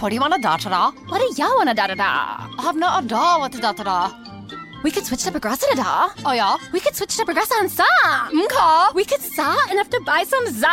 What do you want to da da da? What do y'all wanna da da da? I have no idea what to da da da. We could switch to Progressa da da. Oh yeah? We could switch to Progressa and sa. Okay. We could sa enough to buy some za.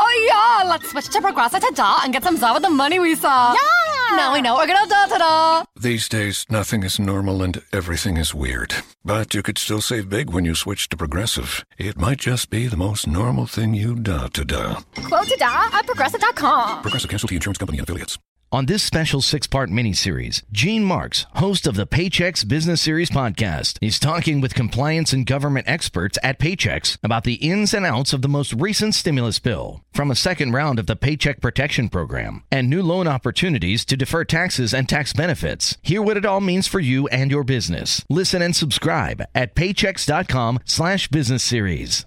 Oh yeah, let's switch to Progressa to da and get some za with the money we saw. Yeah. Now we know we're gonna da da da. These days, nothing is normal and everything is weird. But you could still save big when you switch to Progressive. It might just be the most normal thing you da to da. Quote to da at progressive.com. Progressive Casualty Insurance Company and affiliates. On this special six part miniseries, Gene Marks, host of the Paychex Business Series podcast, is talking with compliance and government experts at Paychex about the ins and outs of the most recent stimulus bill, from a second round of the Paycheck Protection Program, and new loan opportunities to defer taxes and tax benefits. Hear what it all means for you and your business. Listen and subscribe at paychex.com slash business series.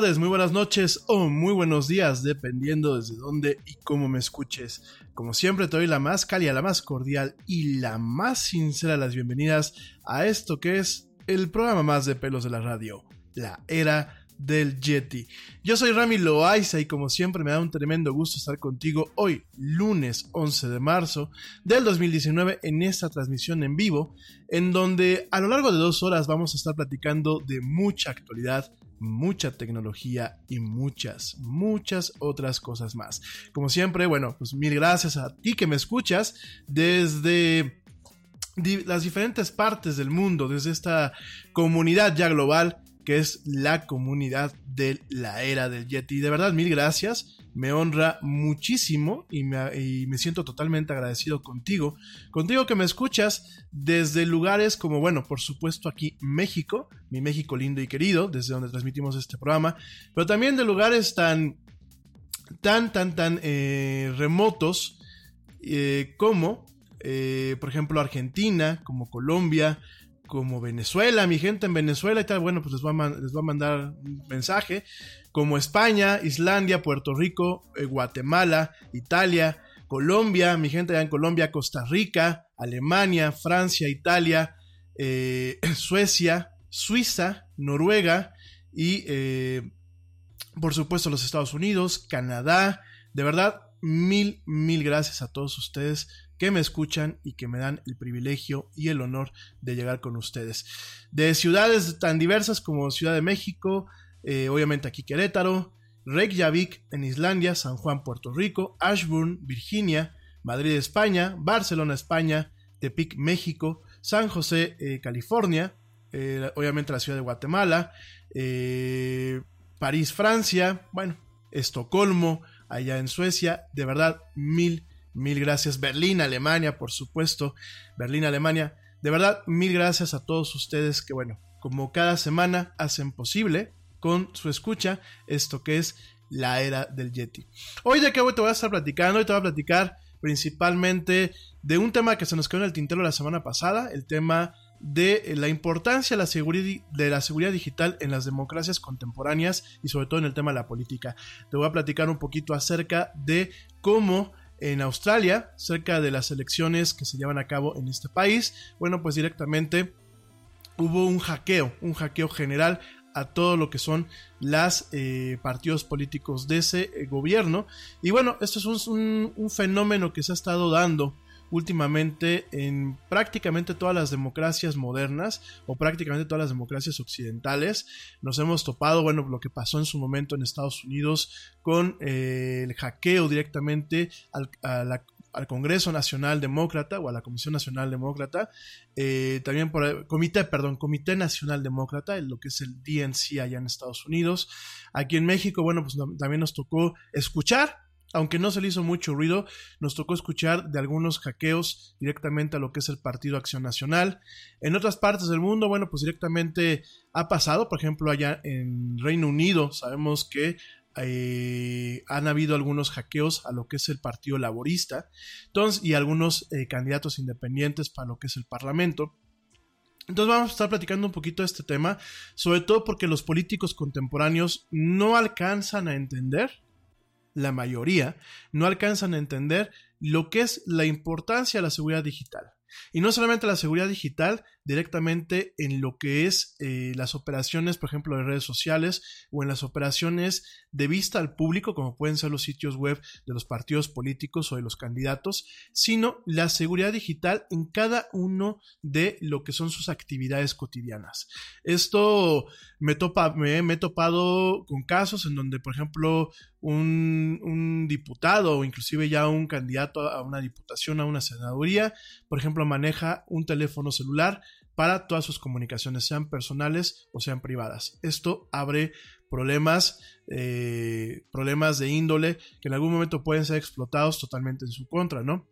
Muy buenas noches o muy buenos días, dependiendo desde dónde y cómo me escuches. Como siempre, te doy la más cálida, la más cordial y la más sincera de las bienvenidas a esto que es el programa más de pelos de la radio, la era del Yeti. Yo soy Rami Loaiza y como siempre me da un tremendo gusto estar contigo hoy, lunes 11 de marzo del 2019, en esta transmisión en vivo, en donde a lo largo de dos horas vamos a estar platicando de mucha actualidad, mucha tecnología y muchas, muchas otras cosas más. Como siempre, bueno, pues mil gracias a ti que me escuchas desde las diferentes partes del mundo, desde esta comunidad ya global que es la comunidad de la era del Yeti. De verdad, mil gracias. Me honra muchísimo y me, siento totalmente agradecido contigo. Contigo que me escuchas desde lugares como, bueno, por supuesto aquí México, mi México lindo y querido, desde donde transmitimos este programa, pero también de lugares tan, tan, tan, tan eh, remotos eh, como, eh, por ejemplo, Argentina, como Colombia, como Venezuela, mi gente en Venezuela y tal, bueno, pues les voy a, les a mandar un mensaje, como España, Islandia, Puerto Rico, eh, Guatemala, Italia, Colombia, mi gente allá en Colombia, Costa Rica, Alemania, Francia, Italia, eh, Suecia, Suiza, Noruega y eh, por supuesto los Estados Unidos, Canadá, de verdad, mil, mil gracias a todos ustedes que me escuchan y que me dan el privilegio y el honor de llegar con ustedes. De ciudades tan diversas como Ciudad de México, eh, obviamente aquí Querétaro, Reykjavik en Islandia, San Juan, Puerto Rico, Ashburn, Virginia, Madrid, España, Barcelona, España, Tepic, México, San José, eh, California, eh, obviamente la ciudad de Guatemala, París, Francia, bueno, Estocolmo, allá en Suecia, de verdad, mil Mil gracias. Berlín, Alemania, por supuesto. Berlín, Alemania. De verdad, mil gracias a todos ustedes que, bueno, como cada semana hacen posible con su escucha esto que es la era del Yeti. Hoy de qué te voy a estar platicando, hoy te voy a platicar principalmente de un tema que se nos quedó en el tintero la semana pasada, el tema de la importancia de la, seguridad, de la seguridad digital en las democracias contemporáneas y sobre todo en el tema de la política. Te voy a platicar un poquito acerca de cómo en Australia, cerca de las elecciones que se llevan a cabo en este país, bueno, pues directamente hubo un hackeo, un hackeo general a todo lo que son los eh, partidos políticos de ese eh, gobierno. Y bueno, esto es un, un, fenómeno que se ha estado dando últimamente en prácticamente todas las democracias modernas o prácticamente todas las democracias occidentales. Nos hemos topado, bueno, lo que pasó en su momento en Estados Unidos con eh, el hackeo directamente al, al Congreso Nacional Demócrata o a la Comisión Nacional Demócrata, eh, también por Comité, perdón, Comité Nacional Demócrata, lo que es el DNC allá en Estados Unidos. Aquí en México, bueno, pues también nos tocó escuchar aunque no se le hizo mucho ruido, nos tocó escuchar de algunos hackeos directamente a lo que es el Partido Acción Nacional. En otras partes del mundo, bueno, pues directamente ha pasado, por ejemplo, allá en Reino Unido, sabemos que eh, han habido algunos hackeos a lo que es el Partido Laborista entonces, y algunos eh, candidatos independientes para lo que es el Parlamento. Entonces vamos a estar platicando un poquito de este tema, sobre todo porque los políticos contemporáneos no alcanzan a entender la mayoría, no alcanzan a entender lo que es la importancia de la seguridad digital. Y no solamente la seguridad digital, directamente en lo que es eh, las operaciones, por ejemplo, de redes sociales o en las operaciones de vista al público, como pueden ser los sitios web de los partidos políticos o de los candidatos, sino la seguridad digital en cada uno de lo que son sus actividades cotidianas. Esto me, topa, me, he topado con casos en donde, por ejemplo, un, un diputado o inclusive ya un candidato a una diputación, a una senaduría, por ejemplo, maneja un teléfono celular para todas sus comunicaciones, sean personales o sean privadas. Esto abre problemas, eh, problemas de índole que en algún momento pueden ser explotados totalmente en su contra, ¿no?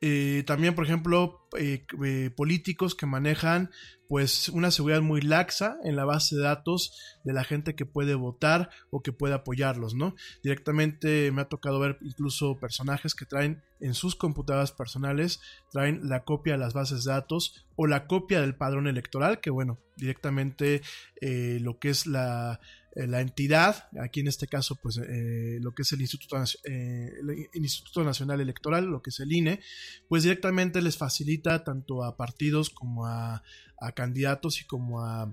Eh, también, por ejemplo, eh, eh, políticos que manejan pues una seguridad muy laxa en la base de datos de la gente que puede votar o que puede apoyarlos, ¿no? Directamente me ha tocado ver incluso personajes que traen en sus computadoras personales, traen la copia de las bases de datos o la copia del padrón electoral, que bueno, directamente lo que es la eh, la entidad, aquí en este caso, pues eh, lo que es el Instituto, eh, el Instituto Nacional Electoral, lo que es el INE, pues directamente les facilita tanto a partidos como a, a candidatos y como a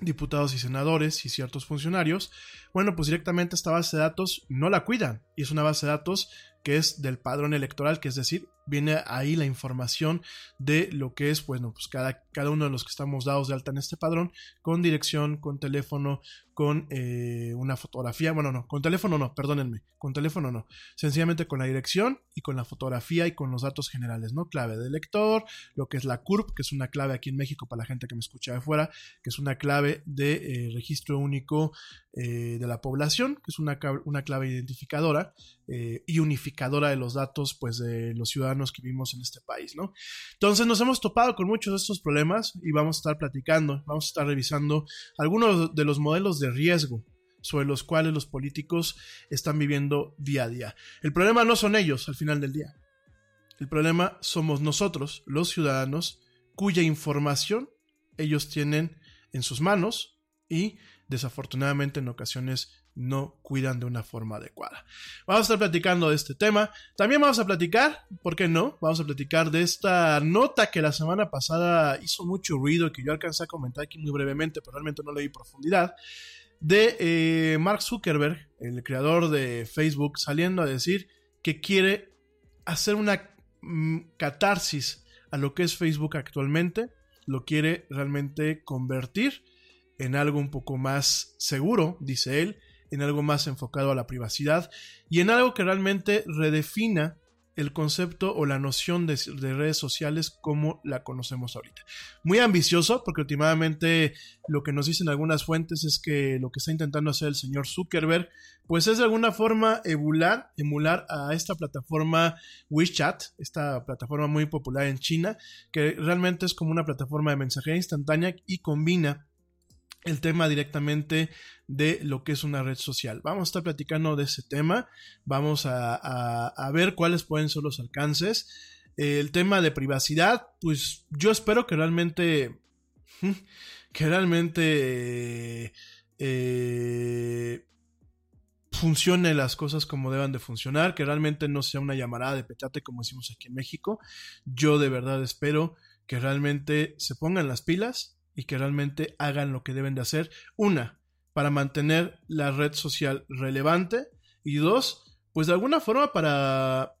diputados y senadores y ciertos funcionarios, bueno, pues directamente esta base de datos no la cuidan y es una base de datos que es del padrón electoral, que es decir, viene ahí la información de lo que es, bueno, pues cada, cada uno de los que estamos dados de alta en este padrón, con dirección, con teléfono, con eh, una fotografía, bueno, no, con teléfono no, perdónenme, con teléfono no, sencillamente con la dirección y con la fotografía y con los datos generales, ¿no? Clave de lector, lo que es la CURP, que es una clave aquí en México para la gente que me escucha de fuera, que es una clave de eh, registro único eh, de la población, que es una, una clave identificadora y unificadora de los datos, pues, de los ciudadanos que vivimos en este país, ¿no? Entonces nos hemos topado con muchos de estos problemas y vamos a estar platicando, vamos a estar revisando algunos de los modelos de riesgo sobre los cuales los políticos están viviendo día a día. El problema no son ellos al final del día. El problema somos nosotros, los ciudadanos, cuya información ellos tienen en sus manos y desafortunadamente en ocasiones no cuidan de una forma adecuada. Vamos a estar platicando de este tema. También vamos a platicar, ¿por qué no? Vamos a platicar de esta nota que la semana pasada hizo mucho ruido que yo alcancé a comentar aquí muy brevemente, pero realmente no le di profundidad. De eh, Mark Zuckerberg, el creador de Facebook, saliendo a decir que quiere hacer una mm, catarsis a lo que es Facebook actualmente, lo quiere realmente convertir en algo un poco más seguro, dice él, en algo más enfocado a la privacidad y en algo que realmente redefina el concepto o la noción de, redes sociales como la conocemos ahorita. Muy ambicioso, porque últimamente lo que nos dicen algunas fuentes es que lo que está intentando hacer el señor Zuckerberg, pues es de alguna forma emular, emular a esta plataforma WeChat, esta plataforma muy popular en China, que realmente es como una plataforma de mensajería instantánea y combina el tema directamente de lo que es una red social. Vamos a estar platicando de ese tema, vamos a, ver cuáles pueden ser los alcances. El tema de privacidad, pues yo espero que realmente, que realmente eh, funcione las cosas como deban de funcionar, que realmente no sea una llamarada de petate como decimos aquí en México. Yo de verdad espero que realmente se pongan las pilas, y que realmente hagan lo que deben de hacer. Una, para mantener la red social relevante y dos, pues de alguna forma para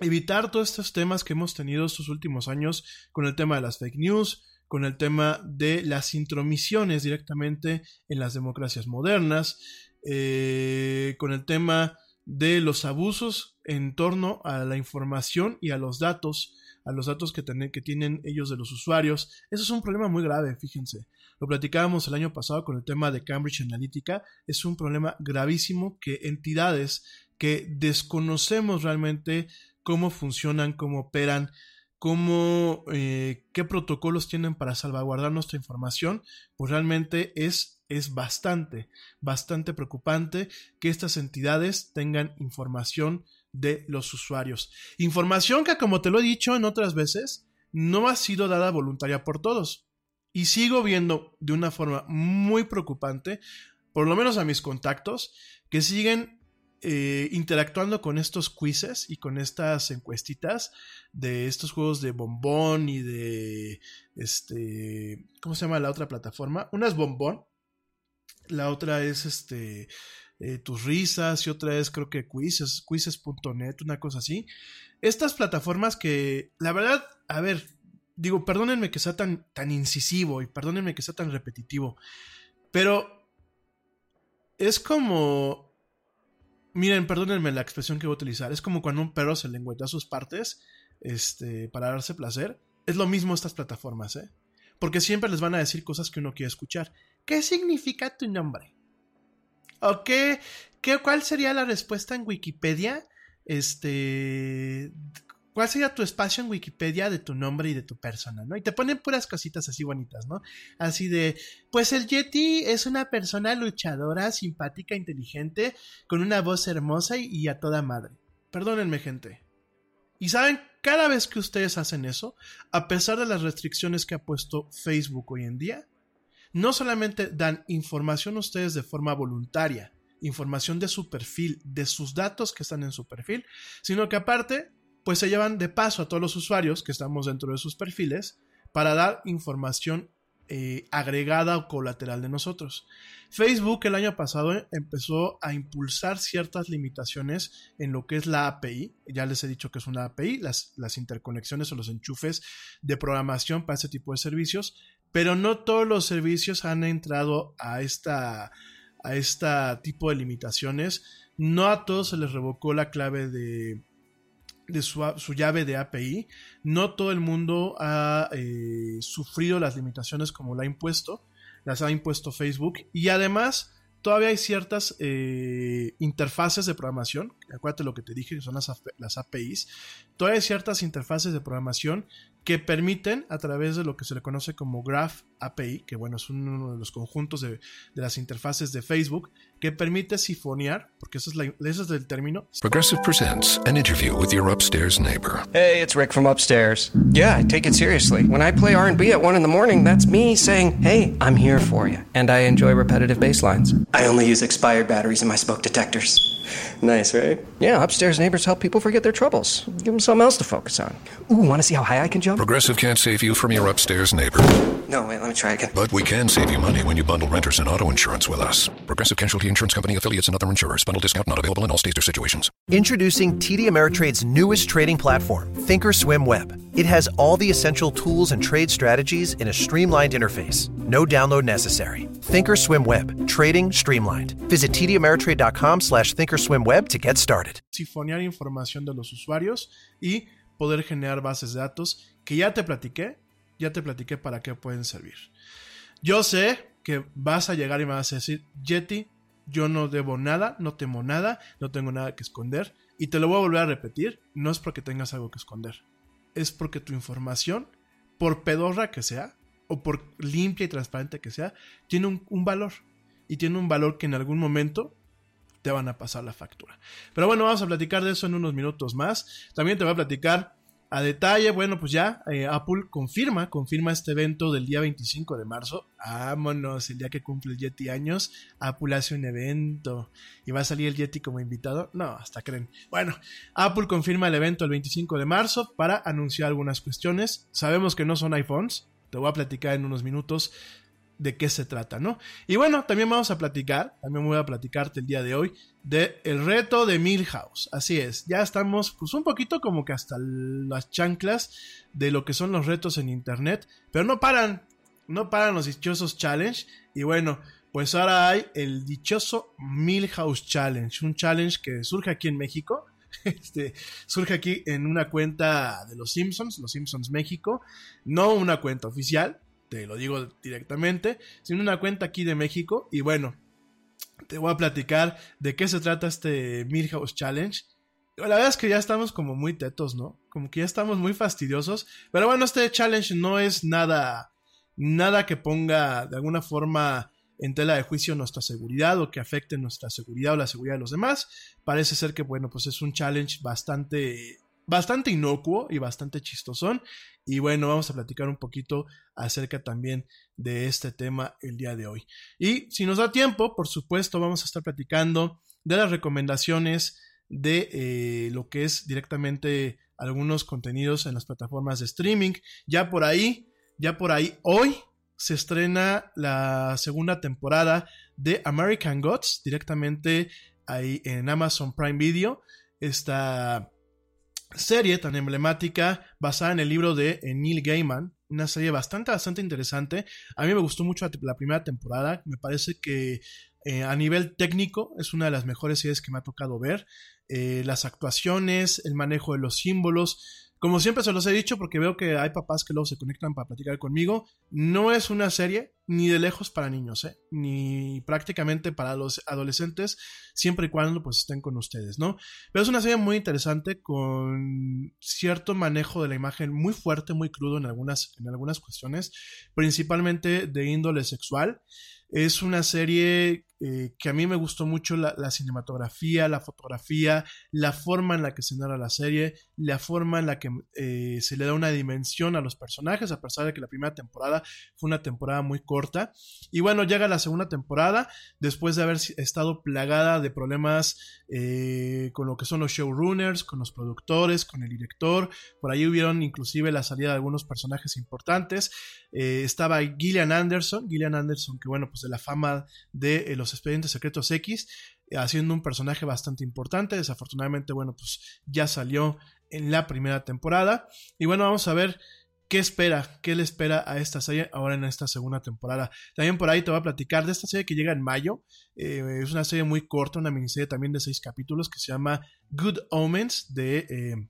evitar todos estos temas que hemos tenido estos últimos años con el tema de las fake news, con el tema de las intromisiones directamente en las democracias modernas, eh, con el tema de los abusos en torno a la información y a los datos a los datos que, que tienen ellos de los usuarios. Eso es un problema muy grave, fíjense. Lo platicábamos el año pasado con el tema de Cambridge Analytica. Es un problema gravísimo que entidades que desconocemos realmente cómo funcionan, cómo operan, cómo, eh, qué protocolos tienen para salvaguardar nuestra información, pues realmente es, es bastante, bastante preocupante que estas entidades tengan información de los usuarios. Información que, como te lo he dicho en otras veces, no ha sido dada voluntaria por todos. Y sigo viendo de una forma muy preocupante, por lo menos a mis contactos, que siguen eh, interactuando con estos quizzes y con estas encuestitas de estos juegos de bombón y de este ¿cómo se llama la otra plataforma? Una es bombón, la otra es este eh, tus risas y otra vez creo que quizzes, quizzes.net, una cosa así. Estas plataformas que, la verdad, a ver, digo, perdónenme que sea tan, tan incisivo y perdónenme que sea tan repetitivo, pero es como... Miren, perdónenme la expresión que voy a utilizar. Es como cuando un perro se lengüeta sus partes este, para darse placer. Es lo mismo estas plataformas, ¿eh? Porque siempre les van a decir cosas que uno quiere escuchar. ¿Qué significa tu nombre? ¿O qué, cuál sería la respuesta en Wikipedia? Este, ¿cuál sería tu espacio en Wikipedia de tu nombre y de tu persona, no? Y te ponen puras cositas así bonitas, ¿no? Así de, pues el Yeti es una persona luchadora, simpática, inteligente, con una voz hermosa y, y a toda madre. Perdónenme, gente. Y saben, cada vez que ustedes hacen eso, a pesar de las restricciones que ha puesto Facebook hoy en día, no solamente dan información a ustedes de forma voluntaria, información de su perfil, de sus datos que están en su perfil, sino que aparte, pues se llevan de paso a todos los usuarios que estamos dentro de sus perfiles para dar información eh, agregada o colateral de nosotros. Facebook el año pasado empezó a impulsar ciertas limitaciones en lo que es la API. Ya les he dicho que es una API, las, las interconexiones o los enchufes de programación para ese tipo de servicios, pero no todos los servicios han entrado a esta a este tipo de limitaciones. No a todos se les revocó la clave de, de su, llave de API. No todo el mundo ha eh, sufrido las limitaciones como la ha impuesto. Las ha impuesto Facebook. Y además, todavía hay ciertas eh, interfaces de programación. Acuérdate lo que te dije, que son las, las APIs. Todavía hay ciertas interfaces de programación que permiten a través de lo que se le conoce como Graph API, que bueno, es uno de los conjuntos de, de las interfaces de Facebook, que permite sifonear, porque ese es, la, ese es el término. Progressive presents an interview with your upstairs neighbor. Hey, it's Rick from upstairs. Yeah, I take it seriously. When I play R&B at 1 in the morning, that's me saying, hey, I'm here for you. And I enjoy repetitive bass lines. I only use expired batteries in my smoke detectors. Nice, right? Yeah, upstairs neighbors help people forget their troubles. Give them something else to focus on. Ooh, want to see how high I can jump? Progressive can't save you from your upstairs neighbor. No, wait, let me try again. But we can save you money when you bundle renters and auto insurance with us. Progressive Casualty Insurance Company affiliates and other insurers. Bundle discount not available in all states or situations. Introducing TD Ameritrade's newest trading platform, Thinkorswim Web. It has all the essential tools and trade strategies in a streamlined interface. No download necessary. Thinkorswim Web. Trading streamlined. Visit tdameritrade.com slash thinkorswimweb to get started. Sifonear información de los usuarios y poder generar bases de datos que ya te platiqué, ya te platiqué para qué pueden servir. Yo sé que vas a llegar y me vas a decir, Yeti, yo no debo nada, no temo nada, no tengo nada que esconder. Y te lo voy a volver a repetir, no es porque tengas algo que esconder, es porque tu información, por pedorra que sea, o por limpia y transparente que sea, tiene un, un valor. Y tiene un valor que en algún momento te van a pasar la factura. Pero bueno, vamos a platicar de eso en unos minutos más. También te voy a platicar a detalle, bueno, pues ya eh, Apple confirma, confirma este evento del día 25 de marzo. Vámonos, el día que cumple el Yeti años, Apple hace un evento y va a salir el Yeti como invitado. No, hasta creen. Bueno, Apple confirma el evento el 25 de marzo para anunciar algunas cuestiones. Sabemos que no son iPhones, te voy a platicar en unos minutos de qué se trata, ¿no? Y bueno, también vamos a platicar, también voy a platicarte el día de hoy de el reto de Milhouse. Así es, ya estamos pues un poquito como que hasta las chanclas de lo que son los retos en internet, pero no paran, no paran los dichosos challenge y bueno, pues ahora hay el dichoso Milhouse Challenge, un challenge que surge aquí en México. Este, surge aquí en una cuenta de los Simpsons, los Simpsons México, no una cuenta oficial, te lo digo directamente, sino una cuenta aquí de México. Y bueno, te voy a platicar de qué se trata este Milhouse Challenge. La verdad es que ya estamos como muy tetos, ¿no? Como que ya estamos muy fastidiosos. Pero bueno, este challenge no es nada, nada que ponga de alguna forma en tela de juicio nuestra seguridad o que afecte nuestra seguridad o la seguridad de los demás. Parece ser que, bueno, pues es un challenge bastante bastante inocuo y bastante chistosón. Y bueno, vamos a platicar un poquito acerca también de este tema el día de hoy. Y si nos da tiempo, por supuesto, vamos a estar platicando de las recomendaciones de eh, lo que es directamente algunos contenidos en las plataformas de streaming. Ya por ahí, ya por ahí, hoy se estrena la segunda temporada de American Gods directamente ahí en Amazon Prime Video. Esta serie tan emblemática basada en el libro de eh, Neil Gaiman, una serie bastante, bastante interesante. A mí me gustó mucho la, primera temporada, me parece que eh, a nivel técnico es una de las mejores series que me ha tocado ver. Eh, las actuaciones, el manejo de los símbolos, como siempre se los he dicho, porque veo que hay papás que luego se conectan para platicar conmigo, no es una serie ni de lejos para niños, ¿eh? ni prácticamente para los adolescentes, siempre y cuando pues estén con ustedes, ¿no? Pero es una serie muy interesante con cierto manejo de la imagen muy fuerte, muy crudo en algunas, en algunas cuestiones, principalmente de índole sexual. Es una serie eh, que a mí me gustó mucho la, cinematografía, la fotografía, la forma en la que se narra la serie, la forma en la que eh, se le da una dimensión a los personajes, a pesar de que la primera temporada fue una temporada muy corta. Y bueno, llega la segunda temporada, después de haber estado plagada de problemas eh, con lo que son los showrunners, con los productores, con el director, por ahí hubieron inclusive la salida de algunos personajes importantes. estaba Gillian Anderson, Gillian Anderson, que bueno, pues de la fama de los Expedientes Secretos X, eh, haciendo un personaje bastante importante. Desafortunadamente, bueno, pues ya salió en la primera temporada. Y bueno, vamos a ver qué espera, qué le espera a esta serie ahora en esta segunda temporada. También por ahí te voy a platicar de esta serie que llega en mayo. Eh, es una serie muy corta, una miniserie también de seis capítulos que se llama Good Omens de... Eh,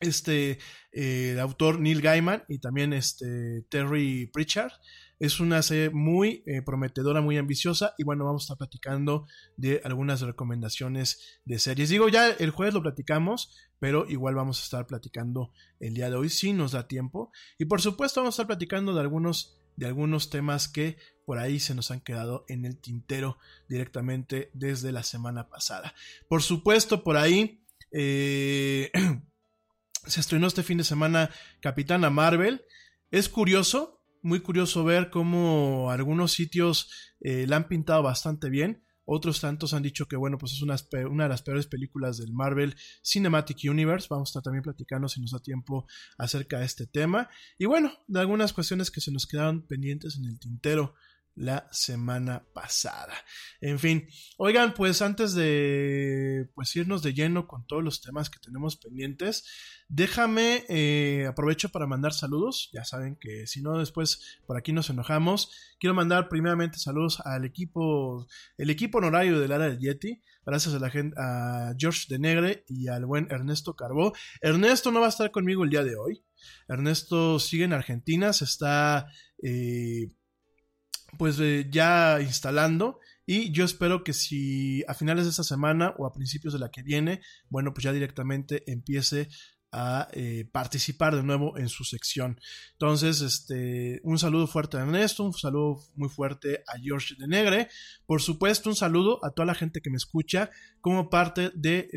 este el autor Neil Gaiman y también este Terry Pritchard. Es una serie muy eh, prometedora, muy ambiciosa y bueno, vamos a estar platicando de algunas recomendaciones de series. Digo, ya el jueves lo platicamos, pero igual vamos a estar platicando el día de hoy si nos da tiempo. Y por supuesto vamos a estar platicando de algunos de algunos temas que por ahí se nos han quedado en el tintero directamente desde la semana pasada. Por supuesto, por ahí eh, se estrenó este fin de semana Capitana Marvel. Es curioso, muy curioso ver cómo algunos sitios eh, la han pintado bastante bien. Otros tantos han dicho que, bueno, pues es una, una, de las peores películas del Marvel Cinematic Universe. Vamos a estar también platicando, si nos da tiempo, acerca de este tema. Y bueno, de algunas cuestiones que se nos quedaron pendientes en el tintero la semana pasada. En fin, oigan, pues antes de pues irnos de lleno con todos los temas que tenemos pendientes, déjame, eh, aprovecho para mandar saludos, ya saben que si no después por aquí nos enojamos, quiero mandar primeramente saludos al equipo, el equipo honorario del área del Yeti, gracias a la gente, a George de Negre y al buen Ernesto Carbó. Ernesto no va a estar conmigo el día de hoy, Ernesto sigue en Argentina, se está... Eh, pues eh, ya instalando y yo espero que si a finales de esta semana o a principios de la que viene, bueno, pues ya directamente empiece a eh, participar de nuevo en su sección. Entonces, este, un saludo fuerte a Ernesto, un saludo muy fuerte a George de Negre, por supuesto, un saludo a toda la gente que me escucha como parte de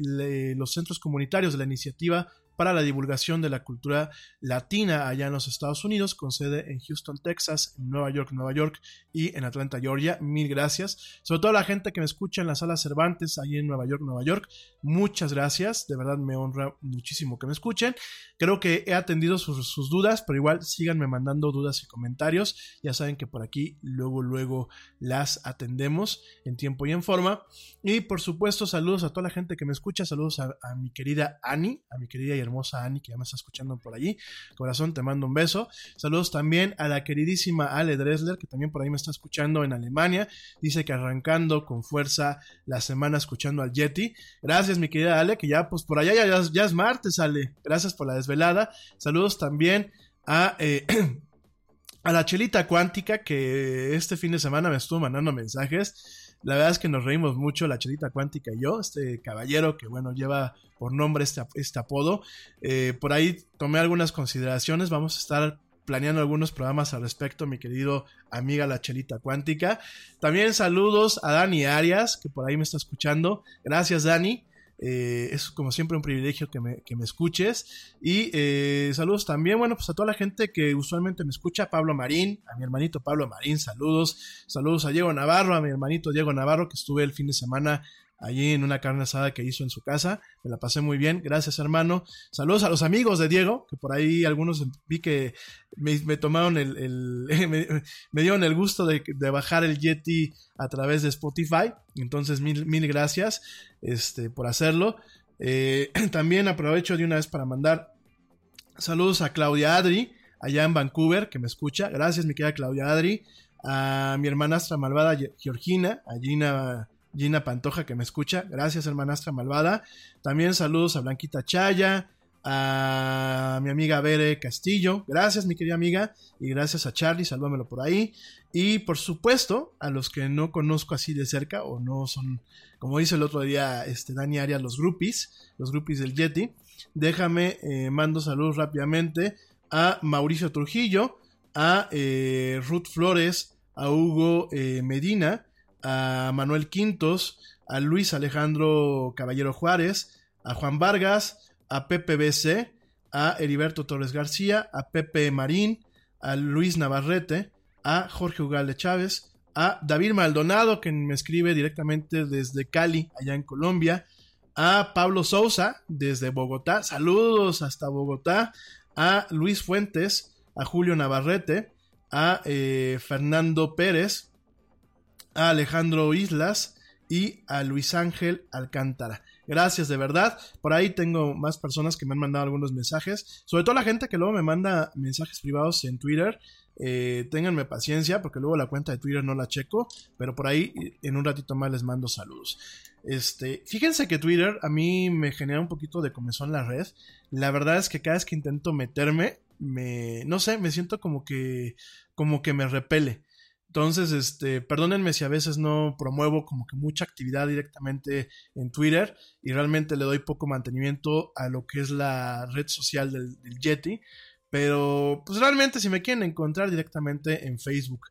los centros comunitarios de la iniciativa para la divulgación de la cultura latina allá en los Estados Unidos, con sede en Houston, Texas, en Nueva York, Nueva York y en Atlanta, Georgia. Mil gracias. Sobre todo a la gente que me escucha en la sala Cervantes, allí en Nueva York, Nueva York. Muchas gracias. De verdad me honra muchísimo que me escuchen. Creo que he atendido sus, dudas, pero igual síganme mandando dudas y comentarios. Ya saben que por aquí luego, luego las atendemos en tiempo y en forma. Y por supuesto, saludos a toda la gente que me escucha. Saludos a, a mi querida Annie, a mi querida hermosa Ani, que ya me está escuchando por allí. Corazón, te mando un beso. Saludos también a la queridísima Ale Dresler, que también por ahí me está escuchando en Alemania. Dice que arrancando con fuerza la semana escuchando al Yeti. Gracias, mi querida Ale, que ya, pues por allá ya, ya, es martes, Ale. Gracias por la desvelada. Saludos también a... Eh, a la chelita cuántica que este fin de semana me estuvo mandando mensajes la verdad es que nos reímos mucho, la Chelita Cuántica y yo, este caballero que, bueno, lleva por nombre este, este apodo. Eh, por ahí tomé algunas consideraciones, vamos a estar planeando algunos programas al respecto, mi querido amiga la Chelita Cuántica. También saludos a Dani Arias, que por ahí me está escuchando. Gracias, Dani. Eh, es como siempre un privilegio que me, escuches. Y eh, saludos también, bueno, pues a toda la gente que usualmente me escucha, Pablo Marín, a mi hermanito Pablo Marín, saludos. Saludos a Diego Navarro, a mi hermanito Diego Navarro, que estuve el fin de semana allí en una carne asada que hizo en su casa. Me la pasé muy bien. Gracias, hermano. Saludos a los amigos de Diego, que por ahí algunos vi que me, tomaron el, me, dieron el gusto de, bajar el Yeti a través de Spotify. Entonces, mil, mil gracias este, por hacerlo. Eh, también aprovecho de una vez para mandar saludos a Claudia Adri, allá en Vancouver, que me escucha. Gracias, mi querida Claudia Adri. A mi hermanastra malvada Georgina, a Gina Gina Pantoja que me escucha. Gracias, hermanastra malvada. También saludos a Blanquita Chaya, a mi amiga Bere Castillo. Gracias, mi querida amiga. Y gracias a Charlie, salvámelo por ahí. Y por supuesto, a los que no conozco así de cerca o no son, como dice el otro día este, Dani Arias, los groupies, los groupies del Yeti. Déjame, eh, mando saludos rápidamente a Mauricio Trujillo, a eh, Ruth Flores, a Hugo eh, Medina, a Manuel Quintos, a Luis Alejandro Caballero Juárez, a Juan Vargas, a Pepe BC, a Heriberto Torres García, a Pepe Marín, a Luis Navarrete, a Jorge Ugalde Chávez, a David Maldonado, que me escribe directamente desde Cali, allá en Colombia, a Pablo Sousa, desde Bogotá, saludos hasta Bogotá, a Luis Fuentes, a Julio Navarrete, a eh, Fernando Pérez, a Alejandro Islas y a Luis Ángel Alcántara. Gracias de verdad. Por ahí tengo más personas que me han mandado algunos mensajes. Sobre todo la gente que luego me manda mensajes privados en Twitter. Eh, ténganme paciencia porque luego la cuenta de Twitter no la checo. Pero por ahí en un ratito más les mando saludos. Este, fíjense que Twitter a mí me genera un poquito de comezón la red. La verdad es que cada vez que intento meterme, me, no sé, me siento como que, como que me repele. Entonces, este, perdónenme si a veces no promuevo como que mucha actividad directamente en Twitter y realmente le doy poco mantenimiento a lo que es la red social del, del Yeti. Pero, pues realmente si me quieren encontrar directamente en Facebook.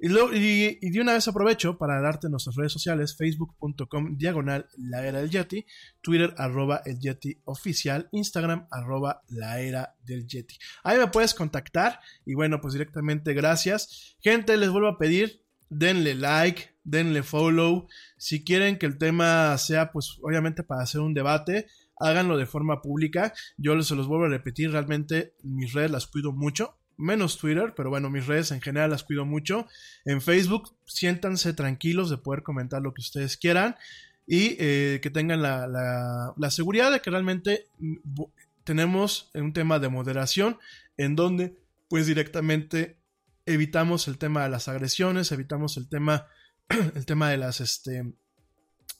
Y, y, y, de una vez aprovecho para darte nuestras redes sociales, facebook.com diagonal la era del Yeti, Twitter arroba el Yeti oficial, Instagram arroba la era del Yeti. Ahí me puedes contactar y bueno, pues directamente gracias. Gente, les vuelvo a pedir, denle like, denle follow. Si quieren que el tema sea, pues obviamente para hacer un debate, háganlo de forma pública. Yo se los vuelvo a repetir, realmente mis redes las cuido mucho. Menos Twitter, pero bueno, mis redes en general las cuido mucho. En Facebook, siéntanse tranquilos de poder comentar lo que ustedes quieran y eh, que tengan la, la, la, seguridad de que realmente tenemos un tema de moderación en donde pues directamente evitamos el tema de las agresiones, evitamos el tema, el tema de las, este,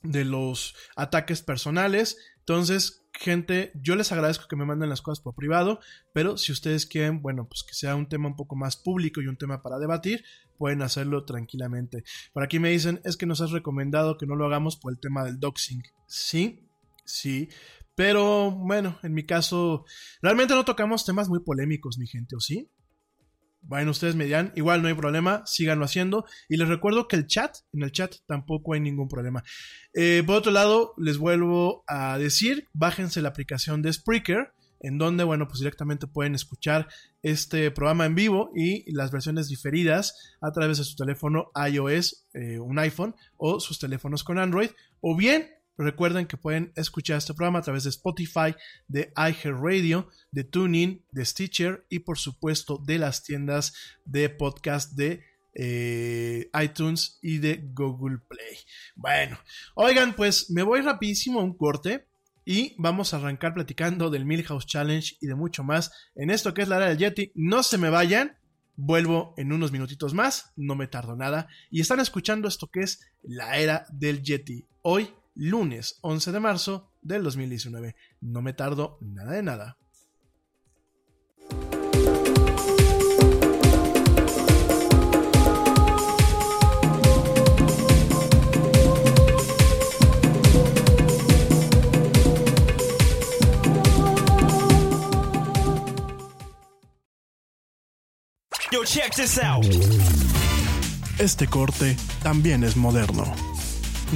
de los ataques personales. Entonces, gente, yo les agradezco que me manden las cosas por privado, pero si ustedes quieren, bueno, pues que sea un tema un poco más público y un tema para debatir, pueden hacerlo tranquilamente. Por aquí me dicen, es que nos has recomendado que no lo hagamos por el tema del doxing. Sí, sí, pero bueno, en mi caso, realmente no tocamos temas muy polémicos, mi gente, ¿o sí? Bueno, ustedes me igual no hay problema, síganlo haciendo. Y les recuerdo que el chat, en el chat tampoco hay ningún problema. Eh, por otro lado, les vuelvo a decir, bájense la aplicación de Spreaker, en donde, bueno, pues directamente pueden escuchar este programa en vivo y las versiones diferidas a través de su teléfono iOS, eh, un iPhone o sus teléfonos con Android, o bien Recuerden que pueden escuchar este programa a través de Spotify, de iHeartRadio, de TuneIn, de Stitcher y por supuesto de las tiendas de podcast de eh, iTunes y de Google Play. Bueno, oigan, pues me voy rapidísimo a un corte y vamos a arrancar platicando del Milhouse Challenge y de mucho más en esto que es la era del Yeti. No se me vayan. Vuelvo en unos minutitos más, no me tardo nada, y están escuchando esto que es la era del Yeti. Hoy lunes 11 de marzo del 2019. No me tardo nada de nada. Yo, check this out. Este corte también es moderno.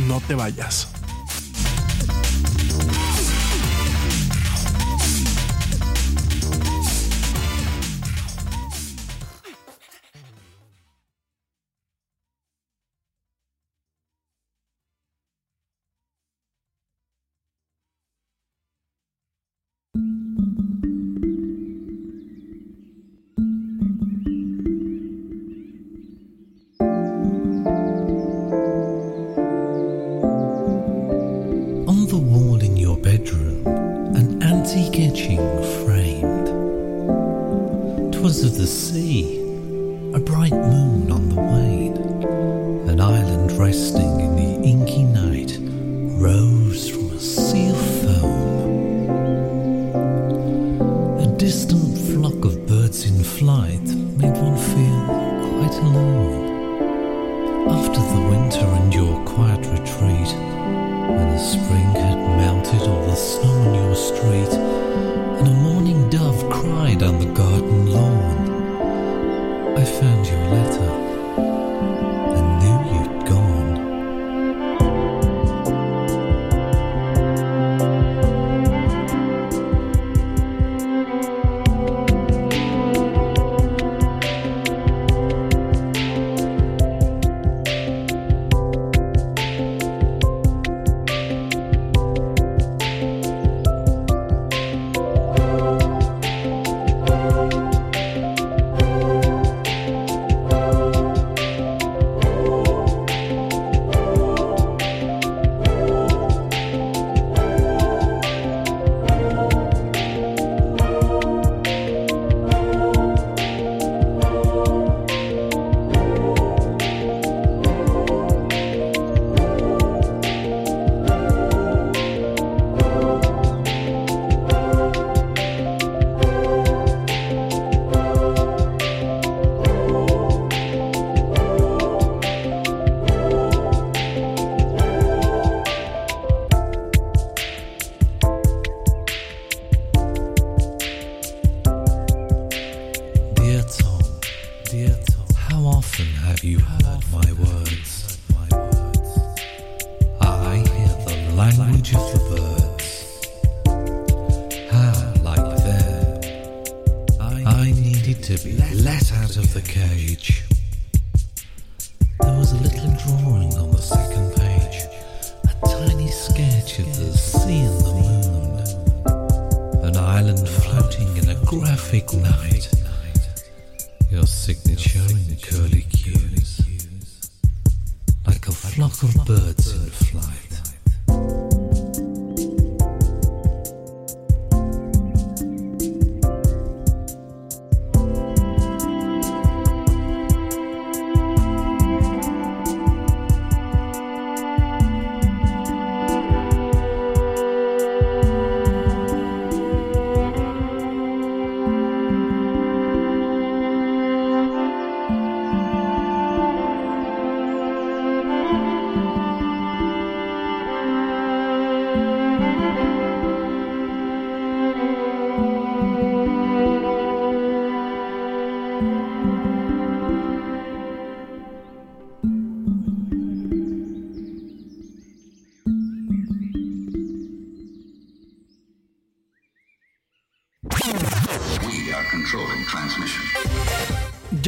No te vayas.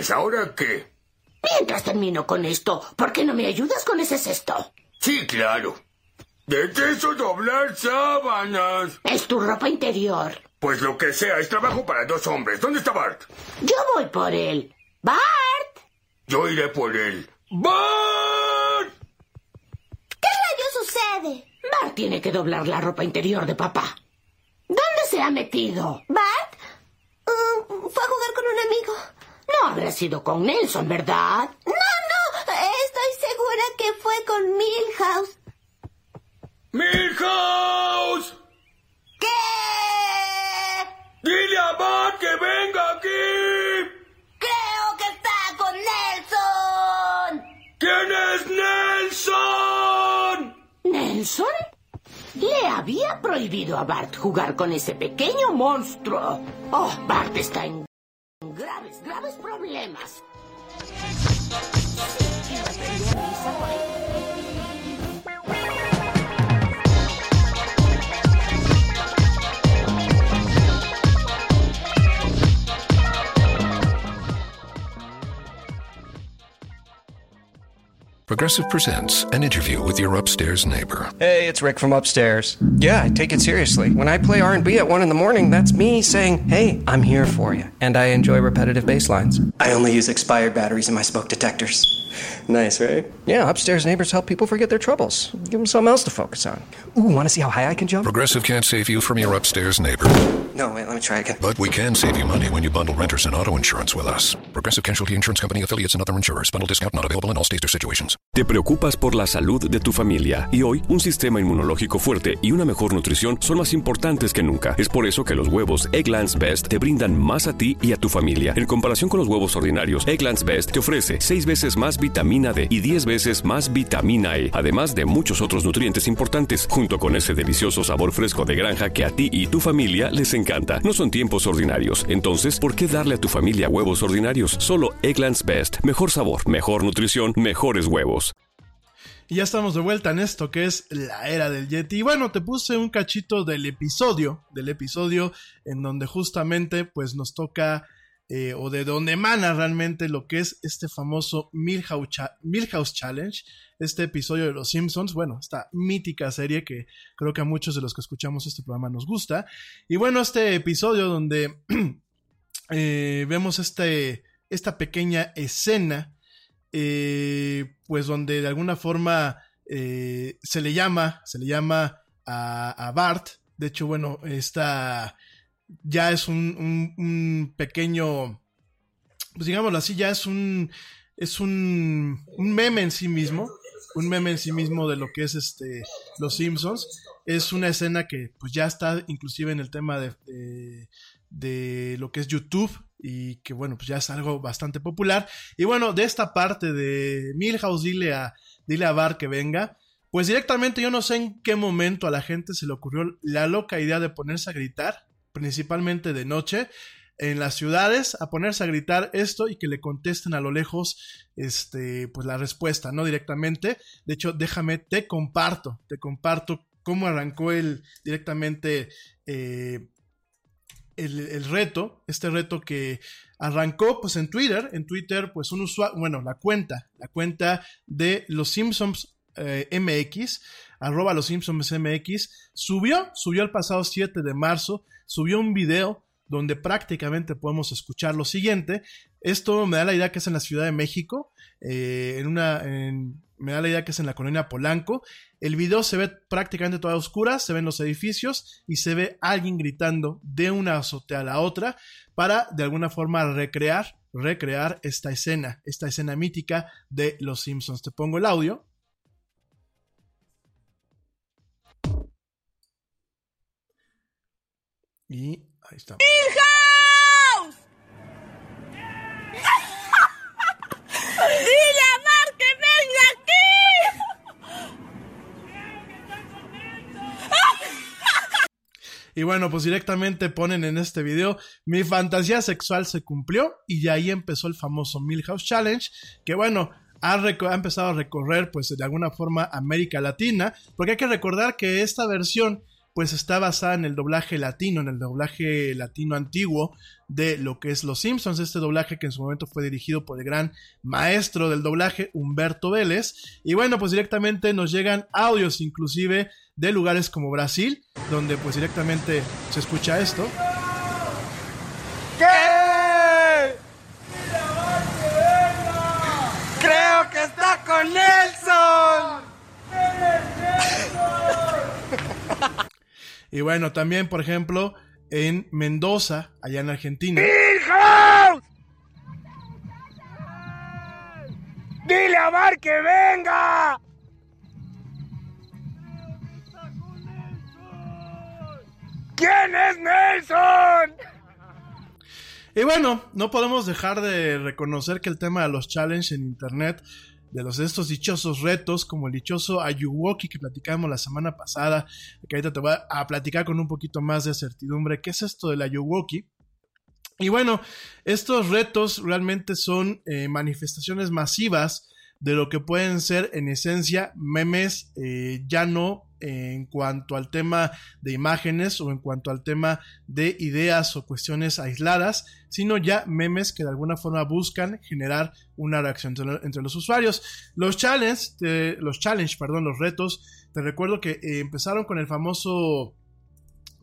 Calcetines, ¿ahora qué? Mientras termino con esto, ¿por qué no me ayudas con ese cesto? Sí, claro. Detesto doblar sábanas. Es tu ropa interior. Pues lo que sea, es trabajo para dos hombres. ¿Dónde está Bart? Yo voy por él. ¡Bart! Yo iré por él. ¡Bart! ¿Qué rayos sucede? Bart tiene que doblar la ropa interior de papá. ¿Dónde se ha metido? ¿Bart? Uh, fue a jugar con un amigo. No habrá sido con Nelson, ¿verdad? No, no. Estoy segura que fue con Milhouse. ¡Milhouse! ¿Qué? ¡Dile a Bart que venga aquí! Creo que está con Nelson. ¿Quién es Nelson? ¿Nelson? Le había prohibido a Bart jugar con ese pequeño monstruo. Oh, Bart está en graves, graves problemas. Progressive presents an interview with your upstairs neighbor. Hey, it's Rick from upstairs. Yeah, I take it seriously. When I play R&B at 1 in the morning, that's me saying, "Hey, I'm here for you." And I enjoy repetitive bass lines. I only use expired batteries in my smoke detectors. Nice, right? Yeah, upstairs neighbors help people forget their troubles. Give them something else to focus on. Ooh, want to see how high I can jump? Progressive can't save you from your upstairs neighbor, No, wait, let me try again. but we can save you money when you bundle renters and auto insurance with us. Progressive Casualty Insurance Company affiliates and other insurers. Bundle discount not available in all states or situations. Te preocupas por la salud de tu familia y hoy un sistema inmunológico fuerte y una mejor nutrición son más importantes que nunca. Es por eso que los huevos Egglands Best te brindan más a ti y a tu familia. En comparación con los huevos ordinarios, Egglands Best te ofrece 6 veces más vitamina D y 10 veces más vitamina E, además de muchos otros nutrientes importantes, junto con ese delicioso sabor fresco de granja que a ti y tu familia les encanta. No son tiempos ordinarios, entonces, ¿por qué darle a tu familia huevos ordinarios? Solo Egglands Best. Mejor sabor, mejor nutrición, mejores huevos. Y ya estamos de vuelta en esto que es la era del Yeti. Y bueno, te puse un cachito del episodio, del episodio en donde justamente pues nos toca eh, o de donde emana realmente lo que es este famoso Milhouse, Challenge, este episodio de Los Simpsons, bueno, esta mítica serie que creo que a muchos de los que escuchamos este programa nos gusta. Y bueno, este episodio donde eh, vemos este, esta pequeña escena, eh, pues donde de alguna forma se le llama, se le llama a, Bart, de hecho, bueno, esta ya es un, pequeño, pues digámoslo así, ya es un, es un, un meme en sí mismo, un meme en sí mismo de lo que es este Los Simpsons. Es una escena que pues ya está inclusive en el tema de, de, lo que es YouTube y que bueno, pues ya es algo bastante popular. Y bueno, de esta parte de Milhouse, dile a, dile a Bar que venga. Pues directamente yo no sé en qué momento a la gente se le ocurrió la loca idea de ponerse a gritar principalmente de noche, en las ciudades a ponerse a gritar esto y que le contesten a lo lejos este pues la respuesta no directamente. De hecho déjame te comparto te comparto cómo arrancó el directamente eh, el, reto este reto que arrancó pues en Twitter en Twitter pues un usuario bueno la cuenta la cuenta de los Simpsons eh, MX arroba los Simpsons MX subió subió el pasado 7 de marzo subió un video donde prácticamente podemos escuchar lo siguiente. Esto me da la idea que es en la Ciudad de México, eh, en una, me da la idea que es en la colonia Polanco. El video se ve prácticamente toda oscura, se ven los edificios y se ve alguien gritando de una azotea a la otra para de alguna forma recrear, recrear esta escena, esta escena mítica de Los Simpsons. Te pongo el audio. Y ahí está. ¡Milhouse! ¡Dile a Mar que venga aquí! Y bueno, pues directamente ponen en este video, mi fantasía sexual se cumplió y de ahí empezó el famoso Milhouse Challenge, que bueno, ha, ha, empezado a recorrer pues de alguna forma América Latina, porque hay que recordar que esta versión pues está basada en el doblaje latino, en el doblaje latino antiguo de lo que es Los Simpsons, este doblaje que en su momento fue dirigido por el gran maestro del doblaje, Humberto Vélez. Y bueno, pues directamente nos llegan audios inclusive de lugares como Brasil, donde pues directamente se escucha esto. ¿Qué? Creo que está con Nelson. Y bueno, también, por ejemplo, en Mendoza, allá en Argentina. ¡Hijos! ¡Dile a Bar que venga! ¿Quién es Nelson? Y bueno, no podemos dejar de reconocer que el tema de los challenges en internet de los estos dichosos retos, como el dichoso Ayuwoki que platicamos la semana pasada, que ahorita te voy a platicar con un poquito más de certidumbre. ¿Qué es esto del Ayuwoki? Y bueno, estos retos realmente son eh, manifestaciones masivas de lo que pueden ser en esencia memes eh, ya no en cuanto al tema de imágenes o en cuanto al tema de ideas o cuestiones aisladas, sino ya memes que de alguna forma buscan generar una reacción entre, los usuarios. Los challenges, los challenge, perdón, los retos, te recuerdo que eh, empezaron con el famoso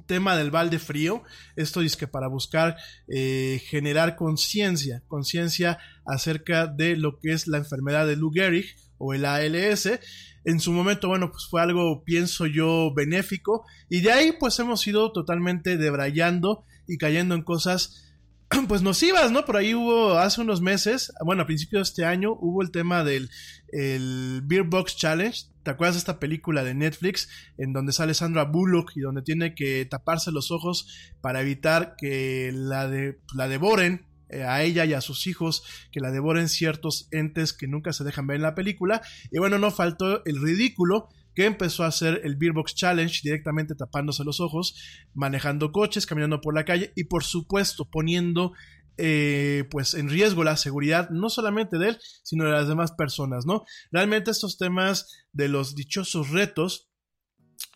tema del balde frío. Esto es que para buscar eh, generar conciencia, conciencia acerca de lo que es la enfermedad de Lou Gehrig o el ALS. En su momento, bueno, pues fue algo, pienso yo, benéfico. Y de ahí, pues hemos ido totalmente debrayando y cayendo en cosas pues nocivas, ¿no? Por ahí hubo hace unos meses, bueno, a principios de este año, hubo el tema del el Beer Box Challenge. ¿Te acuerdas de esta película de Netflix en donde sale Sandra Bullock y donde tiene que taparse los ojos para evitar que la, de, la devoren a ella y a sus hijos, que la devoren ciertos entes que nunca se dejan ver en la película? Y bueno, no faltó el ridículo que empezó a hacer el Beerbox Challenge directamente tapándose los ojos, manejando coches, caminando por la calle y por supuesto poniendo eh, pues en riesgo la seguridad no solamente de él, sino de las demás personas, ¿no? Realmente estos temas de los dichosos retos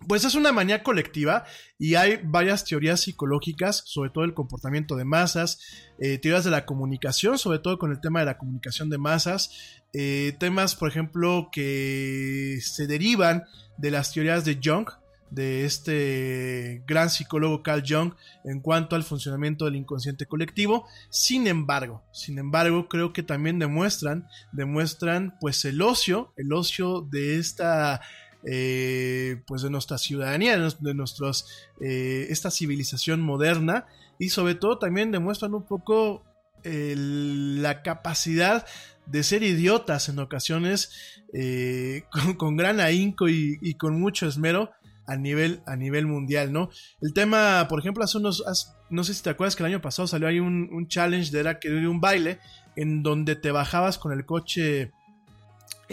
pues es una manía colectiva y hay varias teorías psicológicas, sobre todo el comportamiento de masas, eh, teorías de la comunicación, sobre todo con el tema de la comunicación de masas, eh, temas, por ejemplo, que se derivan de las teorías de Jung, de este gran psicólogo Carl Jung en cuanto al funcionamiento del inconsciente colectivo. Sin embargo, sin embargo, creo que también demuestran, demuestran pues el ocio, el ocio de esta eh, pues de nuestra ciudadanía, de nuestros, eh, esta civilización moderna y sobre todo también demuestran un poco la capacidad de ser idiotas en ocasiones eh, con, gran ahínco y, con mucho esmero a nivel, a nivel mundial, ¿no? El tema, por ejemplo, hace unos, no sé si te acuerdas que el año pasado salió ahí un, challenge de era de un baile en donde te bajabas con el coche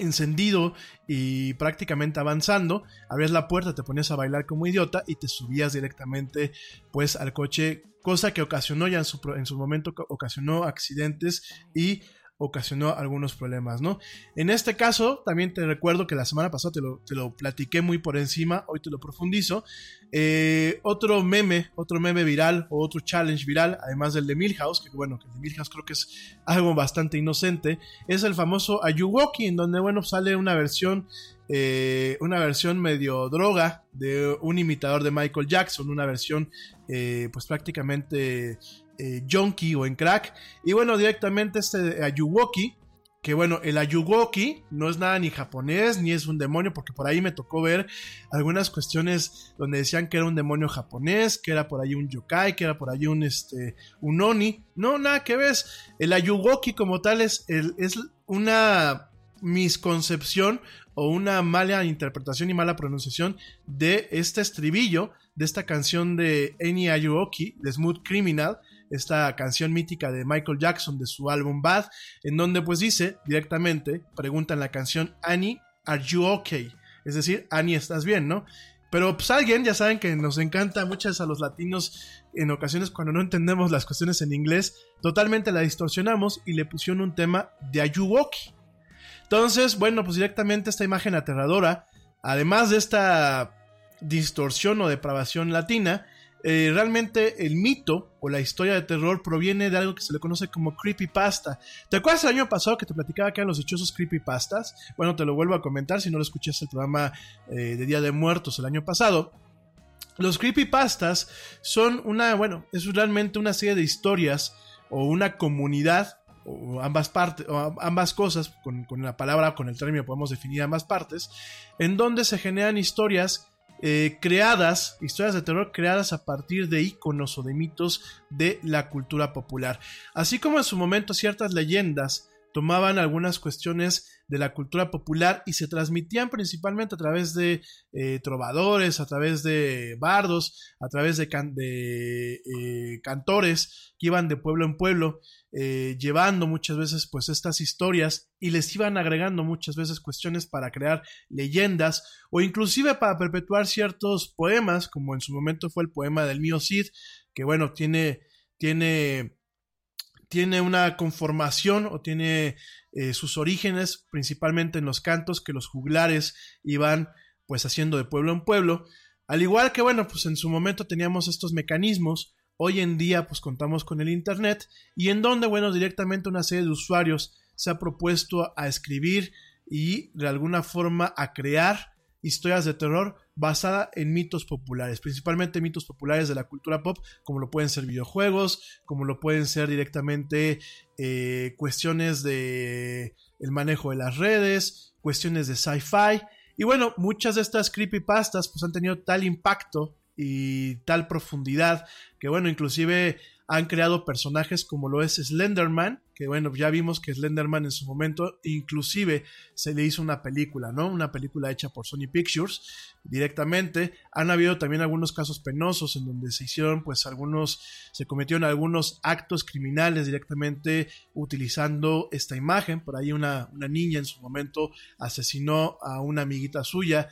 encendido y prácticamente avanzando, abrías la puerta, te ponías a bailar como idiota y te subías directamente pues al coche, cosa que ocasionó ya en su, en su momento, ocasionó accidentes y ocasionó algunos problemas, ¿no? En este caso, también te recuerdo que la semana pasada te lo, platiqué muy por encima, hoy te lo profundizo. Eh, otro meme, otro meme viral o otro challenge viral, además del de Milhouse, que bueno, que el de Milhouse creo que es algo bastante inocente, es el famoso Ayuwoki, en donde bueno, sale una versión eh, una versión medio droga de un imitador de Michael Jackson, una versión eh, pues prácticamente eh, junkie o en crack. Y bueno, directamente este Ayuwoki, que bueno, el Ayuwoki no es nada ni japonés ni es un demonio, porque por ahí me tocó ver algunas cuestiones donde decían que era un demonio japonés, que era por ahí un yokai, que era por ahí un, este, un oni. No, nada que ves. El Ayuwoki como tal es, es una misconcepción o una mala interpretación y mala pronunciación de este estribillo de esta canción de Eni Ayuoki, de Smooth Criminal, esta canción mítica de Michael Jackson de su álbum Bad, en donde pues dice directamente, pregunta en la canción Annie, ¿are you okay? Es decir, Annie, ¿estás bien, no? Pero pues alguien, ya saben que nos encanta muchas a los latinos en ocasiones cuando no entendemos las cuestiones en inglés, totalmente la distorsionamos y le pusieron un tema de Ayuwoki. Entonces, bueno, pues directamente esta imagen aterradora, además de esta distorsión o depravación latina, eh, realmente el mito o la historia de terror proviene de algo que se le conoce como creepypasta. ¿Te acuerdas el año pasado que te platicaba que eran los dichosos creepypastas? Bueno, te lo vuelvo a comentar si no lo escuchaste el programa eh, de Día de Muertos el año pasado. Los creepypastas son una, bueno, es realmente una serie de historias o una comunidad o ambas partes, o ambas cosas, con, la palabra, con el término podemos definir ambas partes, en donde se generan historias eh, creadas, historias de terror creadas a partir de iconos o de mitos de la cultura popular. Así como en su momento ciertas leyendas tomaban algunas cuestiones de la cultura popular y se transmitían principalmente a través de eh, trovadores, a través de bardos, a través de, eh, cantores que iban de pueblo en pueblo, eh, llevando muchas veces pues estas historias y les iban agregando muchas veces cuestiones para crear leyendas o inclusive para perpetuar ciertos poemas, como en su momento fue el poema del mío Cid, que bueno, tiene, tiene tiene una conformación o tiene eh, sus orígenes principalmente en los cantos que los juglares iban pues haciendo de pueblo en pueblo. Al igual que bueno, pues en su momento teníamos estos mecanismos, hoy en día pues contamos con el Internet y en donde bueno, directamente una serie de usuarios se ha propuesto a escribir y de alguna forma a crear historias de terror basada en mitos populares, principalmente mitos populares de la cultura pop, como lo pueden ser videojuegos, como lo pueden ser directamente eh, cuestiones de el manejo de las redes, cuestiones de sci-fi. Y bueno, muchas de estas creepypastas pues han tenido tal impacto y tal profundidad que bueno, inclusive han creado personajes como lo es Slenderman, que bueno, ya vimos que Slenderman en su momento inclusive se le hizo una película, ¿no? Una película hecha por Sony Pictures directamente. Han habido también algunos casos penosos en donde se hicieron pues algunos, se cometieron algunos actos criminales directamente utilizando esta imagen. Por ahí una, una niña en su momento asesinó a una amiguita suya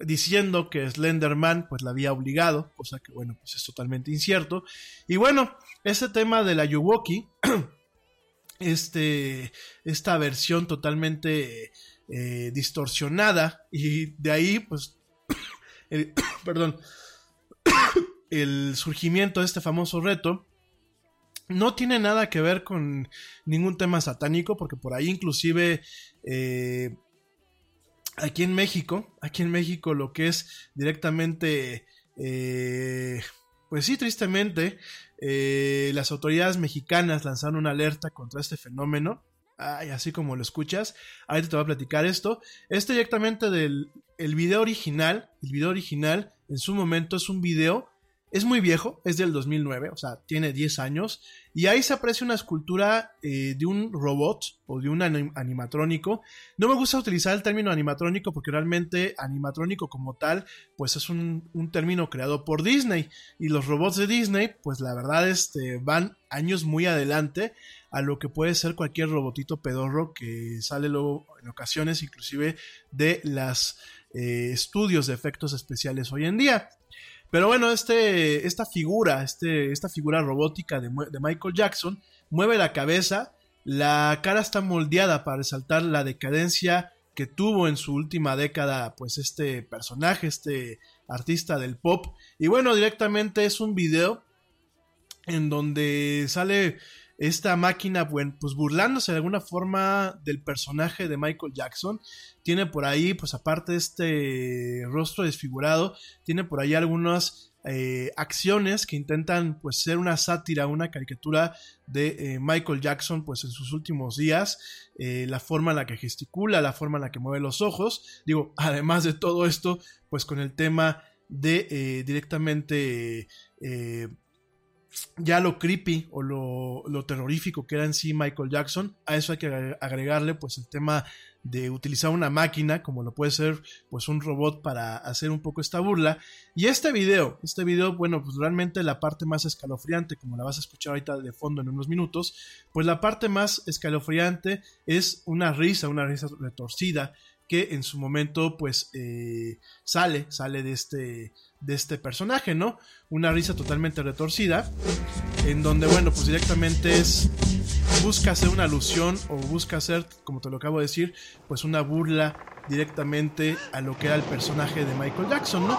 diciendo que Slenderman pues la había obligado, cosa que bueno, pues es totalmente incierto. Y bueno, ese tema de la Yuwoki, este, esta versión totalmente eh, distorsionada y de ahí pues, perdón, el surgimiento de este famoso reto no tiene nada que ver con ningún tema satánico, porque por ahí inclusive eh, aquí en México, aquí en México lo que es directamente, eh, pues sí, tristemente, eh, las autoridades mexicanas lanzaron una alerta contra este fenómeno. Ay, así como lo escuchas, ahorita te voy a platicar esto. Es directamente del el video original. El video original en su momento es un video es muy viejo, es del 2009, o sea, tiene 10 años, y ahí se aprecia una escultura eh, de un robot o de un animatrónico. No me gusta utilizar el término animatrónico porque realmente animatrónico como tal, pues es un, término creado por Disney, y los robots de Disney, pues la verdad este, van años muy adelante a lo que puede ser cualquier robotito pedorro que sale luego en ocasiones inclusive de los eh, estudios de efectos especiales hoy en día. Pero bueno, este, esta figura, este, esta figura robótica de, Michael Jackson mueve la cabeza, la cara está moldeada para resaltar la decadencia que tuvo en su última década, pues este personaje, este artista del pop. Y bueno, directamente es un video en donde sale esta máquina, pues burlándose de alguna forma del personaje de Michael Jackson. Tiene por ahí, pues aparte de este rostro desfigurado, tiene por ahí algunas eh, acciones que intentan pues ser una sátira, una caricatura de eh, Michael Jackson pues en sus últimos días, eh, la forma en la que gesticula, la forma en la que mueve los ojos, digo, además de todo esto pues con el tema de directamente ya lo creepy o lo, terrorífico que era en sí Michael Jackson, a eso hay que agregarle pues el tema de utilizar una máquina como lo puede ser pues un robot para hacer un poco esta burla. Y este video, este video bueno pues realmente la parte más escalofriante como la vas a escuchar ahorita de fondo en unos minutos, pues la parte más escalofriante es una risa, una risa retorcida que en su momento pues eh, sale, sale de este, de este personaje, ¿no? Una risa totalmente retorcida, en donde bueno pues directamente es, busca hacer una alusión o busca hacer, como te lo acabo de decir, pues una burla directamente a lo que era el personaje de Michael Jackson, ¿no?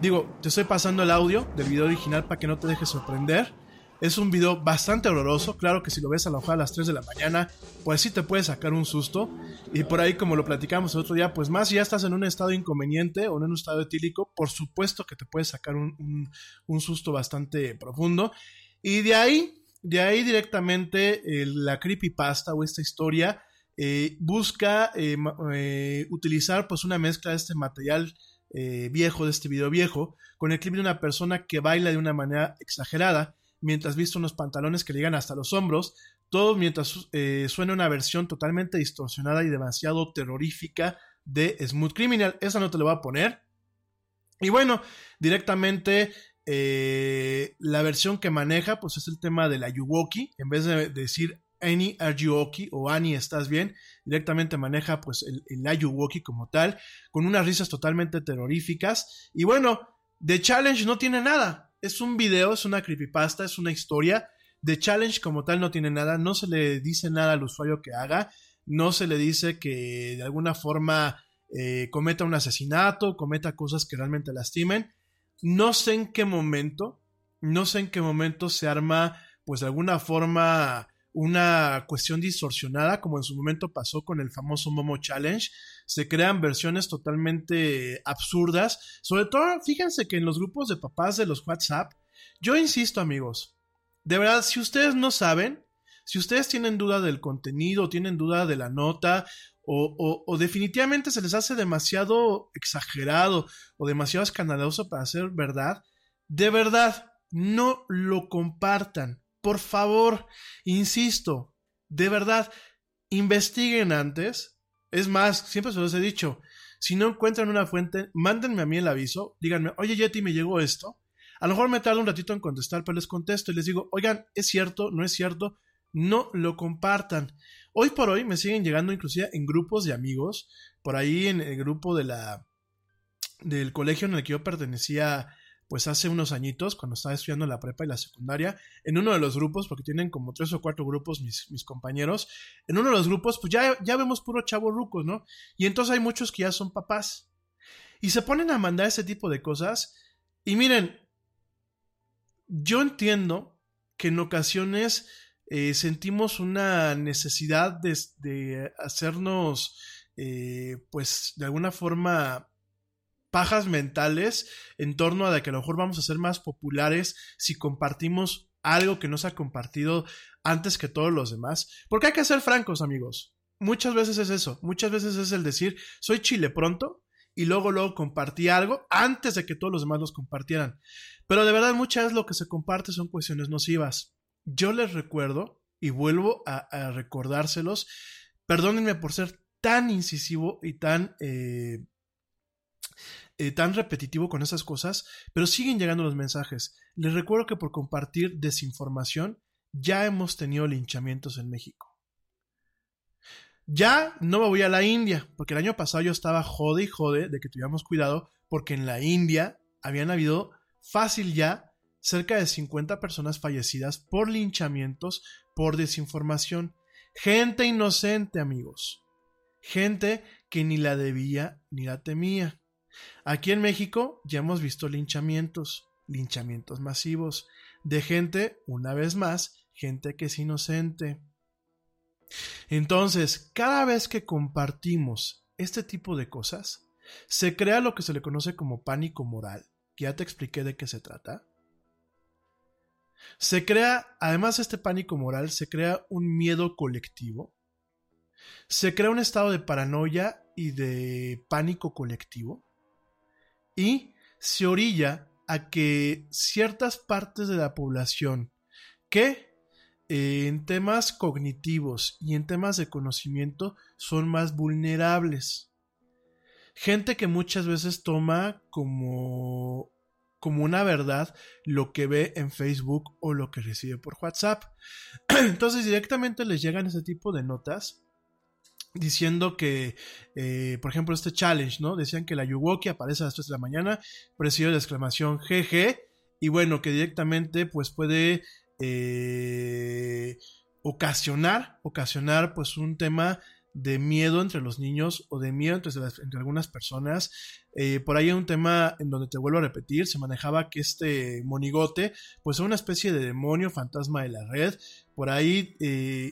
Digo, te estoy pasando el audio del video original para que no te dejes sorprender. Es un video bastante horroroso. Claro que si lo ves a la a las 3 de la mañana, pues sí te puede sacar un susto. Y por ahí, como lo platicamos el otro día, pues más si ya estás en un estado inconveniente o en un estado etílico, por supuesto que te puede sacar un, susto bastante profundo. Y de ahí, de ahí directamente la creepypasta o esta historia eh, busca eh, eh, utilizar pues una mezcla de este material viejo, de este video viejo, con el clip de una persona que baila de una manera exagerada mientras viste unos pantalones que llegan hasta los hombros, todo mientras eh, suena una versión totalmente distorsionada y demasiado terrorífica de Smooth Criminal. Esa no te la voy a poner. Y bueno, directamente eh, la versión que maneja, pues es el tema de la Yuwoki. En vez de decir Annie, are you okay? o Annie, ¿estás bien? Directamente maneja pues el, el Ayuwoki como tal, con unas risas totalmente terroríficas. Y bueno, The Challenge no tiene nada es un video, es una creepypasta, es una historia. De challenge como tal no tiene nada, no se le dice nada al usuario que haga, no se le dice que de alguna forma eh, cometa un asesinato, cometa cosas que realmente lastimen. No sé en qué momento, no sé en qué momento se arma pues de alguna forma una cuestión distorsionada, como en su momento pasó con el famoso Momo Challenge. Se crean versiones totalmente absurdas. Sobre todo, fíjense que en los grupos de papás de los WhatsApp, yo insisto amigos, de verdad, si ustedes no saben, si ustedes tienen duda del contenido, tienen duda de la nota, o, o, definitivamente se les hace demasiado exagerado o demasiado escandaloso para ser verdad, de verdad, no lo compartan por favor, insisto, de verdad, investiguen antes. Es más, siempre se los he dicho, si no encuentran una fuente, mándenme a mí el aviso, díganme, oye Yeti, me llegó esto. A lo mejor me tardo un ratito en contestar, pero les contesto y les digo, oigan, ¿es cierto? ¿No es cierto? No lo compartan. Hoy por hoy me siguen llegando inclusive en grupos de amigos, por ahí en el grupo de la del colegio en el que yo pertenecía pues hace unos añitos, cuando estaba estudiando la prepa y la secundaria, en uno de los grupos, porque tienen como tres o cuatro grupos mis, mis compañeros, en uno de los grupos, pues ya, ya vemos puro chavo rucos, ¿no? Y entonces hay muchos que ya son papás. Y se ponen a mandar ese tipo de cosas. Y miren, yo entiendo que en ocasiones eh, sentimos una necesidad de, de hacernos, eh, pues, de alguna forma pajas mentales en torno a de que a lo mejor vamos a ser más populares si compartimos algo que no se ha compartido antes que todos los demás. Porque hay que ser francos, amigos. Muchas veces es eso. Muchas veces es el decir, soy chile pronto y luego luego compartí algo antes de que todos los demás los compartieran. Pero de verdad muchas veces lo que se comparte son cuestiones nocivas. Yo les recuerdo y vuelvo a, a recordárselos. Perdónenme por ser tan incisivo y tan eh, eh, tan repetitivo con esas cosas, pero siguen llegando los mensajes. Les recuerdo que por compartir desinformación ya hemos tenido linchamientos en México. Ya no me voy a la India, porque el año pasado yo estaba jode y jode de que tuviéramos cuidado, porque en la India habían habido fácil ya cerca de 50 personas fallecidas por linchamientos, por desinformación. Gente inocente, amigos. Gente que ni la debía ni la temía. Aquí en México ya hemos visto linchamientos, linchamientos masivos, de gente, una vez más, gente que es inocente. Entonces, cada vez que compartimos este tipo de cosas, se crea lo que se le conoce como pánico moral, ya te expliqué de qué se trata. Se crea, además de este pánico moral, se crea un miedo colectivo. Se crea un estado de paranoia y de pánico colectivo. Y se orilla a que ciertas partes de la población que eh, en temas cognitivos y en temas de conocimiento son más vulnerables. Gente que muchas veces toma como, como una verdad lo que ve en Facebook o lo que recibe por WhatsApp. Entonces directamente les llegan ese tipo de notas diciendo que, eh, por ejemplo, este challenge, ¿no? Decían que la Yuwoki aparece a las 3 de la mañana, presidio la exclamación GG, y bueno, que directamente pues puede eh, ocasionar, ocasionar pues un tema de miedo entre los niños o de miedo entre, algunas personas. Eh, por ahí hay un tema en donde te vuelvo a repetir, se manejaba que este monigote pues era una especie de demonio fantasma de la red. Por ahí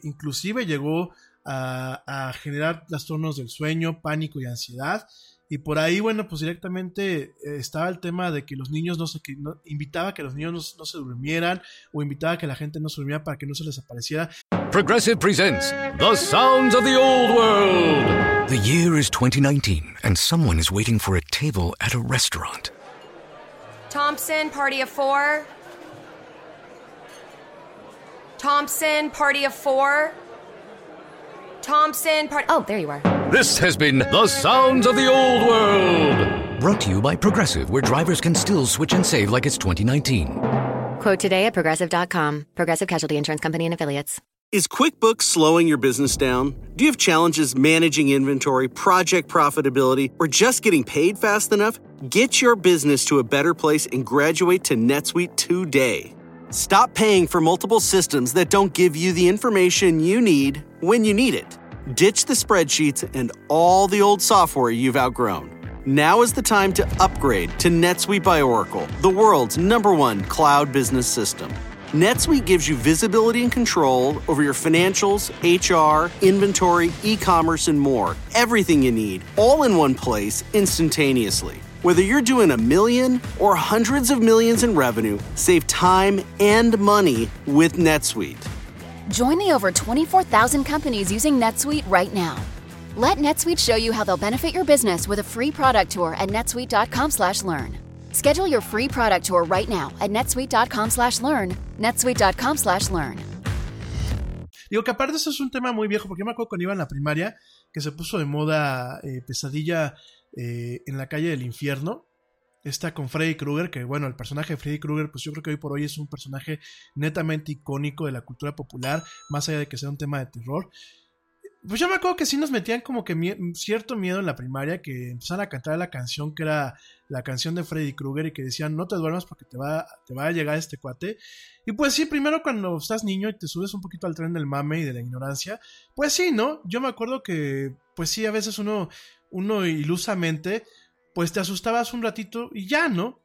inclusive llegó a, a generar trastornos del sueño, pánico y ansiedad. Y por ahí, bueno, pues directamente eh, estaba el tema de que los niños no se, que no, invitaba a que los niños no, no, se durmieran o invitaba a que la gente no se durmiera para que no se les apareciera. Progressive presents The Sounds of the Old World. The year is 2019 and someone is waiting for a table at a restaurant. Thompson, party of four. Thompson, party of four. Thompson, part. Oh, there you are. This has been The Sounds of the Old World. Brought to you by Progressive, where drivers can still switch and save like it's 2019. Quote today at progressive.com. Progressive Casualty Insurance Company and Affiliates. Is QuickBooks slowing your business down? Do you have challenges managing inventory, project profitability, or just getting paid fast enough? Get your business to a better place and graduate to NetSuite today. Stop paying for multiple systems that don't give you the information you need when you need it. Ditch the spreadsheets and all the old software you've outgrown. Now is the time to upgrade to NetSuite by Oracle, the world's number one cloud business system. NetSuite gives you visibility and control over your financials, HR, inventory, e commerce, and more. Everything you need, all in one place, instantaneously. Whether you're doing a million or hundreds of millions in revenue, save time and money with NetSuite. Join the over 24,000 companies using NetSuite right now. Let NetSuite show you how they'll benefit your business with a free product tour at netsuite.com/learn. Schedule your free product tour right now at netsuite.com/learn. netsuite.com/learn. Digo que aparte eso es un tema muy viejo porque yo me acuerdo cuando iba en la primaria que se puso de moda eh, pesadilla eh, en la calle del infierno. Esta con Freddy Krueger, que bueno, el personaje de Freddy Krueger, pues yo creo que hoy por hoy es un personaje netamente icónico de la cultura popular, más allá de que sea un tema de terror. Pues yo me acuerdo que sí nos metían como que cierto miedo en la primaria, que empezaban a cantar la canción que era la canción de Freddy Krueger y que decían no te duermas porque te va, te va a llegar este cuate. Y pues sí, primero cuando estás niño y te subes un poquito al tren del mame y de la ignorancia, pues sí, ¿no? Yo me acuerdo que, pues sí, a veces uno, uno ilusamente pues te asustabas un ratito y ya, ¿no?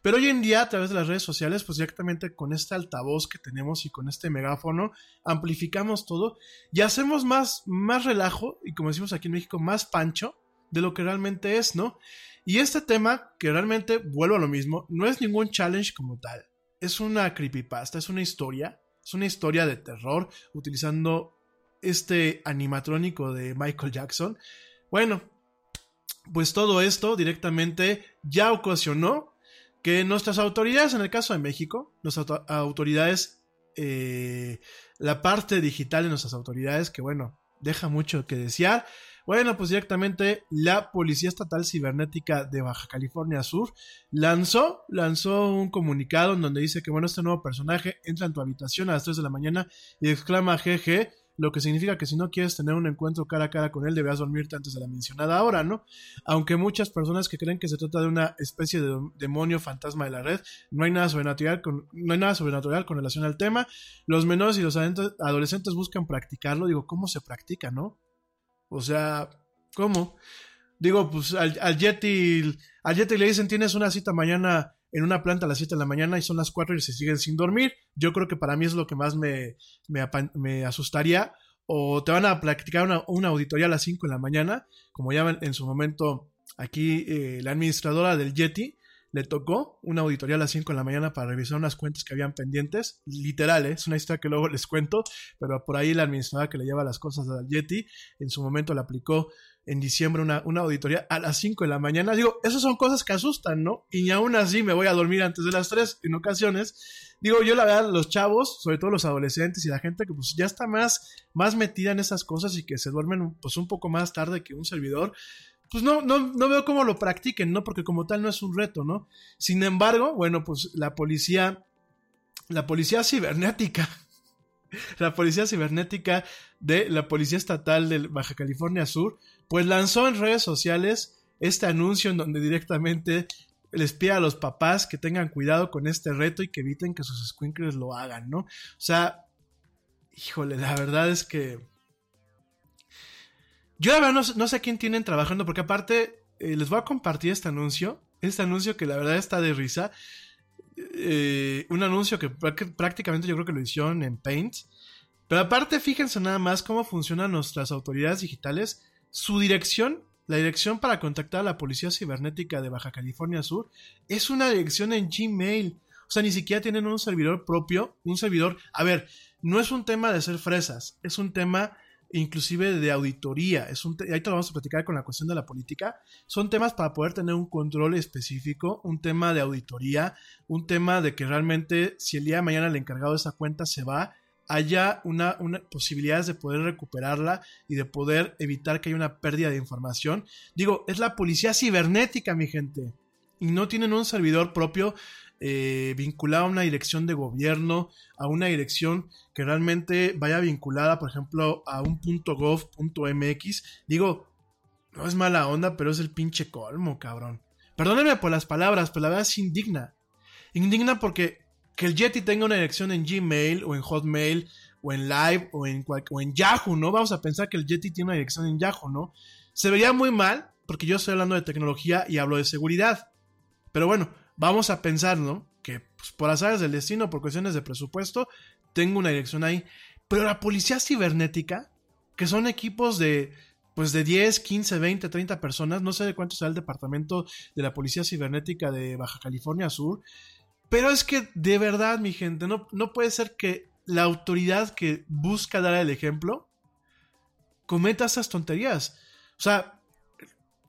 Pero hoy en día, a través de las redes sociales, pues directamente con este altavoz que tenemos y con este megáfono, amplificamos todo y hacemos más, más relajo y como decimos aquí en México, más pancho de lo que realmente es, ¿no? Y este tema, que realmente, vuelvo a lo mismo, no es ningún challenge como tal. Es una creepypasta, es una historia, es una historia de terror utilizando este animatrónico de Michael Jackson. Bueno, pues todo esto directamente ya ocasionó que nuestras autoridades, en el caso de México, nuestras autoridades, eh, la parte digital de nuestras autoridades, que bueno, deja mucho que desear. Bueno, pues directamente la Policía Estatal Cibernética de Baja California Sur lanzó, lanzó un comunicado en donde dice que bueno, este nuevo personaje entra en tu habitación a las 3 de la mañana y exclama GG lo que significa que si no quieres tener un encuentro cara a cara con él, debes dormirte antes de la mencionada hora, ¿no? Aunque muchas personas que creen que se trata de una especie de demonio fantasma de la red, no hay nada sobrenatural con, no hay nada sobrenatural con relación al tema. Los menores y los adolescentes buscan practicarlo. Digo, ¿cómo se practica, no? O sea, ¿cómo? Digo, pues al, al Yeti, al Yeti le dicen tienes una cita mañana en una planta a las 7 de la mañana y son las 4 y se siguen sin dormir. Yo creo que para mí es lo que más me, me, asustaría. O te van a practicar una, una, auditoría a las 5 de la mañana, como ya en su momento aquí eh, la administradora del Yeti le tocó una auditoría a las 5 de la mañana para revisar unas cuentas que habían pendientes. Literal, ¿eh? es una historia que luego les cuento, pero por ahí la administradora que le lleva las cosas al Yeti en su momento le aplicó en diciembre una, una auditoría a las 5 de la mañana. Digo, esas son cosas que asustan, ¿no? Y aún así me voy a dormir antes de las 3 en ocasiones. Digo, yo la verdad, los chavos, sobre todo los adolescentes y la gente que pues ya está más, más metida en esas cosas y que se duermen pues un poco más tarde que un servidor, pues no, no, no veo cómo lo practiquen, ¿no? Porque como tal no es un reto, ¿no? Sin embargo, bueno, pues la policía, la policía cibernética, la policía cibernética de la Policía Estatal de Baja California Sur, pues lanzó en redes sociales este anuncio en donde directamente les pide a los papás que tengan cuidado con este reto y que eviten que sus squinkles lo hagan, ¿no? O sea, híjole, la verdad es que... Yo la verdad no, sé quién tienen trabajando, porque aparte eh, les voy a compartir este anuncio, este anuncio que la verdad está de risa. Eh, un anuncio que prácticamente yo creo que lo hicieron en Paint. Pero aparte, fíjense nada más cómo funcionan nuestras autoridades digitales su dirección, la dirección para contactar a la Policía Cibernética de Baja California Sur, es una dirección en Gmail. O sea, ni siquiera tienen un servidor propio, un servidor... A ver, no es un tema de ser fresas, es un tema inclusive de auditoría. Es un ahí te lo vamos a platicar con la cuestión de la política. Son temas para poder tener un control específico, un tema de auditoría, un tema de que realmente si el día de mañana el encargado de esa cuenta se va, haya una, una posibilidades de poder recuperarla y de poder evitar que haya una pérdida de información. Digo, es la policía cibernética, mi gente. Y no tienen un servidor propio eh, vinculado a una dirección de gobierno, a una dirección que realmente vaya vinculada, por ejemplo, a un .gov.mx. Digo, no es mala onda, pero es el pinche colmo, cabrón. Perdónenme por las palabras, pero la verdad es indigna. Indigna porque que el Yeti tenga una dirección en Gmail o en Hotmail o en Live o en, o en Yahoo, ¿no? Vamos a pensar que el Yeti tiene una dirección en Yahoo, ¿no? Se vería muy mal porque yo estoy hablando de tecnología y hablo de seguridad. Pero bueno, vamos a pensar, ¿no? Que pues, por azares del destino, por cuestiones de presupuesto, tengo una dirección ahí. Pero la policía cibernética, que son equipos de pues de 10, 15, 20, 30 personas, no sé de cuánto sea el departamento de la Policía Cibernética de Baja California Sur, pero es que de verdad, mi gente, no, no puede ser que la autoridad que busca dar el ejemplo cometa esas tonterías. O sea,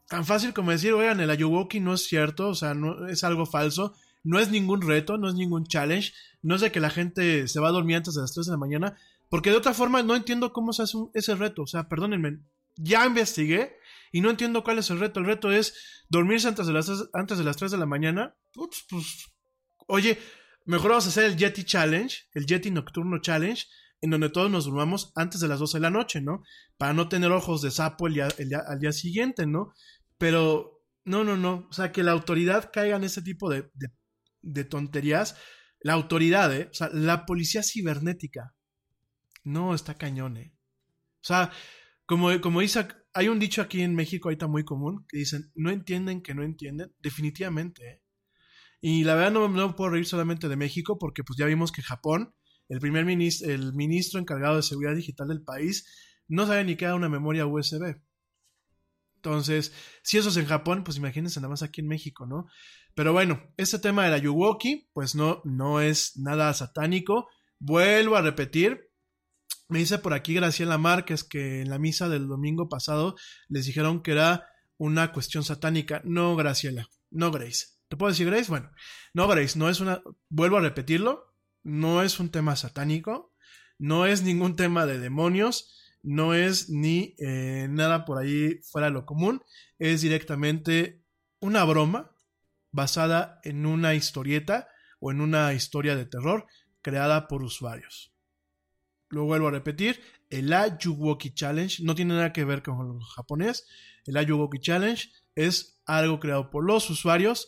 tan fácil como decir, oigan, el Ayuwoki no es cierto, o sea, no es algo falso, no es ningún reto, no es ningún challenge, no es de que la gente se va a dormir antes de las 3 de la mañana, porque de otra forma no entiendo cómo se hace ese reto, o sea, perdónenme, ya investigué y no entiendo cuál es el reto, el reto es dormirse antes de las, antes de las 3 de la mañana, pues, pues oye, mejor vamos a hacer el Yeti Challenge, el Yeti Nocturno Challenge, en donde todos nos durmamos antes de las 12 de la noche, ¿no? Para no tener ojos de sapo el día, al día siguiente, ¿no? Pero, no, no, no. O sea, que la autoridad caiga en ese tipo de, de, tonterías. La autoridad, ¿eh? O sea, la policía cibernética. No, está cañón, ¿eh? O sea, como, como hay un dicho aquí en México ahorita muy común que dicen, no entienden que no entienden, definitivamente. ¿eh? Y la verdad no, no puedo reír solamente de México porque pues ya vimos que Japón, el primer ministro, el ministro encargado de seguridad digital del país, no sabe ni qué era una memoria USB. Entonces, si eso es en Japón, pues imagínense nada más aquí en México, ¿no? Pero bueno, este tema de la Yuwoki, pues no, no es nada satánico. Vuelvo a repetir, me dice por aquí Graciela Márquez que en la misa del domingo pasado les dijeron que era una cuestión satánica. No, Graciela, no Grace. ¿Te puedo decir Grace? Bueno, no Grace, no es una, vuelvo a repetirlo, no es un tema satánico, no es ningún tema de demonios, no es ni eh, nada por ahí fuera de lo común, es directamente una broma basada en una historieta o en una historia de terror creada por usuarios. Lo vuelvo a repetir, el Ayuwoki Challenge no tiene nada que ver con los japonés. El Ayuwoki Challenge es algo creado por los usuarios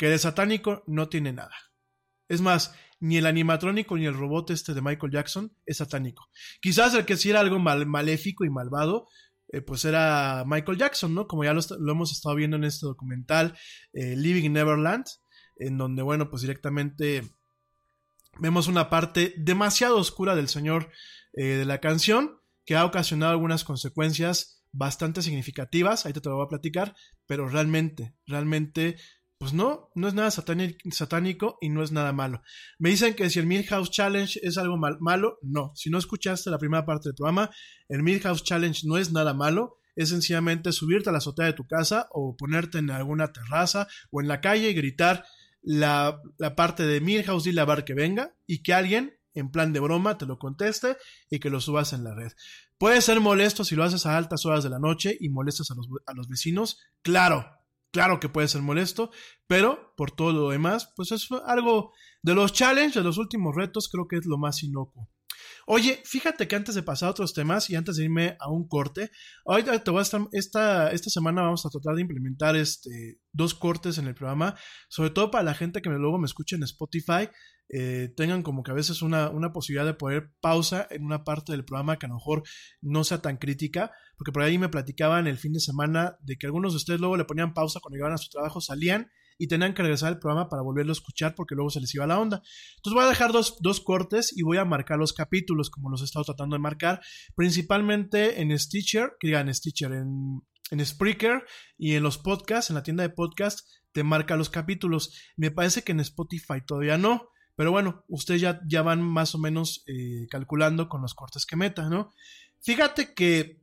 que de satánico no tiene nada. Es más, ni el animatrónico ni el robot este de Michael Jackson es satánico. Quizás el que sí era algo maléfico y malvado, eh, pues era Michael Jackson, ¿no? Como ya lo, hemos estado viendo en este documental, eh, Living Neverland, en donde, bueno, pues directamente vemos una parte demasiado oscura del señor eh, de la canción que ha ocasionado algunas consecuencias bastante significativas, ahí te lo voy a platicar, pero realmente, realmente, pues no, no es nada satánico y no es nada malo. Me dicen que si el Milhouse Challenge es algo malo, no. Si no escuchaste la primera parte del programa, el Milhouse Challenge no es nada malo, es sencillamente subirte a la azotea de tu casa o ponerte en alguna terraza o en la calle y gritar la, parte de Milhouse y la bar que venga y que alguien en plan de broma te lo conteste y que lo subas en la red. Puede ser molesto si lo haces a altas horas de la noche y molestas a los vecinos. Claro, claro que puede ser molesto, pero por todo lo demás, pues es algo de los challenges, de los últimos retos, creo que es lo más inocuo. Oye, fíjate que antes de pasar a otros temas y antes de irme a un corte, hoy te voy a estar, esta, esta semana vamos a tratar de implementar este, dos cortes en el programa, sobre todo para la gente que luego me escuche en Spotify, eh, tengan como que a veces una, una posibilidad de poner pausa en una parte del programa que a lo mejor no sea tan crítica, porque por ahí me platicaban el fin de semana de que algunos de ustedes luego le ponían pausa cuando iban a su trabajo, salían y tenían que regresar al programa para volverlo a escuchar porque luego se les iba la onda. Entonces voy a dejar dos, dos cortes y voy a marcar los capítulos como los he estado tratando de marcar, principalmente en Stitcher, que digan Stitcher, en, en Spreaker y en los podcasts, en la tienda de podcast, te marca los capítulos. Me parece que en Spotify todavía no. Pero bueno, ustedes ya, ya van más o menos eh, calculando con los cortes que meta, ¿no? Fíjate que,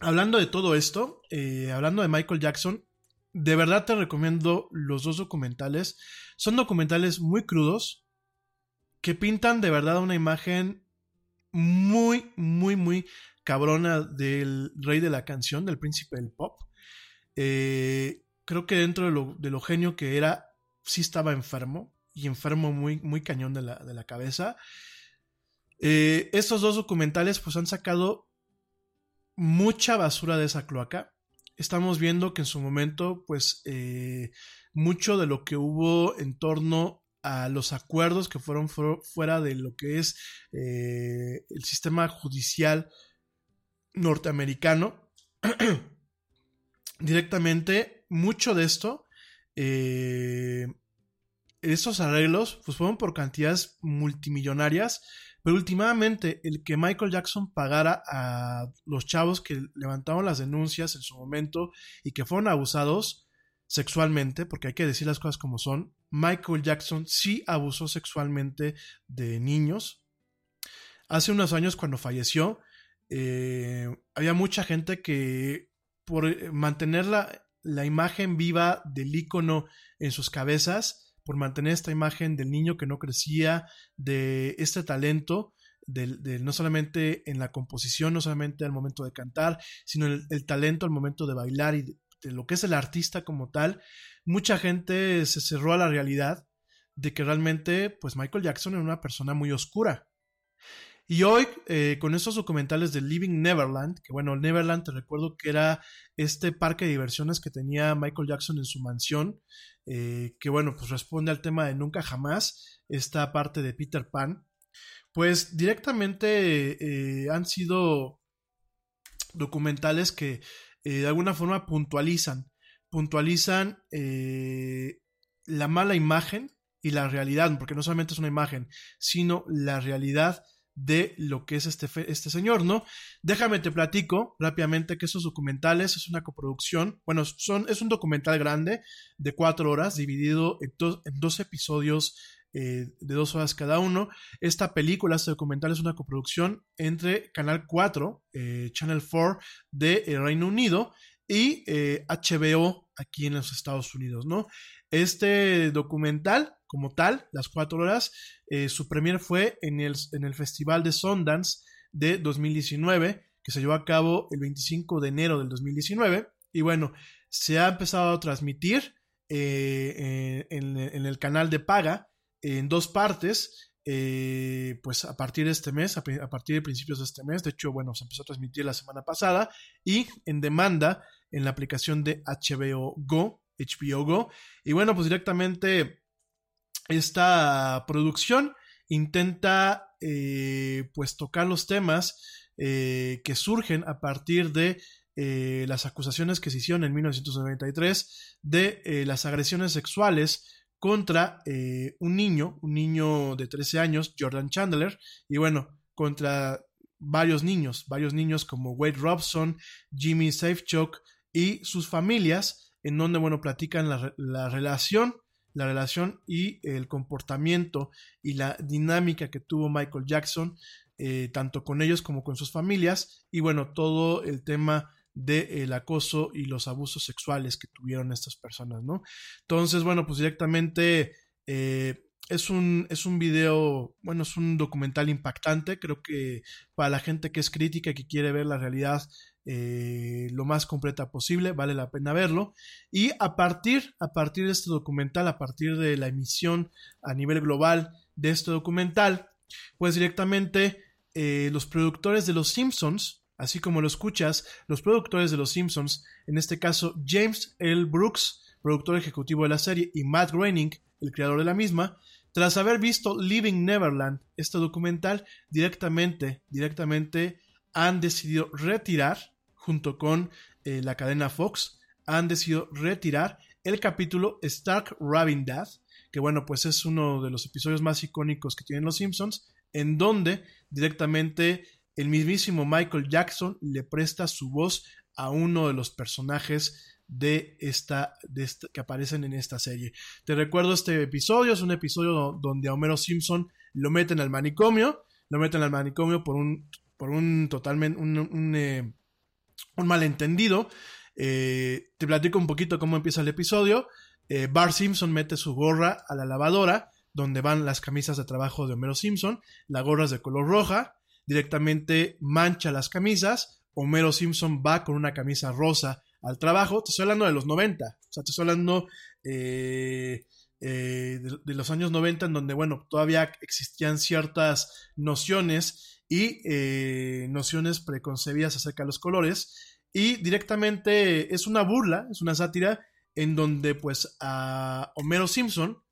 hablando de todo esto, eh, hablando de Michael Jackson, de verdad te recomiendo los dos documentales. Son documentales muy crudos que pintan de verdad una imagen muy, muy, muy cabrona del rey de la canción, del príncipe del pop. Eh, creo que dentro de lo, de lo, genio que era, sí estaba enfermo y enfermo muy, muy cañón de la, de la cabeza. Eh, estos dos documentales pues han sacado mucha basura de esa cloaca estamos viendo que en su momento, pues, eh, mucho de lo que hubo en torno a los acuerdos que fueron fuera de lo que es eh, el sistema judicial norteamericano, directamente, mucho de esto, eh, estos arreglos, pues fueron por cantidades multimillonarias, pero últimamente el que Michael Jackson pagara a los chavos que levantaron las denuncias en su momento y que fueron abusados sexualmente, porque hay que decir las cosas como son, Michael Jackson sí abusó sexualmente de niños. Hace unos años cuando falleció, eh, había mucha gente que por mantener la, la imagen viva del ícono en sus cabezas, por mantener esta imagen del niño que no crecía, de este talento, de, no solamente en la composición, no solamente al momento de cantar, sino el, el talento al momento de bailar y de, lo que es el artista como tal. Mucha gente se cerró a la realidad de que realmente, pues Michael Jackson era una persona muy oscura. Y hoy, eh, con estos documentales de Living Neverland, que bueno, Neverland te recuerdo que era este parque de diversiones que tenía Michael Jackson en su mansión, eh, que bueno, pues responde al tema de Nunca Jamás, esta parte de Peter Pan, pues directamente eh, han sido documentales que eh, de alguna forma puntualizan, puntualizan la mala imagen y la realidad, porque no solamente es una imagen, sino la realidad de lo que es este, este señor, ¿no? Déjame te platico rápidamente que estos documentales es una coproducción, bueno, son, es un documental grande de cuatro horas, dividido en, dos episodios eh, de dos horas cada uno. Esta película, este documental es una coproducción entre Canal 4, eh, Channel 4 de eh, Reino Unido y HBO aquí en los Estados Unidos, ¿no? Este documental, como tal, las cuatro horas, su premier fue en el, en el Festival de Sundance de 2019, que se llevó a cabo el 25 de enero del 2019. Y bueno, se ha empezado a transmitir en, en, el canal de paga en dos partes, eh, pues a partir de este mes, a, partir de principios de este mes, de hecho, bueno, se empezó a transmitir la semana pasada, y en demanda en la aplicación de HBO Go, HBO Go, y bueno, pues directamente esta producción intenta eh, pues tocar los temas eh, que surgen a partir de las acusaciones que se hicieron en 1993 de las agresiones sexuales contra eh, un niño, un niño de 13 años, Jordan Chandler, y bueno, contra varios niños, varios niños como Wade Robson, Jimmy Safechuck y sus familias, en donde, bueno, platican la, relación, la relación y el comportamiento y la dinámica que tuvo Michael Jackson, eh, tanto con ellos como con sus familias, y bueno, todo el tema del acoso y los abusos sexuales que tuvieron estas personas, ¿no? Entonces, bueno, pues directamente eh, es, un, es un video, bueno, es un documental impactante, creo que para la gente que es crítica y que quiere ver la realidad eh, lo más completa posible, vale la pena verlo. Y a partir, a partir de este documental, a partir de la emisión a nivel global de este documental, pues directamente eh, los productores de Los Simpsons, Así como lo escuchas, los productores de Los Simpsons, en este caso James L. Brooks, productor ejecutivo de la serie, y Matt Groening, el creador de la misma, tras haber visto Living Neverland, este documental, directamente, directamente han decidido retirar, junto con eh, la cadena Fox, han decidido retirar el capítulo Stark Robin Dad, que bueno, pues es uno de los episodios más icónicos que tienen los Simpsons, en donde directamente el mismísimo Michael Jackson le presta su voz a uno de los personajes de esta, de que aparecen en esta serie. Te recuerdo este episodio, es un episodio donde a Homero Simpson lo meten al manicomio, lo meten al manicomio por un, por un totalmente, malentendido. Eh, te platico un poquito cómo empieza el episodio. Eh, Bart Simpson mete su gorra a la lavadora, donde van las camisas de trabajo de Homero Simpson. La gorra es de color roja, directamente mancha las camisas. Homero Simpson va con una camisa rosa al trabajo. Te estoy hablando de los 90. O sea, te estoy hablando eh, eh, de, los años 90 en donde, bueno, todavía existían ciertas nociones y eh, nociones preconcebidas acerca de los colores. Y directamente es una burla, es una sátira en donde pues a Homero Simpson,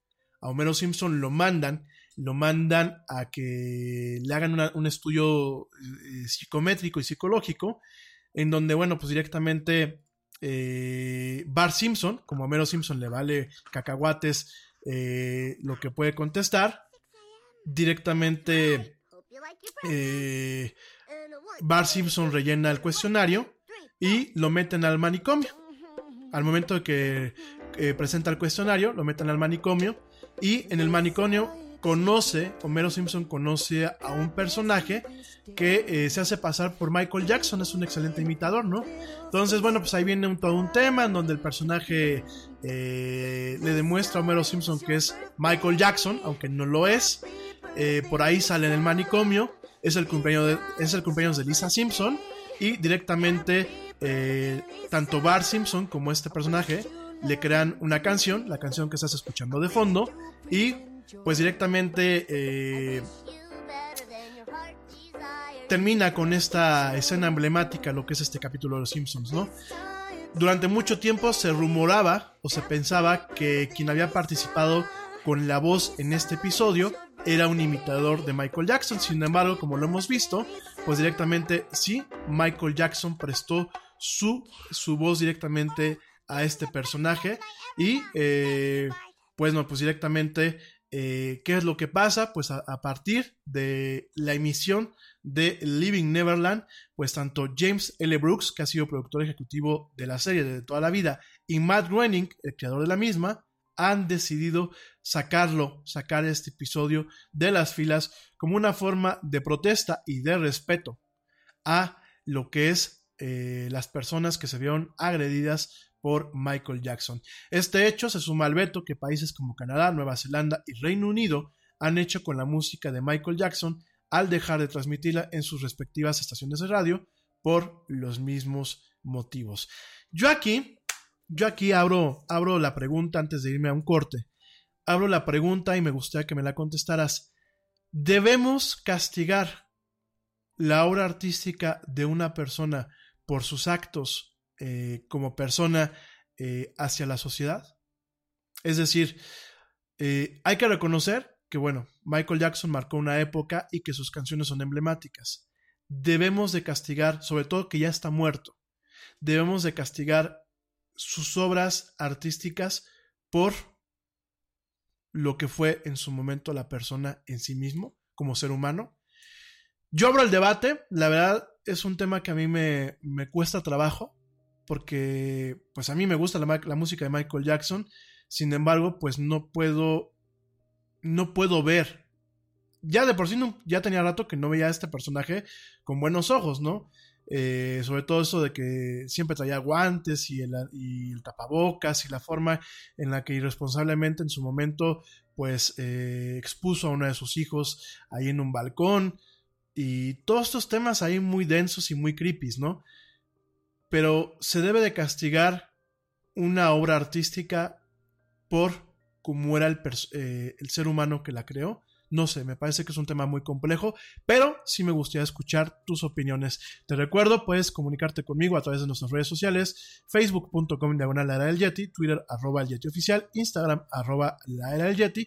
a Homero Simpson lo mandan lo mandan a que le hagan un estudio eh, psicométrico y psicológico, en donde, bueno, pues directamente eh, Bart Simpson, como Homero Simpson le vale cacahuates eh, lo que puede contestar, directamente Bart Simpson rellena el cuestionario y lo meten al manicomio. Al momento de que presenta el cuestionario, lo meten al manicomio y en el manicomio conoce, Homero Simpson conoce a un personaje que eh, se hace pasar por Michael Jackson, es un excelente imitador, ¿no? Entonces, bueno, pues ahí viene un, todo un tema en donde el personaje eh, le demuestra a Homero Simpson que es Michael Jackson, aunque no lo es. Eh, por ahí sale en el manicomio, es el cumpleaños de, es el cumpleaños de Lisa Simpson. Y directamente tanto Bart Simpson como este personaje le crean una canción, la canción que estás escuchando de fondo, y pues directamente eh, termina con esta escena emblemática, lo que es este capítulo de Los Simpsons, ¿no? Durante mucho tiempo se rumoraba o se pensaba que quien había participado con la voz en este episodio era un imitador de Michael Jackson. Sin embargo, como lo hemos visto, pues directamente sí, Michael Jackson prestó su, su voz directamente a este personaje y eh, pues no, pues directamente eh, ¿qué es lo que pasa? Pues a, a, partir de la emisión de Living Neverland, pues tanto James L. Brooks, que ha sido productor ejecutivo de la serie de toda la vida, y Matt Groening, el creador de la misma, han decidido sacarlo, sacar este episodio de las filas como una forma de protesta y de respeto a lo que es eh, las personas que se vieron agredidas por Michael Jackson. Este hecho se suma al veto que países como Canadá, Nueva Zelanda y Reino Unido han hecho con la música de Michael Jackson al dejar de transmitirla en sus respectivas estaciones de radio por los mismos motivos. Yo aquí, yo aquí abro, abro la pregunta antes de irme a un corte. Abro la pregunta y me gustaría que me la contestaras. ¿Debemos castigar la obra artística de una persona por sus actos eh, como persona eh, hacia la sociedad? Es decir, eh, hay que reconocer que, bueno, Michael Jackson marcó una época y que sus canciones son emblemáticas. Debemos de castigar, sobre todo que ya está muerto, debemos de castigar sus obras artísticas por lo que fue en su momento la persona en sí mismo, como ser humano. Yo abro el debate, la verdad es un tema que a mí me, me cuesta trabajo, porque pues a mí me gusta la, música de Michael Jackson, sin embargo, pues no puedo no puedo ver. Ya de por sí ya tenía rato que no veía a este personaje con buenos ojos, ¿no? Eh, sobre todo eso de que siempre traía guantes y el, tapabocas y la forma en la que irresponsablemente en su momento pues eh, expuso a uno de sus hijos ahí en un balcón y todos estos temas ahí muy densos y muy creepy, ¿no? Pero se debe de castigar una obra artística por cómo era eh, el, ser humano que la creó. No sé, me parece que es un tema muy complejo, pero sí me gustaría escuchar tus opiniones. Te recuerdo, puedes comunicarte conmigo a través de nuestras redes sociales, facebook.com diagonal la era del Yeti, Twitter arroba el Yeti oficial, Instagram arroba la era del Yeti.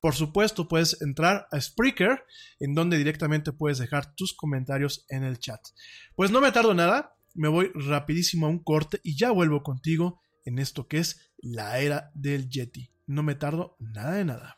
Por supuesto, puedes entrar a Spreaker, en donde directamente puedes dejar tus comentarios en el chat. Pues no me tardo nada, me voy rapidísimo a un corte y ya vuelvo contigo en esto que es la era del Yeti. No me tardo nada de nada.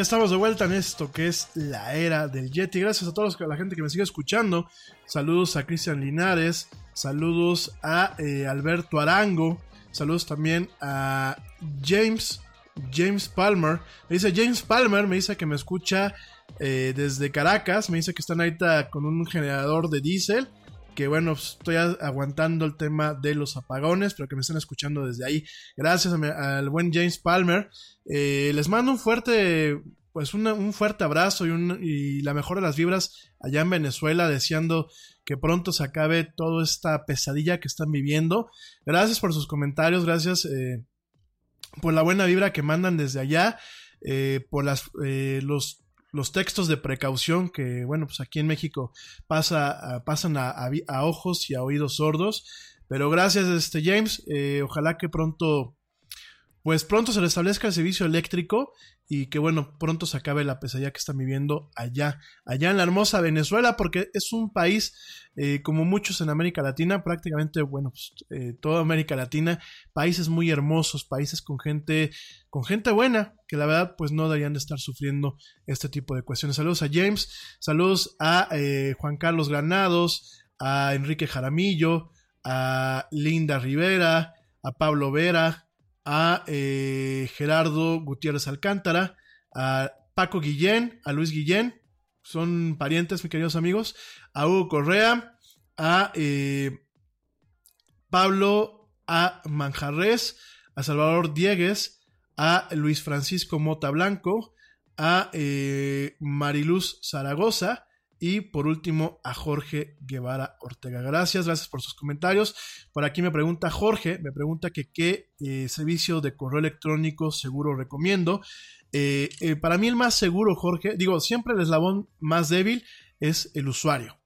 Ya estamos de vuelta en esto que es la era del Yeti. Gracias a todos la gente que me sigue escuchando. Saludos a Cristian Linares. Saludos a eh, Alberto Arango. Saludos también a James. James Palmer. Me dice James Palmer, me dice que me escucha eh, desde Caracas. Me dice que están ahorita con un generador de diésel que bueno, estoy aguantando el tema de los apagones, pero que me están escuchando desde ahí. Gracias al buen James Palmer. Eh, les mando un fuerte, pues un fuerte abrazo y la mejor de las vibras allá en Venezuela, deseando que pronto se acabe toda esta pesadilla que están viviendo. Gracias por sus comentarios, gracias eh, por la buena vibra que mandan desde allá, eh, por las, los los textos de precaución que, bueno, pues aquí en México pasa, pasan a, ojos y a oídos sordos. Pero gracias, este James. Eh, ojalá que pronto, pues pronto se restablezca el servicio eléctrico y que bueno, pronto se acabe la pesadilla que están viviendo allá, allá en la hermosa Venezuela, porque es un país, eh, como muchos en América Latina, prácticamente, bueno, pues, eh, toda América Latina, países muy hermosos, países con gente, con gente buena, que la verdad, pues no deberían de estar sufriendo este tipo de cuestiones. Saludos a James, saludos a eh, Juan Carlos Granados, a Enrique Jaramillo, a Linda Rivera, a Pablo Vera, a eh, Gerardo Gutiérrez Alcántara, a Paco Guillén, a Luis Guillén, son parientes, mis queridos amigos, a Hugo Correa, a eh, Pablo A. Manjarres, a Salvador Diegues, a Luis Francisco Mota Blanco, a eh, Mariluz Zaragoza, y por último, a Jorge Guevara Ortega. Gracias, gracias por sus comentarios. Por aquí me pregunta Jorge, me pregunta que qué eh, servicio de correo electrónico seguro recomiendo. Eh, eh, para mí el más seguro, Jorge, digo, siempre el eslabón más débil es el usuario.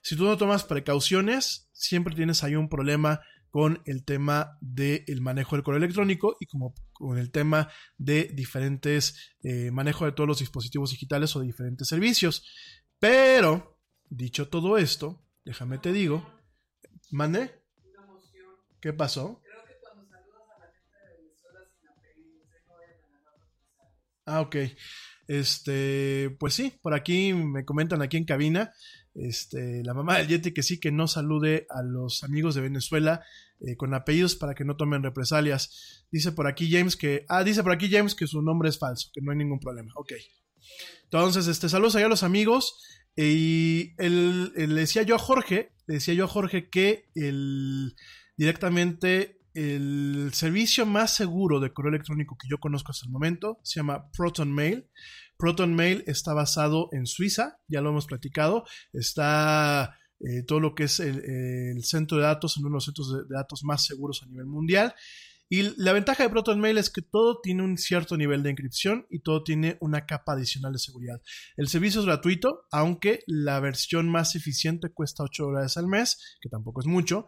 Si tú no tomas precauciones, siempre tienes ahí un problema con el tema del manejo del correo electrónico y como con el tema de diferentes manejo de todos los dispositivos digitales o de diferentes servicios. Pero, dicho todo esto, déjame te digo, ¿mande? ¿Qué pasó? Ah, ok. Este, pues sí, por aquí me comentan aquí en cabina, este, la mamá del Yeti que sí que no salude a los amigos de Venezuela eh, con apellidos para que no tomen represalias. Dice por aquí James que, ah, dice por aquí James que su nombre es falso, que no hay ningún problema. Ok. Entonces, este, saludos allá a los amigos. Y el, le decía yo a Jorge, le decía yo a Jorge que el, directamente el servicio más seguro de correo electrónico que yo conozco hasta el momento se llama Proton Mail. Proton Mail está basado en Suiza, ya lo hemos platicado. Está eh, todo lo que es el, centro de datos, en uno de los centros de datos más seguros a nivel mundial. Y la ventaja de ProtonMail es que todo tiene un cierto nivel de encripción y todo tiene una capa adicional de seguridad. El servicio es gratuito, aunque la versión más eficiente cuesta 8 dólares al mes, que tampoco es mucho.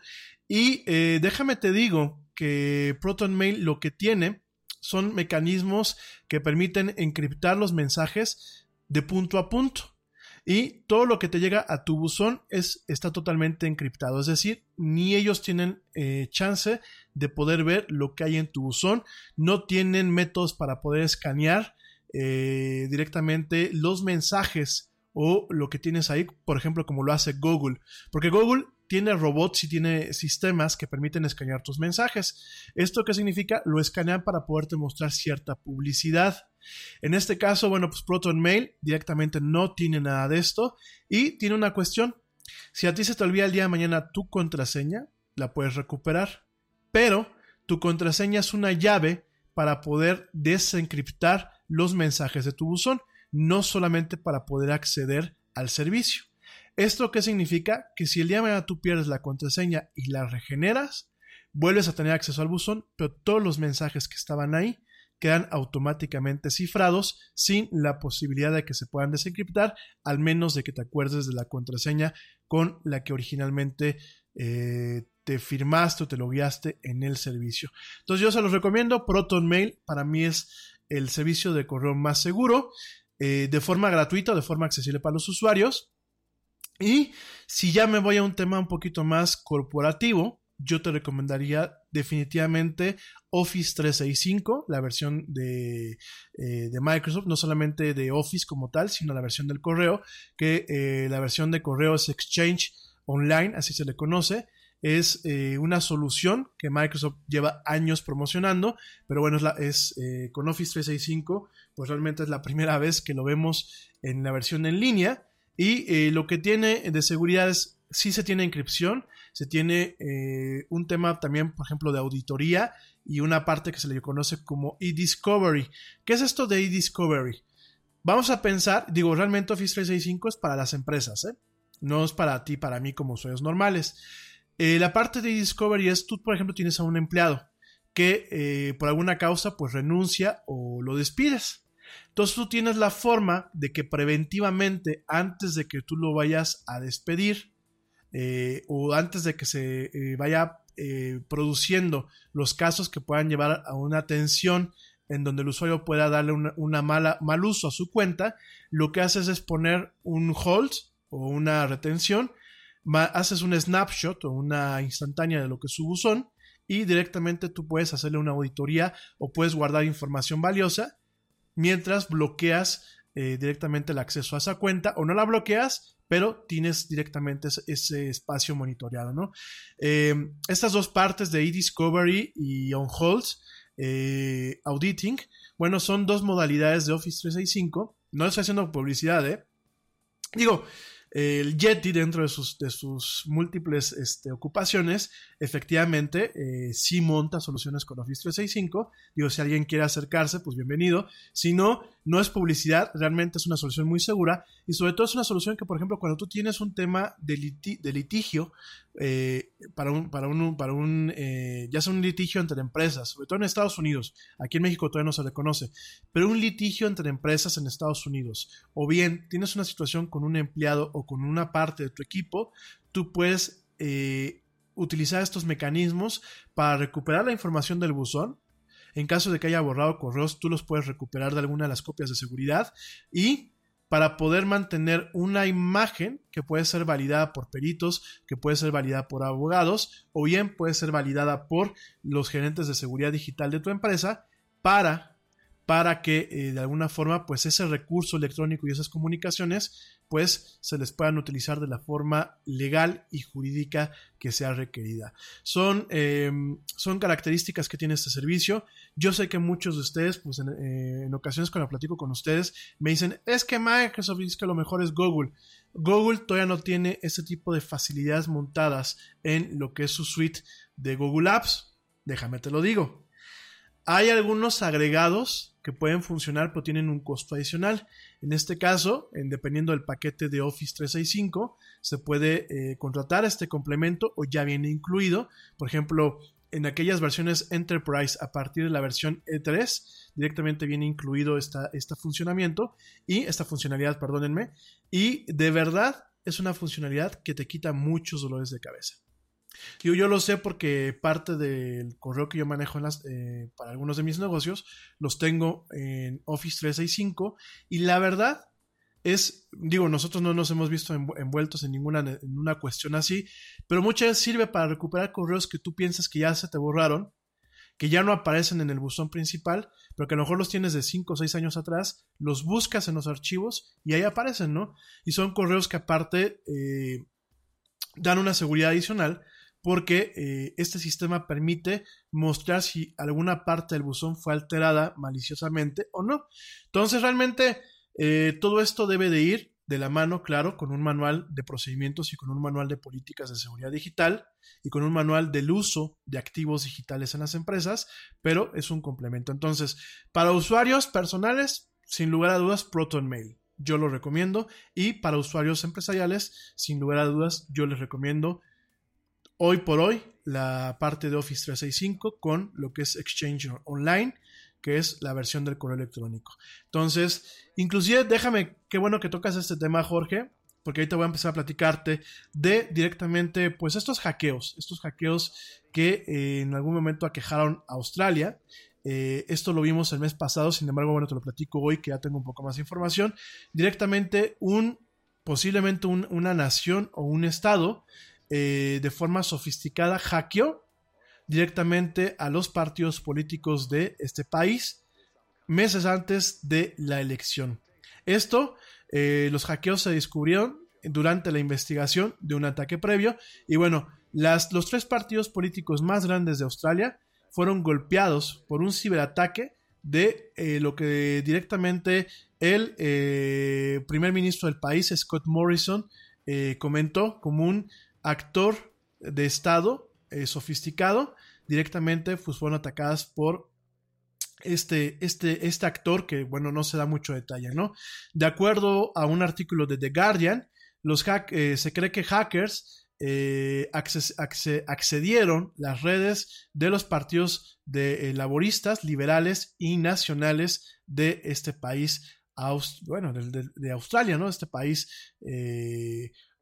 Y eh, déjame te digo que ProtonMail lo que tiene son mecanismos que permiten encriptar los mensajes de punto a punto y todo lo que te llega a tu buzón es, está totalmente encriptado. Es decir, ni ellos tienen eh, chance de poder ver lo que hay en tu buzón. No tienen métodos para poder escanear eh, directamente los mensajes o lo que tienes ahí, por ejemplo, como lo hace Google. Porque Google tiene robots y tiene sistemas que permiten escanear tus mensajes. ¿Esto qué significa? Lo escanean para poderte mostrar cierta publicidad. En este caso, bueno, pues Proton Mail directamente no tiene nada de esto y tiene una cuestión. Si a ti se te olvida el día de mañana tu contraseña, la puedes recuperar, pero tu contraseña es una llave para poder desencriptar los mensajes de tu buzón, no solamente para poder acceder al servicio. ¿Esto qué significa? Que si el día de mañana tú pierdes la contraseña y la regeneras, vuelves a tener acceso al buzón, pero todos los mensajes que estaban ahí quedan automáticamente cifrados sin la posibilidad de que se puedan desencriptar, al menos de que te acuerdes de la contraseña con la que originalmente eh, te firmaste o te logueaste en el servicio. Entonces yo se los recomiendo, Proton Mail para mí es el servicio de correo más seguro, eh, de forma gratuita, de forma accesible para los usuarios. Y si ya me voy a un tema un poquito más corporativo, yo te recomendaría definitivamente Office 365, la versión de, eh, de, Microsoft, no solamente de Office como tal, sino la versión del correo, que eh, la versión de correo es Exchange Online, así se le conoce. Es eh, una solución que Microsoft lleva años promocionando, pero bueno, es, con Office 365, pues realmente es la primera vez que lo vemos en la versión en línea. Y lo que tiene de seguridad es, sí se tiene inscripción, se tiene eh, un tema también, por ejemplo, de auditoría y una parte que se le conoce como e-discovery. ¿Qué es esto de e-discovery? Vamos a pensar, digo, realmente Office 365 es para las empresas, ¿eh? no es para ti, para mí como usuarios normales. Eh, la parte de e-discovery es, tú, por ejemplo, tienes a un empleado que por alguna causa pues renuncia o lo despides. Entonces tú tienes la forma de que preventivamente, antes de que tú lo vayas a despedir, eh, o antes de que se eh, vaya eh, produciendo los casos que puedan llevar a una tensión en donde el usuario pueda darle una, mala, mal uso a su cuenta, lo que haces es poner un hold o una retención, haces un snapshot o una instantánea de lo que es su buzón y directamente tú puedes hacerle una auditoría o puedes guardar información valiosa mientras bloqueas directamente el acceso a esa cuenta o no la bloqueas, pero tienes directamente ese, espacio monitoreado, ¿no? Eh, estas dos partes de eDiscovery y OnHold eh, Auditing, bueno, son dos modalidades de Office 365. No estoy haciendo publicidad, ¿eh? Digo, el Yeti dentro de sus, de sus múltiples este, ocupaciones, efectivamente, eh, sí monta soluciones con Office 365. Digo, si alguien quiere acercarse, pues bienvenido. Si no, no es publicidad, realmente es una solución muy segura y sobre todo es una solución que, por ejemplo, cuando tú tienes un tema de, litigio, eh, para un, para un, para un eh, ya sea un litigio entre empresas, sobre todo en Estados Unidos, aquí en México todavía no se le conoce, pero un litigio entre empresas en Estados Unidos, o bien tienes una situación con un empleado o con una parte de tu equipo, tú puedes eh, utilizar estos mecanismos para recuperar la información del buzón. En caso de que haya borrado correos, tú los puedes recuperar de alguna de las copias de seguridad. Y para poder mantener una imagen que puede ser validada por peritos, que puede ser validada por abogados o bien puede ser validada por los gerentes de seguridad digital de tu empresa para para que eh, de alguna forma pues ese recurso electrónico y esas comunicaciones pues se les puedan utilizar de la forma legal y jurídica que sea requerida. Son, em, son características que tiene este servicio. Yo sé que muchos de ustedes pues en, eh, en ocasiones cuando platico con ustedes me dicen es que Microsoft dice que lo mejor es Google. Google todavía no tiene ese tipo de facilidades montadas en lo que es su suite de Google Apps. Déjame te lo digo. Hay algunos agregados que pueden funcionar pero tienen un costo adicional. En este caso, en, dependiendo del paquete de Office 365, se puede eh, contratar este complemento o ya viene incluido. Por ejemplo, en aquellas versiones Enterprise a partir de la versión E3 directamente viene incluido esta, este funcionamiento y esta funcionalidad, perdónenme, y de verdad es una funcionalidad que te quita muchos dolores de cabeza. Yo, yo lo sé porque parte del correo que yo manejo eh, para algunos de mis negocios los tengo en Office 365 y la verdad es, digo, nosotros no nos hemos visto envueltos en ninguna en una cuestión así, pero muchas veces sirve para recuperar correos que tú piensas que ya se te borraron, que ya no aparecen en el buzón principal, pero que a lo mejor los tienes de 5 o 6 años atrás, los buscas en los archivos y ahí aparecen, ¿no? Y son correos que aparte eh, dan una seguridad adicional porque eh, este sistema permite mostrar si alguna parte del buzón fue alterada maliciosamente o no. Entonces realmente eh, todo esto debe de ir de la mano, claro, con un manual de procedimientos y con un manual de políticas de seguridad digital y con un manual del uso de activos digitales en las empresas, pero es un complemento. Entonces, para usuarios personales, sin lugar a dudas, Proton Mail. Yo lo recomiendo. Y para usuarios empresariales, sin lugar a dudas, yo les recomiendo hoy por hoy la parte de Office 365 con lo que es Exchange Online, que es la versión del correo electrónico. Entonces, inclusive déjame, qué bueno que tocas este tema, Jorge, porque ahorita voy a empezar a platicarte de directamente, pues estos hackeos, estos hackeos que eh, en algún momento aquejaron a Australia. Eh, esto lo vimos el mes pasado, sin embargo, bueno, te lo platico hoy que ya tengo un poco más de información. Directamente un, posiblemente una nación o un estado eh, de forma sofisticada hackeó directamente a los partidos políticos de este país meses antes de la elección. Esto, eh, los hackeos se descubrieron durante la investigación de un ataque previo y bueno, las, los tres partidos políticos más grandes de Australia fueron golpeados por un ciberataque de eh, lo que directamente el primer ministro del país, Scott Morrison, comentó como un actor de Estado sofisticado. Directamente pues, fueron atacadas por este, este, este actor que, bueno, no se da mucho detalle, ¿no? De acuerdo a un artículo de The Guardian, los eh, se cree que hackers eh, accedieron las redes de los partidos de eh, laboristas, liberales y nacionales de este país, bueno, de, Australia, ¿no? Este país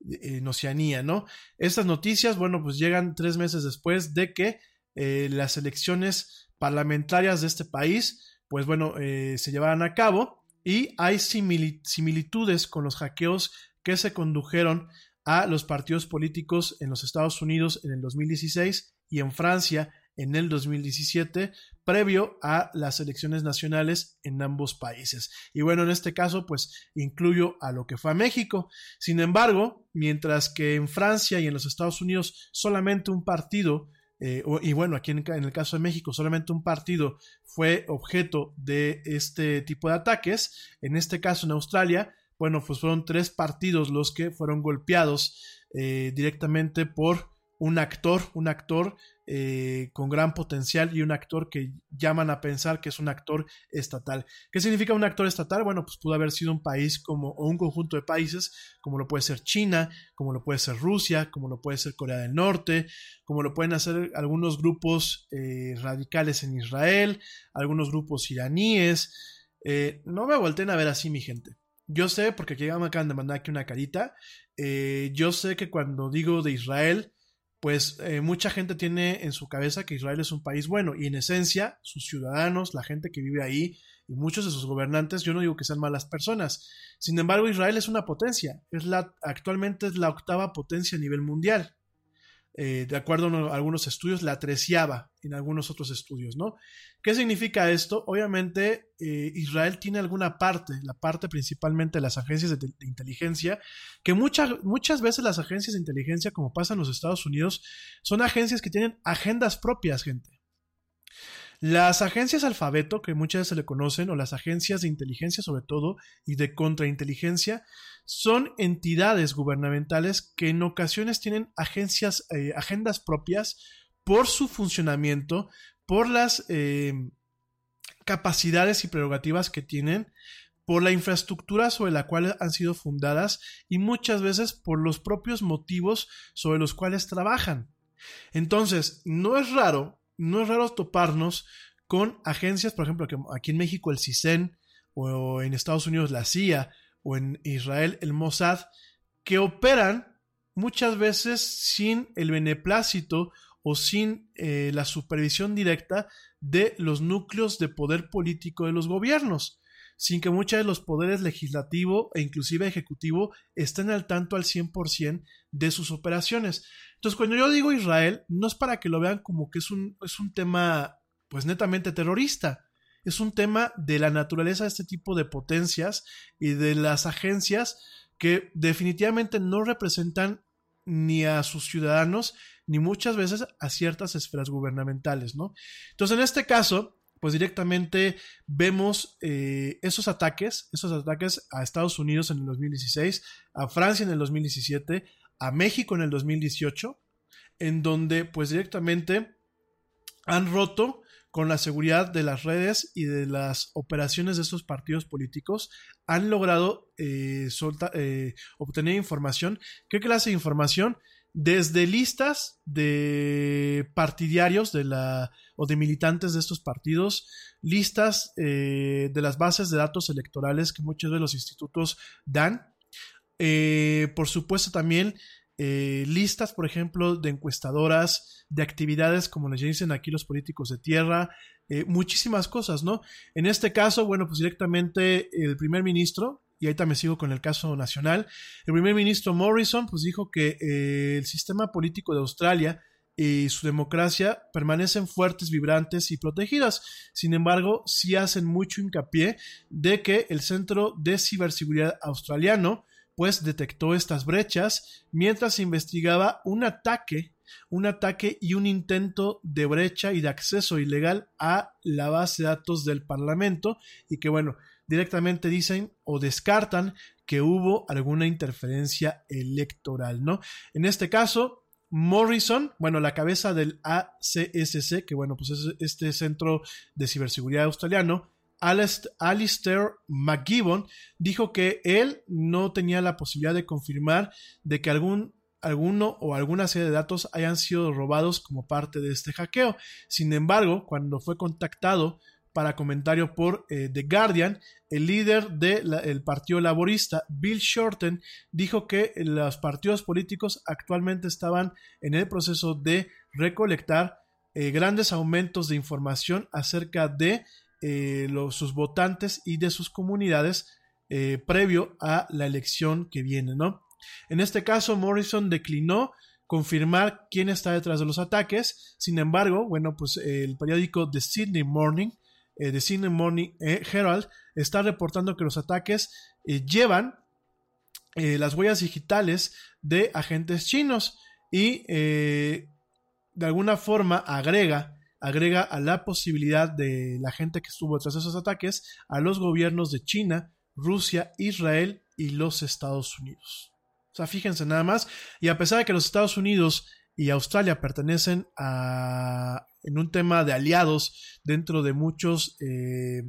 en Oceanía, ¿no? Estas noticias, bueno, pues llegan tres meses después de que las elecciones parlamentarias de este país, pues bueno, eh, se llevaron a cabo y hay similitudes con los hackeos que se condujeron a los partidos políticos en los Estados Unidos en el 2016 y en Francia en el 2017, previo a las elecciones nacionales en ambos países. Y bueno, en este caso, pues incluyo a lo que fue a México. Sin embargo, mientras que en Francia y en los Estados Unidos solamente un partido eh, y bueno, aquí en, el caso de México solamente un partido fue objeto de este tipo de ataques. En este caso en Australia, bueno, pues fueron tres partidos los que fueron golpeados eh, directamente por un actor, un actor eh, con gran potencial y un actor que llaman a pensar que es un actor estatal. ¿Qué significa un actor estatal? Bueno, pues pudo haber sido un país como, o un conjunto de países, como lo puede ser China, como lo puede ser Rusia, como lo puede ser Corea del Norte, como lo pueden hacer algunos grupos eh, radicales en Israel, algunos grupos iraníes. Eh, no me volteen a ver así, mi gente. Yo sé, porque aquí me acaban de mandar aquí una carita, yo sé que cuando digo de Israel, pues eh, mucha gente tiene en su cabeza que Israel es un país bueno y en esencia sus ciudadanos, la gente que vive ahí y muchos de sus gobernantes, yo no digo que sean malas personas. Sin embargo, Israel es una potencia, es la, actualmente es la octava potencia a nivel mundial. Eh, de acuerdo a algunos estudios, la treceava en algunos otros estudios, ¿no? ¿Qué significa esto? Obviamente, eh, Israel tiene alguna parte, la parte principalmente de las agencias de, inteligencia, que muchas muchas veces las agencias de inteligencia, como pasa en los Estados Unidos, son agencias que tienen agendas propias, gente. Las agencias alfabeto, que muchas veces se le conocen, o las agencias de inteligencia sobre todo, y de contrainteligencia, son entidades gubernamentales que en ocasiones tienen agencias, eh, agendas propias por su funcionamiento, por las eh, capacidades y prerrogativas que tienen, por la infraestructura sobre la cual han sido fundadas y muchas veces por los propios motivos sobre los cuales trabajan. Entonces, no es raro, no es raro toparnos con agencias, por ejemplo, aquí en México el CISEN o en Estados Unidos la CIA o en Israel el Mossad, que operan muchas veces sin el beneplácito o sin eh, la supervisión directa de los núcleos de poder político de los gobiernos, sin que muchos de los poderes legislativo e inclusive ejecutivo estén al tanto al 100% de sus operaciones. Entonces, cuando yo digo Israel, no es para que lo vean como que es un, es un tema pues netamente terrorista, es un tema de la naturaleza de este tipo de potencias y de las agencias que definitivamente no representan ni a sus ciudadanos ni muchas veces a ciertas esferas gubernamentales, ¿no? Entonces, en este caso, pues directamente vemos eh, esos ataques, esos ataques a Estados Unidos en el 2016, a Francia en el 2017, a México en el 2018, en donde pues directamente han roto con la seguridad de las redes y de las operaciones de estos partidos políticos, han logrado eh, eh, obtener información. ¿Qué clase de información? Desde listas de partidarios de la, o de militantes de estos partidos, listas eh, de las bases de datos electorales que muchos de los institutos dan. por supuesto también eh, listas, por ejemplo, de encuestadoras, de actividades, como les dicen aquí los políticos de tierra, eh, muchísimas cosas, ¿no? En este caso, bueno, pues directamente el primer ministro y ahorita me sigo con el caso nacional, el primer ministro Morrison pues dijo que eh, el sistema político de Australia y su democracia permanecen fuertes, vibrantes y protegidas. Sin embargo, sí hacen mucho hincapié de que el Centro de Ciberseguridad australiano pues detectó estas brechas mientras investigaba un ataque, un ataque y un intento de brecha y de acceso ilegal a la base de datos del Parlamento y que bueno, directamente dicen o descartan que hubo alguna interferencia electoral, ¿no? En este caso, Morrison, bueno, la cabeza del ACSC, que bueno, pues es este centro de ciberseguridad australiano, Alistair McGibbon, dijo que él no tenía la posibilidad de confirmar de que algún alguno o alguna serie de datos hayan sido robados como parte de este hackeo. Sin embargo, cuando fue contactado para comentario por eh, The Guardian, el líder del Partido Laborista, Bill Shorten, dijo que los partidos políticos actualmente estaban en el proceso de recolectar eh, grandes aumentos de información acerca de eh, los, sus votantes y de sus comunidades previo a la elección que viene, ¿no? En este caso, Morrison declinó confirmar quién está detrás de los ataques. Sin embargo, bueno, pues el periódico The Sydney Morning eh, de Sydney Morning eh, Herald está reportando que los ataques eh, llevan las huellas digitales de agentes chinos y de alguna forma agrega agrega a la posibilidad de la gente que estuvo de esos ataques a los gobiernos de China, Rusia, Israel y los Estados Unidos. O sea, fíjense nada más. Y a pesar de que los Estados Unidos y Australia pertenecen a, en un tema de aliados dentro de muchos, eh,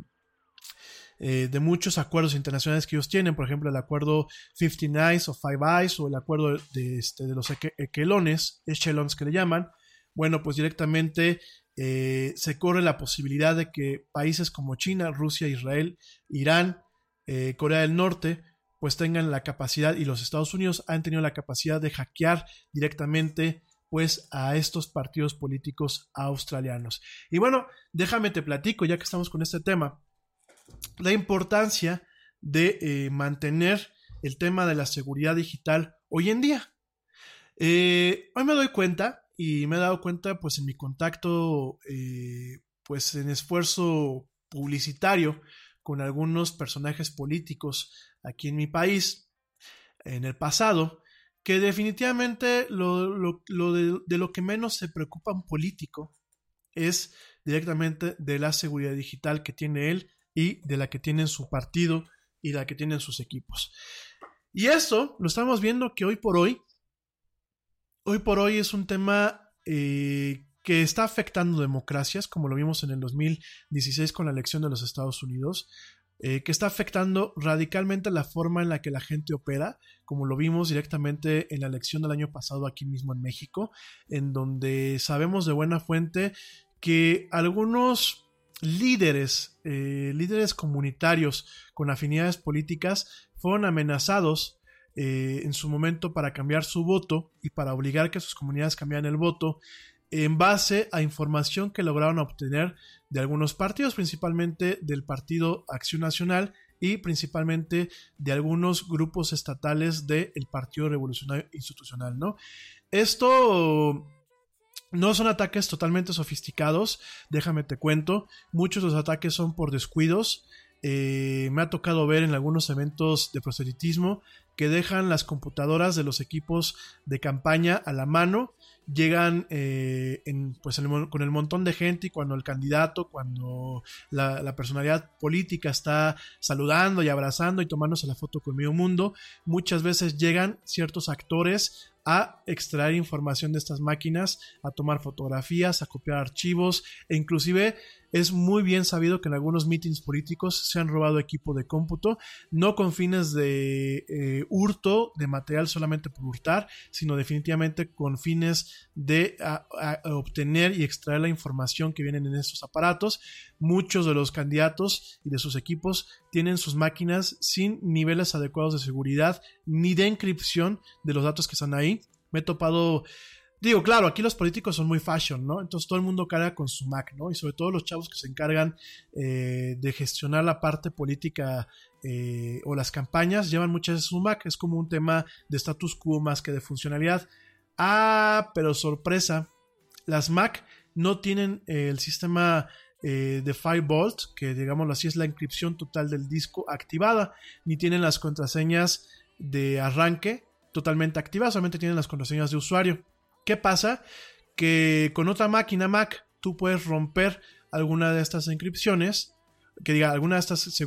eh, de muchos acuerdos internacionales que ellos tienen, por ejemplo el acuerdo 59 Eyes o Five Eyes o el acuerdo de, este, de los equelones, echelons que le llaman, bueno, pues directamente eh, se corre la posibilidad de que países como China, Rusia, Israel, Irán, Corea del Norte, pues tengan la capacidad y los Estados Unidos han tenido la capacidad de hackear directamente pues a estos partidos políticos australianos. Y bueno, déjame te platico, ya que estamos con este tema, la importancia de eh, mantener el tema de la seguridad digital hoy en día. Eh, hoy me doy cuenta y me he dado cuenta pues en mi contacto eh, pues en esfuerzo publicitario con algunos personajes políticos aquí en mi país en el pasado que definitivamente lo, de, lo que menos se preocupa un político es directamente de la seguridad digital que tiene él y de la que tiene su partido y la que tienen sus equipos. Y eso lo estamos viendo que hoy por hoy, hoy por hoy es un tema eh, que está afectando democracias, como lo vimos en el 2016 con la elección de los Estados Unidos. Eh, que está afectando radicalmente la forma en la que la gente opera, como lo vimos directamente en la elección del año pasado aquí mismo en México, en donde sabemos de buena fuente que algunos líderes, eh, líderes comunitarios con afinidades políticas fueron amenazados eh, en su momento para cambiar su voto y para obligar que sus comunidades cambiaran el voto en base a información que lograron obtener de algunos partidos, principalmente del Partido Acción Nacional y principalmente de algunos grupos estatales del Partido Revolucionario Institucional, ¿no? Esto no son ataques totalmente sofisticados, déjame te cuento, muchos de los ataques son por descuidos, eh, me ha tocado ver en algunos eventos de proselitismo que dejan las computadoras de los equipos de campaña a la mano llegan eh, pues con el montón de gente y cuando el candidato, cuando la, personalidad política está saludando y abrazando y tomándose la foto con medio mundo, muchas veces llegan ciertos actores a extraer información de estas máquinas, a tomar fotografías, a copiar archivos e inclusive es muy bien sabido que en algunos meetings políticos se han robado equipo de cómputo, no con fines de eh, hurto de material solamente por hurtar, sino definitivamente con fines de obtener y extraer la información que vienen en estos aparatos. Muchos de los candidatos y de sus equipos tienen sus máquinas sin niveles adecuados de seguridad ni de encripción de los datos que están ahí. Me he topado Digo, claro, aquí los políticos son muy fashion, ¿no? Entonces todo el mundo carga con su Mac, ¿no? Y sobre todo los chavos que se encargan eh, de gestionar la parte política eh, o las campañas llevan muchas veces un Mac. Es como un tema de status quo más que de funcionalidad. Ah, pero sorpresa, las Mac no tienen eh, el sistema eh, de Firebolt, que digámoslo así es la inscripción total del disco activada, ni tienen las contraseñas de arranque totalmente activadas, solamente tienen las contraseñas de usuario. ¿Qué pasa? Que con otra máquina Mac tú puedes romper alguna de estas inscripciones que diga alguna de estas eh,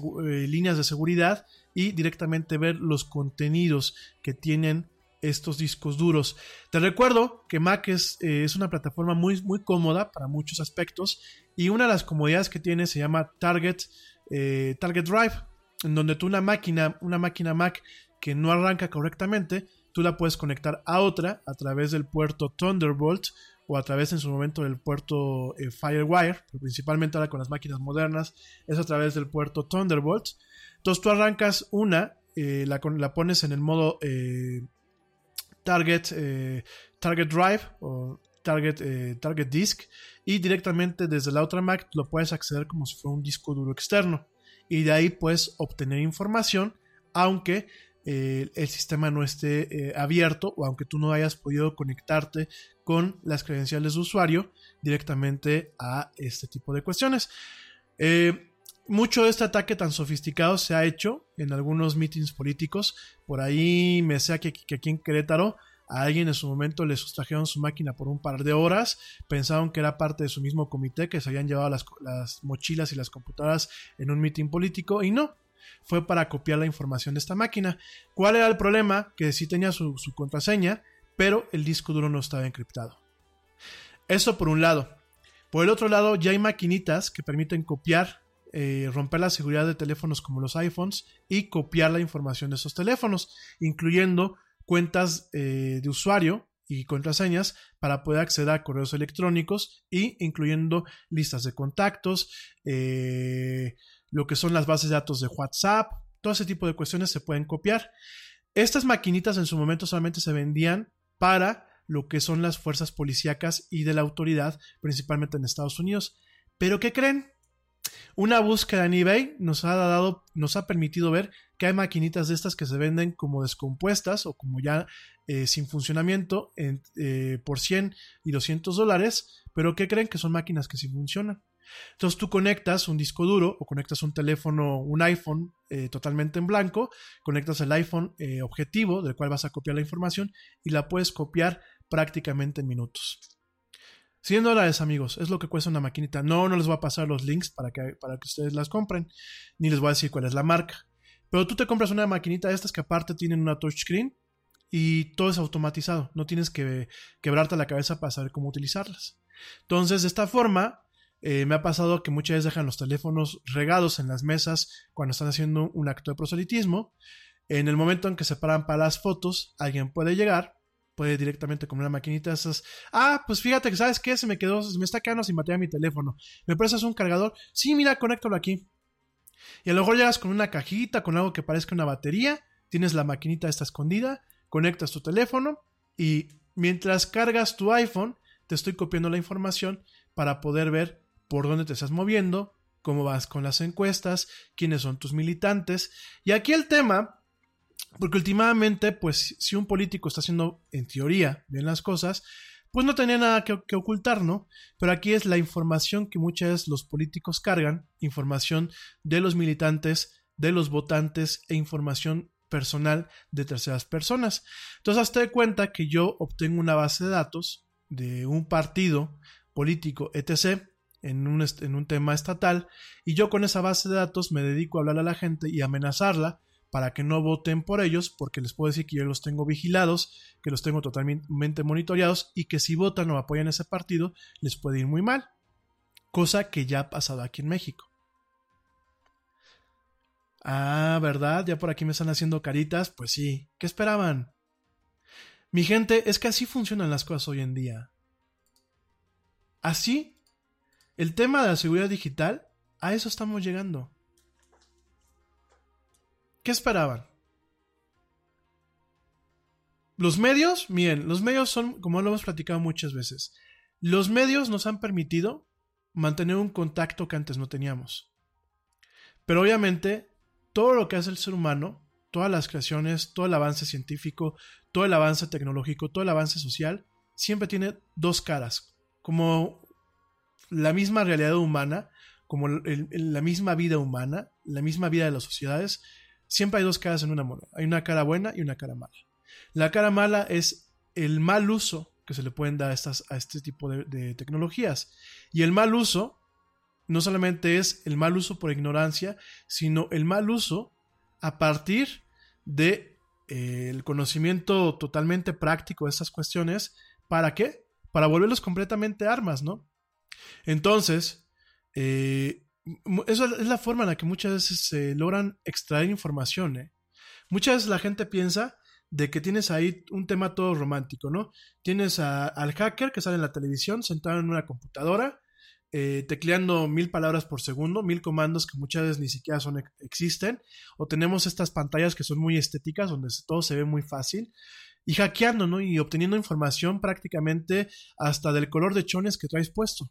líneas de seguridad y directamente ver los contenidos que tienen estos discos duros. Te recuerdo que Mac es, eh, es, una plataforma muy, muy cómoda para muchos aspectos y una de las comodidades que tiene se llama Target, eh, Target Drive, en donde tú una máquina, una máquina Mac que no arranca correctamente, tú la puedes conectar a otra a través del puerto Thunderbolt o a través en su momento del puerto eh, Firewire, pero principalmente ahora con las máquinas modernas es a través del puerto Thunderbolt. Entonces tú arrancas una, la, la, pones en el modo Target, eh, Target Drive o Target, eh, Target Disk y directamente desde la otra Mac lo puedes acceder como si fuera un disco duro externo y de ahí puedes obtener información aunque eh, el sistema no esté abierto o aunque tú no hayas podido conectarte con las credenciales de usuario directamente a este tipo de cuestiones. Mucho de este ataque tan sofisticado se ha hecho en algunos meetings políticos. Por ahí me sé que, aquí en Querétaro a alguien en su momento le sustrajeron su máquina por un par de horas, pensaron que era parte de su mismo comité, que se habían llevado las, mochilas y las computadoras en un meeting político, y no, fue para copiar la información de esta máquina. ¿Cuál era el problema? Que sí tenía su, contraseña, pero el disco duro no estaba encriptado. Eso por un lado. Por el otro lado, ya hay maquinitas que permiten copiar, eh, romper la seguridad de teléfonos como los iPhones y copiar la información de esos teléfonos, incluyendo cuentas eh, de usuario y contraseñas para poder acceder a correos electrónicos y incluyendo listas de contactos, eh, lo que son las bases de datos de WhatsApp, todo ese tipo de cuestiones se pueden copiar. Estas maquinitas en su momento solamente se vendían para lo que son las fuerzas policíacas y de la autoridad, principalmente en Estados Unidos. Pero ¿qué creen? Una búsqueda en eBay nos ha dado, nos ha permitido ver que hay maquinitas de estas que se venden como descompuestas o como ya eh, sin funcionamiento eh, por 100 y 200 dólares, pero que creen que son máquinas que sí funcionan. Entonces tú conectas un disco duro o conectas un teléfono, un iPhone eh, totalmente en blanco, conectas el iPhone objetivo del cual vas a copiar la información y la puedes copiar prácticamente en minutos. 100 dólares, amigos, es lo que cuesta una maquinita. No, no les voy a pasar los links para que, para que ustedes las compren, ni les voy a decir cuál es la marca. Pero tú te compras una maquinita de estas que aparte tienen una touchscreen y todo es automatizado. No tienes que quebrarte la cabeza para saber cómo utilizarlas. Entonces, de esta forma, eh, me ha pasado que muchas veces dejan los teléfonos regados en las mesas cuando están haciendo un acto de proselitismo. En el momento en que se paran para las fotos, alguien puede llegar, puede directamente con una maquinita esas. Ah, pues fíjate que sabes qué, se me quedó, se me está quedando sin batería mi teléfono. ¿Me prestas un cargador? Sí, mira, conéctalo aquí. Y a lo mejor llegas con una cajita, con algo que parezca una batería, tienes la maquinita esta escondida, conectas tu teléfono y mientras cargas tu iPhone, te estoy copiando la información para poder ver por dónde te estás moviendo, cómo vas con las encuestas, quiénes son tus militantes. Y aquí el tema, porque últimamente, pues si un político está haciendo en teoría bien las cosas, pues no tenía nada que, ocultar, ¿no? Pero aquí es la información que muchas veces los políticos cargan, información de los militantes, de los votantes e información personal de terceras personas. Entonces, hazte de cuenta que yo obtengo una base de datos de un partido político, etc., en un, en un tema estatal, y yo con esa base de datos me dedico a hablar a la gente y amenazarla para que no voten por ellos, porque les puedo decir que yo los tengo vigilados, que los tengo totalmente monitoreados y que si votan o apoyan ese partido les puede ir muy mal. Cosa que ya ha pasado aquí en México. Ah, ¿verdad? Ya por aquí me están haciendo caritas. Pues sí, ¿qué esperaban? Mi gente, es que así funcionan las cosas hoy en día. Así, el tema de la seguridad digital, a eso estamos llegando. ¿Qué esperaban? Los medios, miren, los medios son, como lo hemos platicado muchas veces, los medios nos han permitido mantener un contacto que antes no teníamos. Pero obviamente, todo lo que hace el ser humano, todas las creaciones, todo el avance científico, todo el avance tecnológico, todo el avance social, siempre tiene dos caras, como la misma realidad humana, como la misma vida humana, la misma vida de las sociedades, siempre hay dos caras en una moneda. Hay una cara buena y una cara mala. La cara mala es el mal uso que se le pueden dar a, estas, a este tipo de, tecnologías. Y el mal uso no solamente es el mal uso por ignorancia, sino el mal uso a partir de eh, conocimiento totalmente práctico de estas cuestiones. ¿Para qué? Para volverlos completamente armas, ¿no? Entonces, eh, esa es la forma en la que muchas veces se logran extraer información. ¿eh? Muchas veces la gente piensa de que tienes ahí un tema todo romántico, ¿no? Tienes al hacker que sale en la televisión sentado en una computadora, eh, tecleando mil palabras por segundo, mil comandos que muchas veces ni siquiera son, existen, o tenemos estas pantallas que son muy estéticas, donde todo se ve muy fácil, y hackeando, ¿no? Y obteniendo información prácticamente hasta del color de chones que traes puesto.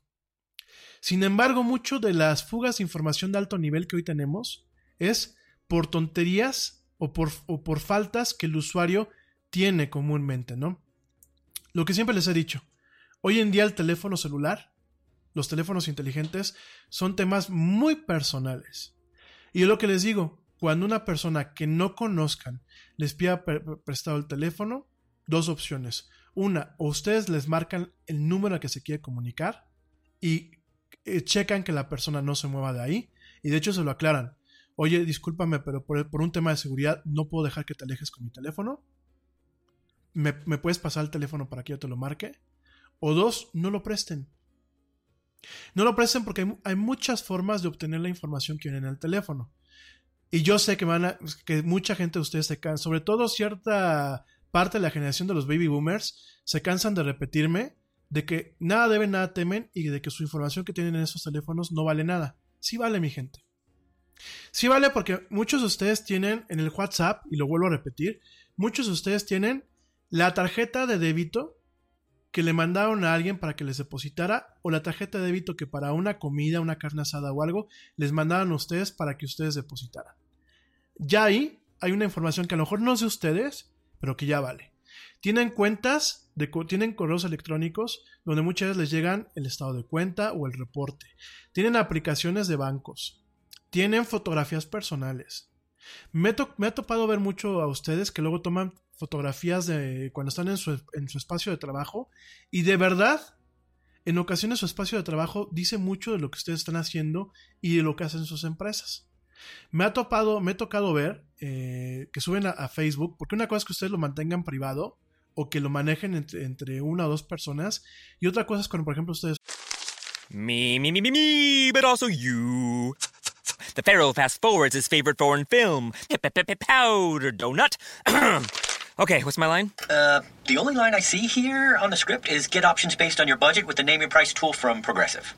Sin embargo, mucho de las fugas de información de alto nivel que hoy tenemos es por tonterías o por, o por faltas que el usuario tiene comúnmente, ¿no? Lo que siempre les he dicho, hoy en día el teléfono celular, los teléfonos inteligentes, son temas muy personales. Y lo que les digo, cuando una persona que no conozcan les pida pre- pre- prestado el teléfono, dos opciones. Una, o ustedes les marcan el número al que se quiere comunicar y eh, checan que la persona no se mueva de ahí. Y de hecho se lo aclaran. Oye, discúlpame, pero por, por un tema de seguridad no puedo dejar que te alejes con mi teléfono. ¿Me, me puedes pasar el teléfono para que yo te lo marque? O dos, no lo presten. No lo presten porque hay, hay muchas formas de obtener la información que viene en el teléfono. Y yo sé que, van a- que mucha gente de ustedes se cansa, sobre todo cierta parte de la generación de los baby boomers, se cansan de repetirme de que nada deben, nada temen y de que su información que tienen en esos teléfonos no vale nada. Sí vale, mi gente. Sí vale porque muchos de ustedes tienen en el WhatsApp, y lo vuelvo a repetir, muchos de ustedes tienen la tarjeta de débito que le mandaron a alguien para que les depositara o la tarjeta de débito que para una comida, una carne asada o algo les mandaban a ustedes para que ustedes depositaran. Ya ahí hay una información que a lo mejor no de ustedes, pero que ya vale. Tienen cuentas, tienen correos electrónicos donde muchas veces les llegan el estado de cuenta o el reporte. Tienen aplicaciones de bancos. Tienen fotografías personales. Me, ha topado ver mucho a ustedes que luego toman fotografías de cuando están en su, en su espacio de trabajo y de verdad, en ocasiones su espacio de trabajo dice mucho de lo que ustedes están haciendo y de lo que hacen sus empresas. Me ha topado, me he tocado ver eh, que suben a, a Facebook, porque una cosa es que ustedes lo mantengan privado o que lo manejen entre, entre una o dos personas, y otra cosa es cuando, por ejemplo, ustedes Me, me, me, me, me, but also you. The Pharaoh fast forwards his favorite foreign film, Powder Donut. okay, what's my line? Uh, the only line I see here on the script is get options based on your budget with the name your price tool from Progressive.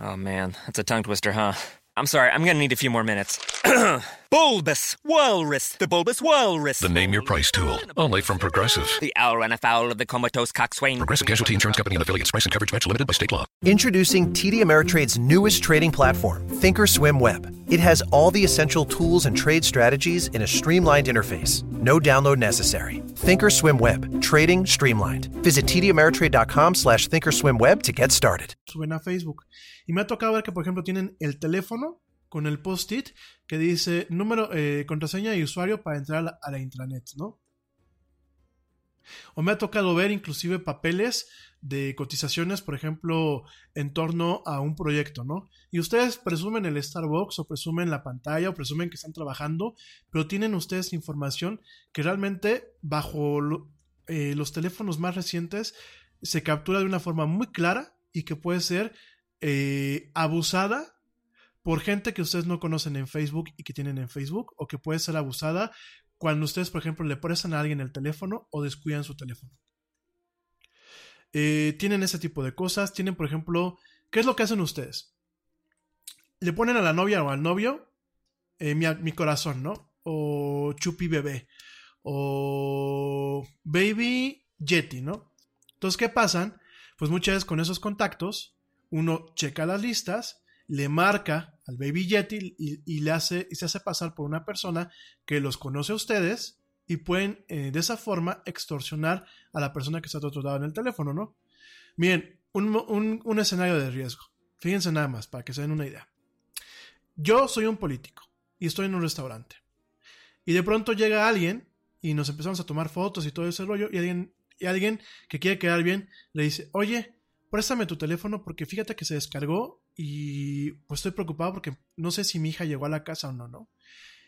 Oh man, that's a tongue twister, huh? I'm sorry, I'm gonna need a few more minutes. bulbous Walrus, the Bulbous Walrus. The Name Your Price tool, only from Progressive. The owl ran afoul of the comatose coxswain. Progressive Casualty Insurance Company and affiliates. Price and coverage match limited by state law. Introducing TD Ameritrade's newest trading platform, Thinkorswim Web. It has all the essential tools and trade strategies in a streamlined interface. No download necessary. Thinkorswim Web. Trading streamlined. Visit tdameritrade.com slash thinkorswimweb to get started. suben a Facebook. Y me ha tocado ver que, por ejemplo, tienen el teléfono con el post-it que dice número, eh, contraseña y usuario para entrar a la, intranet, ¿no? O me ha tocado ver inclusive papeles de cotizaciones, por ejemplo, en torno a un proyecto, ¿no? Y ustedes presumen el Starbucks o presumen la pantalla o presumen que están trabajando, pero tienen ustedes información que realmente bajo eh, los teléfonos más recientes se captura de una forma muy clara y que puede ser eh, abusada por gente que ustedes no conocen en Facebook y que tienen en Facebook, o que puede ser abusada cuando ustedes, por ejemplo, le prestan a alguien el teléfono o descuidan su teléfono. Eh, tienen ese tipo de cosas. Tienen, por ejemplo, ¿qué es lo que hacen ustedes? Le ponen a la novia o al novio eh, mi, mi corazón, ¿no? O Chupi bebé. O Baby Yeti, ¿no? Entonces, ¿qué pasan? Pues muchas veces con esos contactos, uno checa las listas, le marca al Baby Yeti y, le hace, y se hace pasar por una persona que los conoce a ustedes y pueden eh, de esa forma extorsionar a la persona que está otro lado en el teléfono, ¿no? Miren, un, un- un escenario de riesgo. Fíjense nada más, para que se den una idea. Yo soy un político y estoy en un restaurante. Y de pronto llega alguien y nos empezamos a tomar fotos y todo ese rollo y alguien, y alguien que quiere quedar bien le dice, oye, préstame tu teléfono porque fíjate que se descargó y pues estoy preocupado porque no sé si mi hija llegó a la casa o no, ¿no?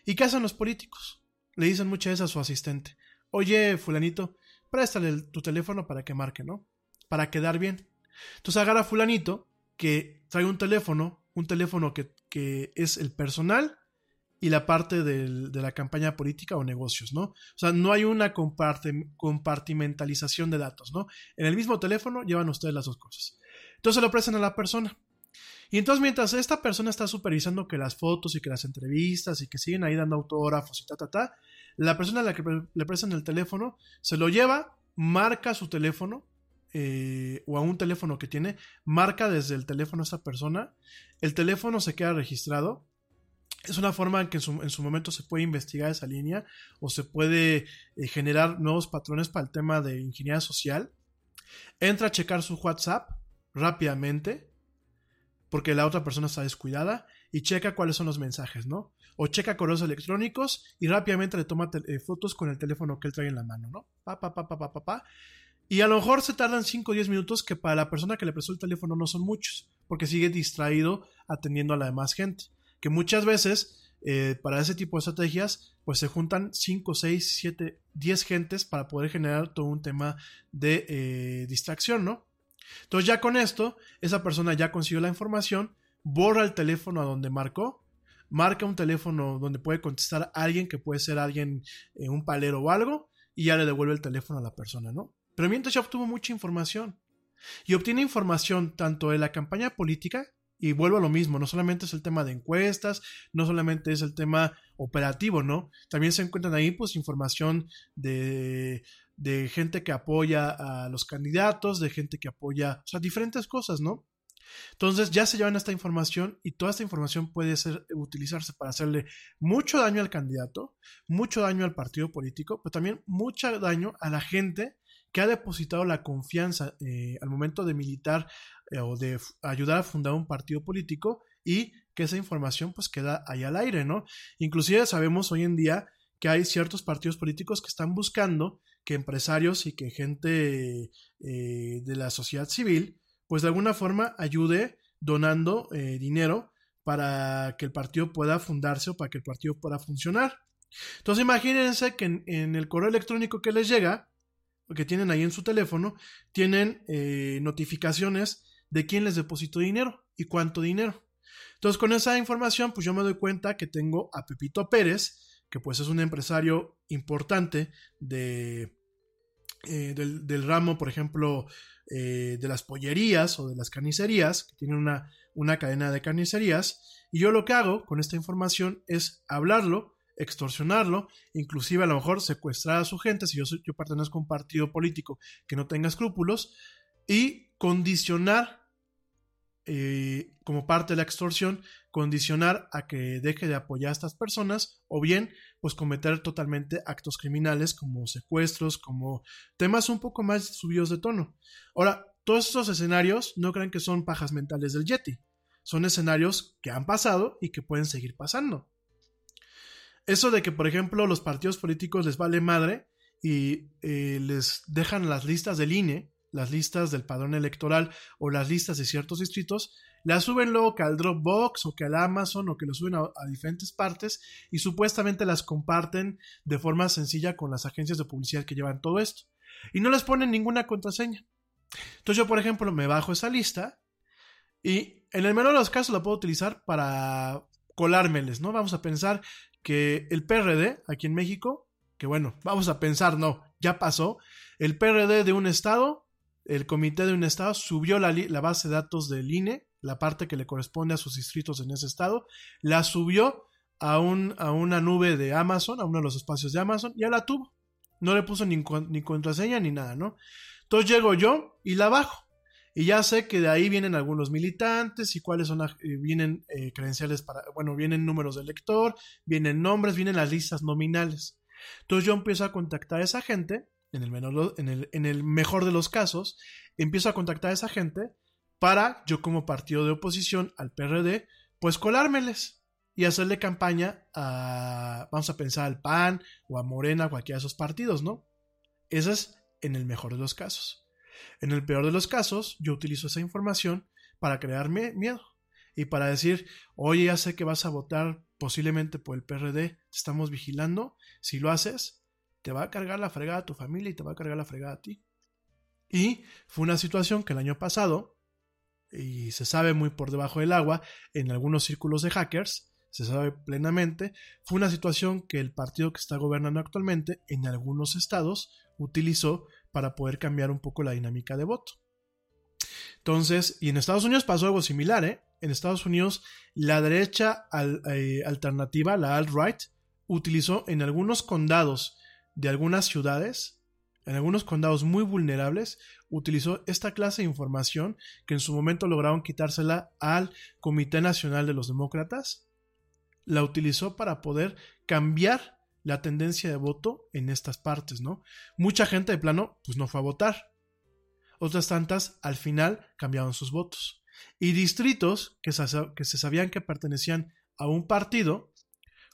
¿Y qué hacen los políticos? Le dicen muchas veces a su asistente, oye, fulanito, préstale tu teléfono para que marque, ¿no? Para quedar bien. Entonces agarra a fulanito que trae un teléfono, un teléfono que, que es el personal y la parte de la campaña política o negocios, ¿no? O sea, no hay una compartimentalización de datos, ¿no? En el mismo teléfono llevan ustedes las dos cosas. Entonces lo prestan a la persona. Y entonces mientras esta persona está supervisando que las fotos y que las entrevistas y que siguen ahí dando autógrafos y ta, ta, ta, la persona a la que le prestan el teléfono se lo lleva, marca su teléfono eh, o a un teléfono que tiene, marca desde el teléfono a esta persona, el teléfono se queda registrado. Es una forma en que en su, en su momento se puede investigar esa línea o se puede eh, generar nuevos patrones para el tema de ingeniería social. Entra a checar su WhatsApp rápidamente porque la otra persona está descuidada y checa cuáles son los mensajes, ¿no? O checa correos electrónicos y rápidamente le toma eh, fotos con el teléfono que él trae en la mano, ¿no? Pa, pa, pa, pa, pa, pa, pa. Y a lo mejor se tardan 5 o 10 minutos que para la persona que le prestó el teléfono no son muchos, porque sigue distraído atendiendo a la demás gente. Que muchas veces, eh, para ese tipo de estrategias, pues se juntan 5, 6, 7, 10 gentes para poder generar todo un tema de eh, distracción, ¿no? Entonces ya con esto, esa persona ya consiguió la información, borra el teléfono a donde marcó, marca un teléfono donde puede contestar a alguien que puede ser alguien, eh, un palero o algo, y ya le devuelve el teléfono a la persona, ¿no? Pero mientras ya obtuvo mucha información. Y obtiene información tanto de la campaña política, y vuelvo a lo mismo, no solamente es el tema de encuestas, no solamente es el tema operativo, ¿no? También se encuentran ahí pues información de, de gente que apoya a los candidatos, de gente que apoya, o sea, diferentes cosas, ¿no? Entonces ya se llevan esta información y toda esta información puede ser, utilizarse para hacerle mucho daño al candidato, mucho daño al partido político, pero también mucho daño a la gente que ha depositado la confianza eh, al momento de militar eh, o de ayudar a fundar un partido político y que esa información pues queda ahí al aire, ¿no? Inclusive sabemos hoy en día que hay ciertos partidos políticos que están buscando que empresarios y que gente eh, de la sociedad civil pues de alguna forma ayude donando dinero para que el partido pueda fundarse o para que el partido pueda funcionar. Entonces imagínense que en el correo electrónico que les llega, que tienen ahí en su teléfono, tienen eh, notificaciones de quién les depositó dinero y cuánto dinero. Entonces con esa información pues yo me doy cuenta que tengo a Pepito Pérez, que pues es un empresario importante de, eh, del, ramo, por ejemplo, eh, de las pollerías o de las carnicerías, que tienen una, una cadena de carnicerías, y yo lo que hago con esta información es hablarlo, extorsionarlo, inclusive a lo mejor secuestrar a su gente, si yo, yo pertenezco a un partido político que no tenga escrúpulos, y condicionar, eh, como parte de la extorsión, condicionar a que deje de apoyar a estas personas, o bien, pues cometer totalmente actos criminales como secuestros, como temas un poco más subidos de tono. Ahora, todos estos escenarios no crean que son pajas mentales del Yeti, son escenarios que han pasado y que pueden seguir pasando. Eso de que, por ejemplo, los partidos políticos les vale madre y eh, les dejan las listas del INE, las listas del padrón electoral o las listas de ciertos distritos, las suben luego que al Dropbox o que al Amazon o que lo suben a, a diferentes partes y supuestamente las comparten de forma sencilla con las agencias de publicidad que llevan todo esto. Y no les ponen ninguna contraseña. Entonces yo, por ejemplo, me bajo esa lista y en el menor de los casos la puedo utilizar para colármeles, ¿no? Vamos a pensar que el PRD aquí en México, que bueno, vamos a pensar, no, ya pasó, el PRD de un estado, el comité de un estado subió la, la base de datos del INE, la parte que le corresponde a sus distritos en ese estado, la subió a, un, a una nube de Amazon, a uno de los espacios de Amazon, ya la tuvo. No le puso ni, ni contraseña ni nada, ¿no? Entonces llego yo y la bajo. Y ya sé que de ahí vienen algunos militantes y cuáles son, eh, vienen eh, credenciales para, bueno, vienen números de lector, vienen nombres, vienen las listas nominales. Entonces yo empiezo a contactar a esa gente, en el, menor, en el, mejor de los casos, empiezo a contactar a esa gente para yo como partido de oposición al PRD, pues colármeles y hacerle campaña a, vamos a pensar, al PAN o a Morena, cualquiera de esos partidos, ¿no? Ese es en el mejor de los casos. En el peor de los casos, yo utilizo esa información para crearme miedo y para decir, oye, ya sé que vas a votar posiblemente por el PRD, estamos vigilando, si lo haces, te va a cargar la fregada a tu familia y te va a cargar la fregada a ti. Y fue una situación que el año pasado, y se sabe muy por debajo del agua, en algunos círculos de hackers, se sabe plenamente, fue una situación que el partido que está gobernando actualmente en algunos estados utilizó para poder cambiar un poco la dinámica de voto. Entonces, y en Estados Unidos pasó algo similar, ¿eh? En Estados Unidos, la derecha eh, alternativa, la alt-right, utilizó en algunos condados de algunas ciudades, en algunos condados muy vulnerables, utilizó esta clase de información que en su momento lograron quitársela al Comité Nacional de los Demócratas, la utilizó para poder cambiar la tendencia de voto en estas partes, ¿no? Mucha gente de plano, pues no fue a votar. Otras tantas, al final, cambiaron sus votos. Y distritos que se, sabían que pertenecían a un partido,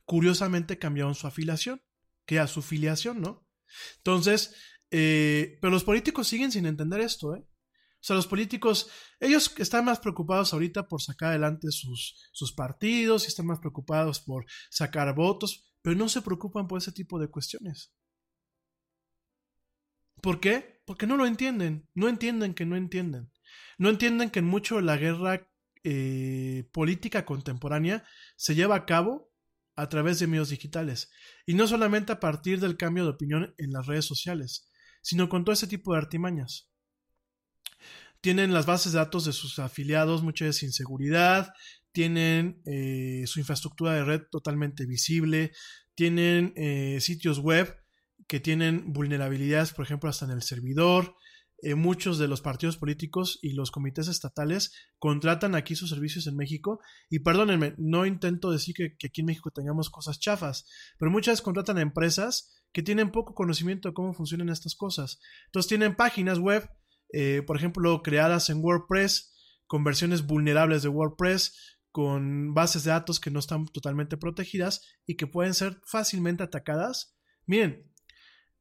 curiosamente cambiaron su afiliación, que a su filiación, ¿no? Entonces, eh, pero los políticos siguen sin entender esto, ¿eh? O sea, los políticos, ellos están más preocupados ahorita por sacar adelante sus, sus partidos y están más preocupados por sacar votos, pero no se preocupan por ese tipo de cuestiones. ¿Por qué? Porque no lo entienden, no entienden que no entienden. No entienden que en mucho la guerra eh, política contemporánea se lleva a cabo a través de medios digitales. Y no solamente a partir del cambio de opinión en las redes sociales, sino con todo ese tipo de artimañas. Tienen las bases de datos de sus afiliados, mucha inseguridad, tienen eh, su infraestructura de red totalmente visible, tienen eh, sitios web que tienen vulnerabilidades, por ejemplo, hasta en el servidor. Eh, muchos de los partidos políticos y los comités estatales contratan aquí sus servicios en México. Y perdónenme, no intento decir que, aquí en México tengamos cosas chafas, pero muchas contratan a empresas que tienen poco conocimiento de cómo funcionan estas cosas. Entonces tienen páginas web, por ejemplo, creadas en WordPress, con versiones vulnerables de WordPress, con bases de datos que no están totalmente protegidas y que pueden ser fácilmente atacadas. Miren,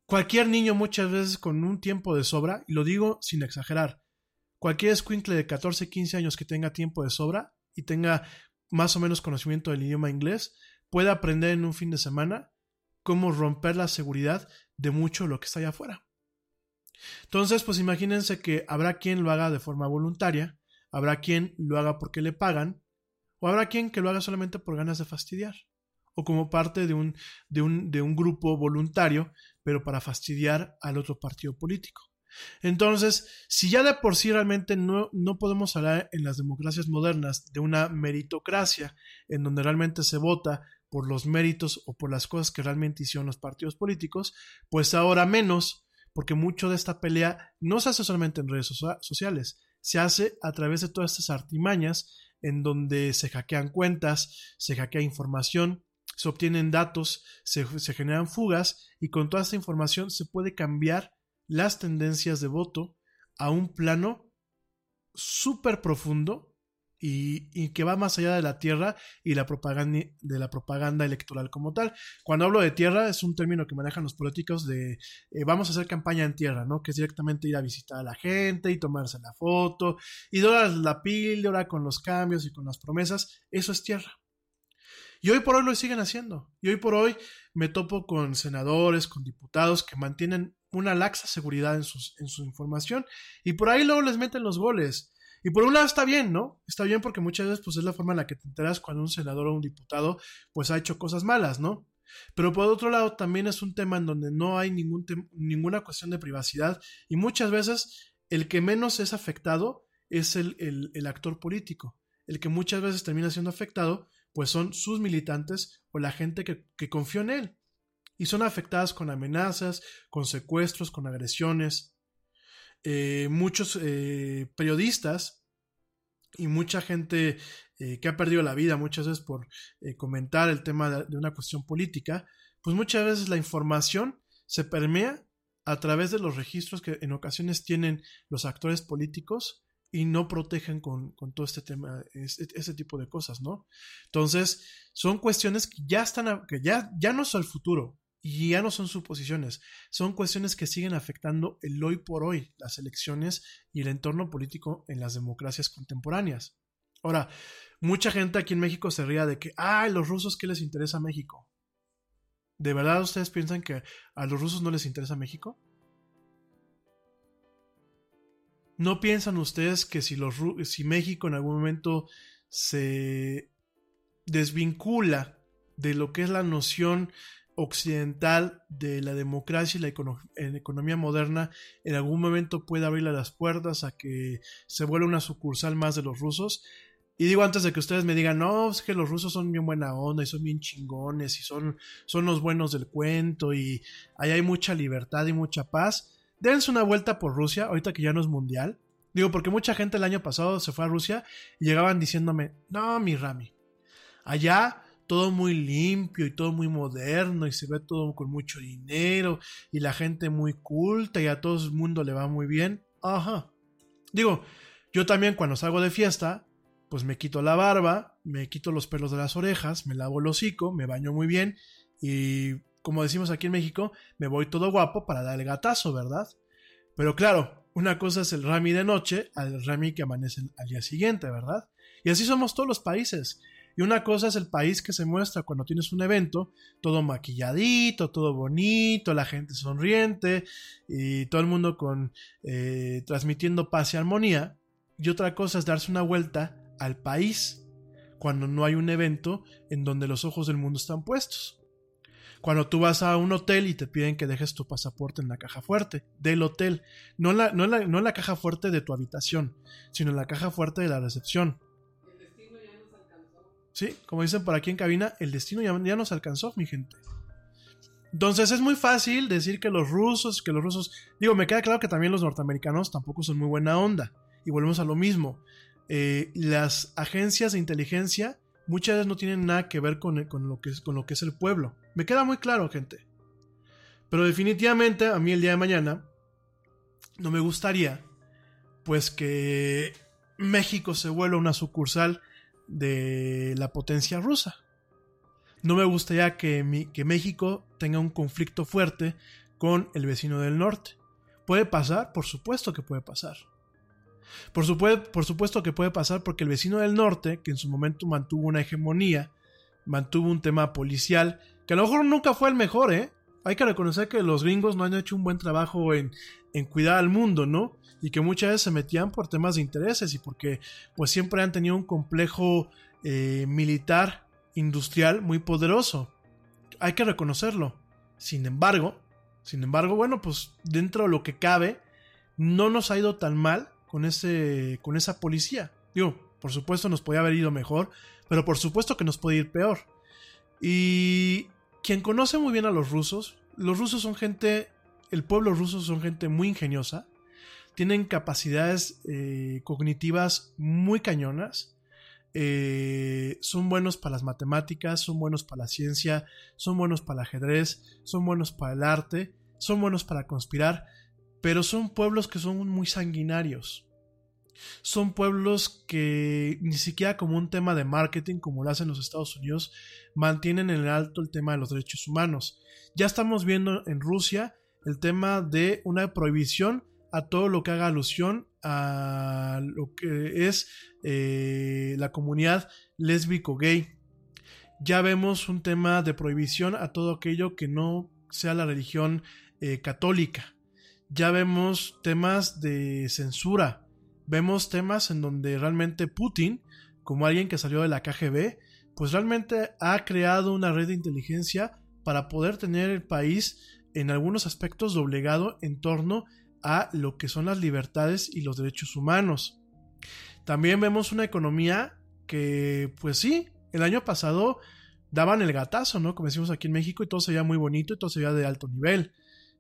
cualquier niño muchas veces con un tiempo de sobra, y lo digo sin exagerar, cualquier escuincle de 14, 15 años que tenga tiempo de sobra y tenga más o menos conocimiento del idioma inglés, puede aprender en un fin de semana cómo romper la seguridad de mucho lo que está allá afuera. Entonces, pues imagínense que habrá quien lo haga de forma voluntaria, habrá quien lo haga porque le pagan, o habrá quien que lo haga solamente por ganas de fastidiar. O como parte de un, de un, de un grupo voluntario, pero para fastidiar al otro partido político. Entonces, si ya de por sí realmente no, no, podemos hablar en las democracias modernas de una meritocracia, en donde realmente se vota por los méritos o por las cosas que realmente hicieron los partidos políticos, pues ahora menos, porque mucho de esta pelea no se hace solamente en redes sociales, se hace a través de todas estas artimañas en donde se hackean cuentas, se hackea información, se obtienen datos, se, generan fugas y con toda esta información se puede cambiar las tendencias de voto a un plano súper profundo y, que va más allá de la tierra y la propaganda, de la propaganda electoral como tal. Cuando hablo de tierra es un término que manejan los políticos de eh, vamos a hacer campaña en tierra, ¿no? Que es directamente ir a visitar a la gente y tomarse la foto y dorar la píldora con los cambios y con las promesas. Eso es tierra. Y hoy por hoy lo siguen haciendo. Y hoy por hoy me topo con senadores, con diputados que mantienen una laxa seguridad en, sus, en su información y por ahí luego les meten los goles. Y por un lado está bien, ¿no? Está bien porque muchas veces pues es la forma en la que te enteras cuando un senador o un diputado pues ha hecho cosas malas, ¿no? Pero por otro lado también es un tema en donde no hay ningún ninguna cuestión de privacidad y muchas veces el que menos es afectado es el, el, actor político. El que muchas veces termina siendo afectado pues son sus militantes o la gente que, que confió en él. Y son afectadas con amenazas, con secuestros, con agresiones. Eh, muchos eh, periodistas y mucha gente eh, que ha perdido la vida muchas veces por eh, comentar el tema de, una cuestión política, pues muchas veces la información se permea a través de los registros que en ocasiones tienen los actores políticos y no protegen con, con todo este tema, ese, ese, tipo de cosas, ¿no? Entonces, son cuestiones que ya están, que ya, ya no son el futuro y ya no son suposiciones, son cuestiones que siguen afectando el hoy por hoy, las elecciones y el entorno político en las democracias contemporáneas. Ahora, mucha gente aquí en México se ría de que, ay, los rusos, ¿qué les interesa México? ¿De verdad ustedes piensan que a los rusos no les interesa México? ¿No piensan ustedes que si, los, si México en algún momento se desvincula de lo que es la noción occidental de la democracia y la economía moderna, en algún momento puede abrirle las puertas a que se vuelva una sucursal más de los rusos? Y digo antes de que ustedes me digan, no, es que los rusos son bien buena onda y son bien chingones y son, son los buenos del cuento y ahí hay mucha libertad y mucha paz dense una vuelta por Rusia, ahorita que ya no es mundial. Digo, porque mucha gente el año pasado se fue a Rusia y llegaban diciéndome, no, mi Rami, allá todo muy limpio y todo muy moderno y se ve todo con mucho dinero y la gente muy culta y a todo el mundo le va muy bien. Ajá. Digo, yo también cuando salgo de fiesta, pues me quito la barba, me quito los pelos de las orejas, me lavo el hocico, me baño muy bien y como decimos aquí en México, me voy todo guapo para dar el gatazo, ¿verdad? Pero claro, una cosa es el Rami de noche al Rami que amanece al día siguiente, ¿verdad? Y así somos todos los países. Y una cosa es el país que se muestra cuando tienes un evento, todo maquilladito, todo bonito, la gente sonriente y todo el mundo con eh, transmitiendo paz y armonía. Y otra cosa es darse una vuelta al país cuando no hay un evento en donde los ojos del mundo están puestos. Cuando tú vas a un hotel y te piden que dejes tu pasaporte en la caja fuerte del hotel, no en la, no en la, no en la caja fuerte de tu habitación, sino en la caja fuerte de la recepción. Sí, como dicen por aquí en cabina, el destino ya, nos alcanzó, mi gente. Entonces es muy fácil decir que los rusos, que los rusos, digo, me queda claro que también los norteamericanos tampoco son muy buena onda. Y volvemos a lo mismo. Eh, las agencias de inteligencia muchas veces no tienen nada que ver con, lo que es, con lo que es el pueblo. Me queda muy claro, gente. Pero definitivamente a mí el día de mañana no me gustaría pues que México se vuelva una sucursal de la potencia rusa. No me gustaría que, mi, que México tenga un conflicto fuerte con el vecino del norte. ¿Puede pasar? Por supuesto que puede pasar. Por, supuesto, por supuesto que puede pasar porque el vecino del norte, que en su momento mantuvo una hegemonía, mantuvo un tema policial, que a lo mejor nunca fue el mejor, ¿eh? Hay que reconocer que los gringos no han hecho un buen trabajo en, en cuidar al mundo, ¿no? Y que muchas veces se metían por temas de intereses y porque pues siempre han tenido un complejo eh, militar industrial muy poderoso. Hay que reconocerlo. Sin embargo, sin embargo, bueno, pues dentro de lo que cabe, no nos ha ido tan mal con, ese, con esa policía. Digo, por supuesto nos podía haber ido mejor, pero por supuesto que nos puede ir peor. Y quien conoce muy bien a los rusos, los rusos son gente, el pueblo ruso son gente muy ingeniosa, tienen capacidades eh, cognitivas muy cañonas, eh, son buenos para las matemáticas, son buenos para la ciencia, son buenos para el ajedrez, son buenos para el arte, son buenos para conspirar, pero son pueblos que son muy sanguinarios. Son pueblos que ni siquiera como un tema de marketing como lo hacen los Estados Unidos mantienen en alto el tema de los derechos humanos. Ya estamos viendo en Rusia el tema de una prohibición a todo lo que haga alusión a lo que es eh, la comunidad lésbico-gay. Ya vemos un tema de prohibición a todo aquello que no sea la religión eh, católica. Ya vemos temas de censura. Vemos temas en donde realmente Putin, como alguien que salió de la KGB, pues realmente ha creado una red de inteligencia para poder tener el país en algunos aspectos doblegado en torno a lo que son las libertades y los derechos humanos. También vemos una economía que, pues sí, el año pasado daban el gatazo, ¿no? Como decimos aquí en México y todo se veía muy bonito y todo se veía de alto nivel.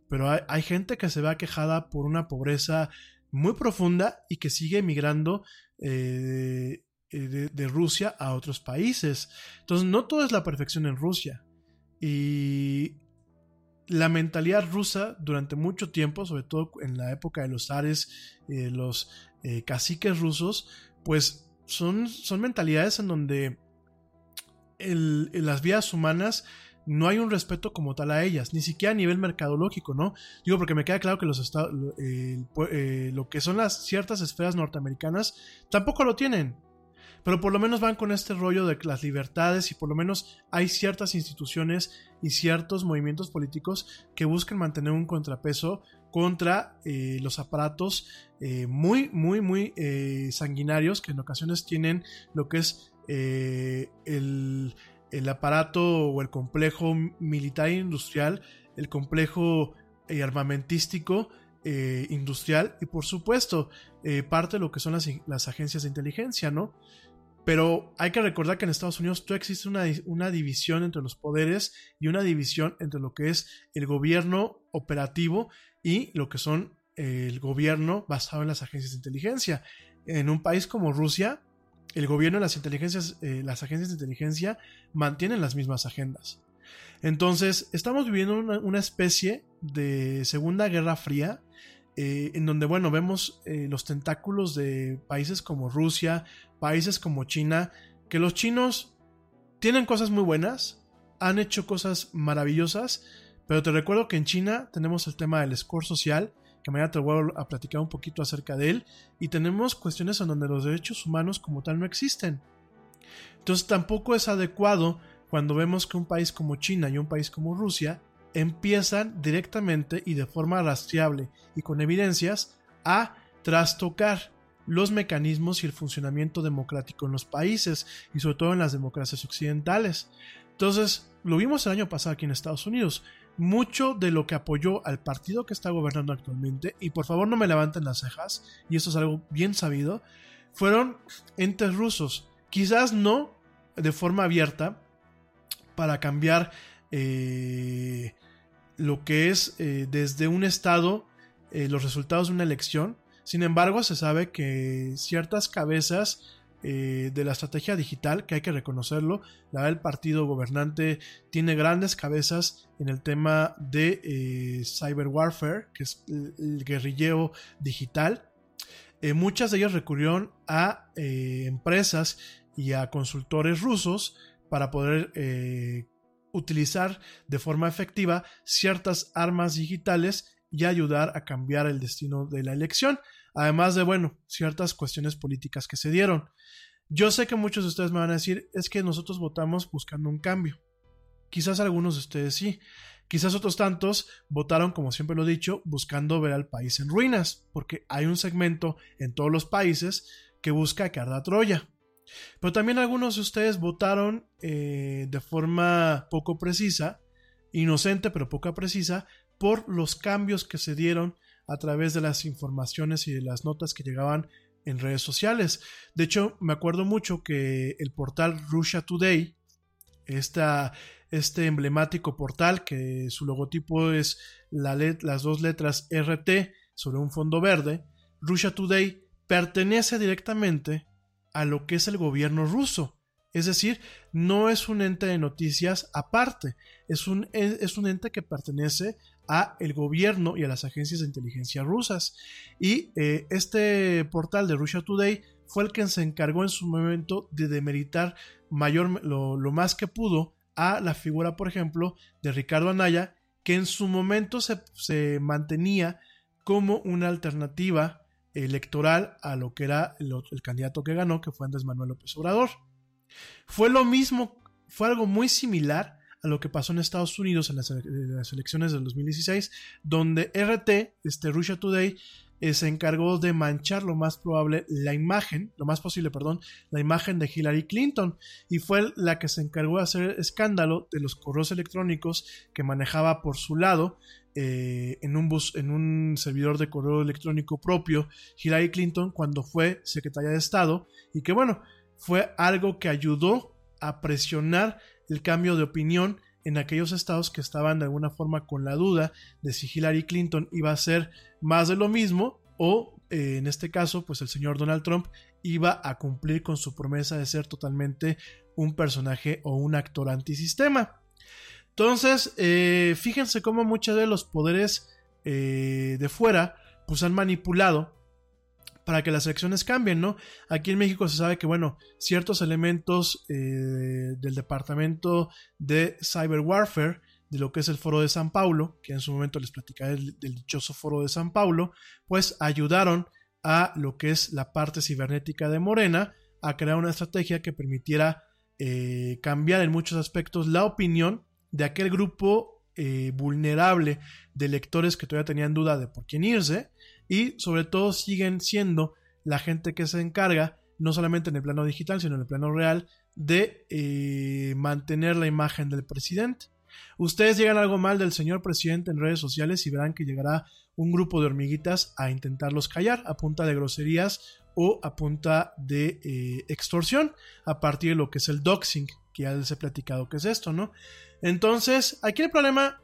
pero hay, gente que se ve aquejada por una pobreza muy profunda y que sigue emigrando eh, de, de Rusia a otros países. Entonces, no todo es la perfección en Rusia. Y la mentalidad rusa durante mucho tiempo, sobre todo en la época de los zares, eh, los eh, caciques rusos, pues son, son mentalidades en donde en las vidas humanas no hay un respeto como tal a ellas, ni siquiera a nivel mercadológico, ¿no? Digo, porque me queda claro que los estados, eh, lo que son las ciertas esferas norteamericanas tampoco lo tienen. Pero por lo menos van con este rollo de las libertades y por lo menos hay ciertas instituciones y ciertos movimientos políticos que buscan mantener un contrapeso contra eh, los aparatos eh, muy, muy, muy eh, sanguinarios que en ocasiones tienen lo que es eh, el, el aparato o el complejo militar e industrial, el complejo eh, armamentístico eh, industrial y por supuesto eh, parte de lo que son las, las, agencias de inteligencia, ¿no? Pero hay que recordar que en Estados Unidos todo existe una, una, división entre los poderes y una división entre lo que es el gobierno operativo y lo que son el gobierno basado en las agencias de inteligencia. En un país como Rusia, el gobierno y las inteligencias, eh, las agencias de inteligencia mantienen las mismas agendas. Entonces, estamos viviendo una, una especie de Segunda Guerra Fría, eh, en donde, bueno, vemos eh, los tentáculos de países como Rusia, países como China, que los chinos tienen cosas muy buenas, han hecho cosas maravillosas, pero te recuerdo que en China tenemos el tema del score social, que mañana te voy a platicar un poquito acerca de él, y tenemos cuestiones en donde los derechos humanos como tal no existen. Entonces tampoco es adecuado cuando vemos que un país como China y un país como Rusia empiezan directamente y de forma rastreable y con evidencias a trastocar los mecanismos y el funcionamiento democrático en los países y sobre todo en las democracias occidentales. Entonces, lo vimos el año pasado aquí en Estados Unidos. Mucho de lo que apoyó al partido que está gobernando actualmente, y por favor no me levanten las cejas, y esto es algo bien sabido, fueron entes rusos. Quizás no de forma abierta para cambiar eh, lo que es eh, desde un estado eh, los resultados de una elección. Sin embargo, se sabe que ciertas cabezas eh, de la estrategia digital, que hay que reconocerlo, la del partido gobernante tiene grandes cabezas en el tema de eh, cyber warfare, que es el, guerrilleo digital. muchas de ellas recurrieron a empresas y a consultores rusos para poder utilizar de forma efectiva ciertas armas digitales y ayudar a cambiar el destino de la elección, además de, bueno, ciertas cuestiones políticas que se dieron. Yo sé que muchos de ustedes me van a decir, es que nosotros votamos buscando un cambio. Quizás algunos de ustedes sí. Quizás otros tantos votaron, como siempre lo he dicho, buscando ver al país en ruinas, porque hay un segmento en todos los países que busca que arda Troya. Pero también algunos de ustedes votaron eh, de forma poco precisa, inocente pero poco precisa, por los cambios que se dieron a través de las informaciones y de las notas que llegaban en redes sociales. De hecho, me acuerdo mucho que el portal Russia Today, esta, este emblemático portal que su logotipo es la las dos letras RT sobre un fondo verde, Russia Today pertenece directamente a lo que es el gobierno ruso. Es decir, no es un ente de noticias aparte, es un, es un ente que pertenece a el gobierno y a las agencias de inteligencia rusas. Y eh, este portal de Russia Today fue el que se encargó en su momento de demeritar mayor, lo, más que pudo a la figura, por ejemplo, de Ricardo Anaya, que en su momento se, se mantenía como una alternativa electoral a lo que era el, el, candidato que ganó, que fue Andrés Manuel López Obrador. Fue lo mismo, fue algo muy similar a lo que pasó en Estados Unidos en las, en las elecciones del 2016, donde RT, este Russia Today, eh, se encargó de manchar lo más probable la imagen, lo más posible, perdón, la imagen de Hillary Clinton. Y fue la que se encargó de hacer escándalo de los correos electrónicos que manejaba por su lado eh, en, un bus, en un servidor de correo electrónico propio Hillary Clinton cuando fue secretaria de Estado. Y que bueno, fue algo que ayudó a presionar el cambio de opinión en aquellos estados que estaban de alguna forma con la duda de si Hillary Clinton iba a ser más de lo mismo o eh, en este caso pues el señor Donald Trump iba a cumplir con su promesa de ser totalmente un personaje o un actor antisistema. Entonces, eh, fíjense cómo muchos de los poderes eh, de fuera pues han manipulado para que las elecciones cambien, ¿no? Aquí en México se sabe que, bueno, ciertos elementos eh, del departamento de cyber warfare, de lo que es el foro de San Paulo, que en su momento les platicaba del, dichoso foro de San Paulo, pues ayudaron a lo que es la parte cibernética de Morena a crear una estrategia que permitiera eh, cambiar en muchos aspectos la opinión de aquel grupo eh, vulnerable de electores que todavía tenían duda de por quién irse y sobre todo siguen siendo la gente que se encarga no solamente en el plano digital sino en el plano real de eh, mantener la imagen del presidente. Ustedes llegan algo mal del señor presidente en redes sociales y verán que llegará un grupo de hormiguitas a intentarlos callar a punta de groserías o a punta de eh, extorsión a partir de lo que es el doxing, que ya les he platicado que es esto, ¿no? Entonces, aquí el problema,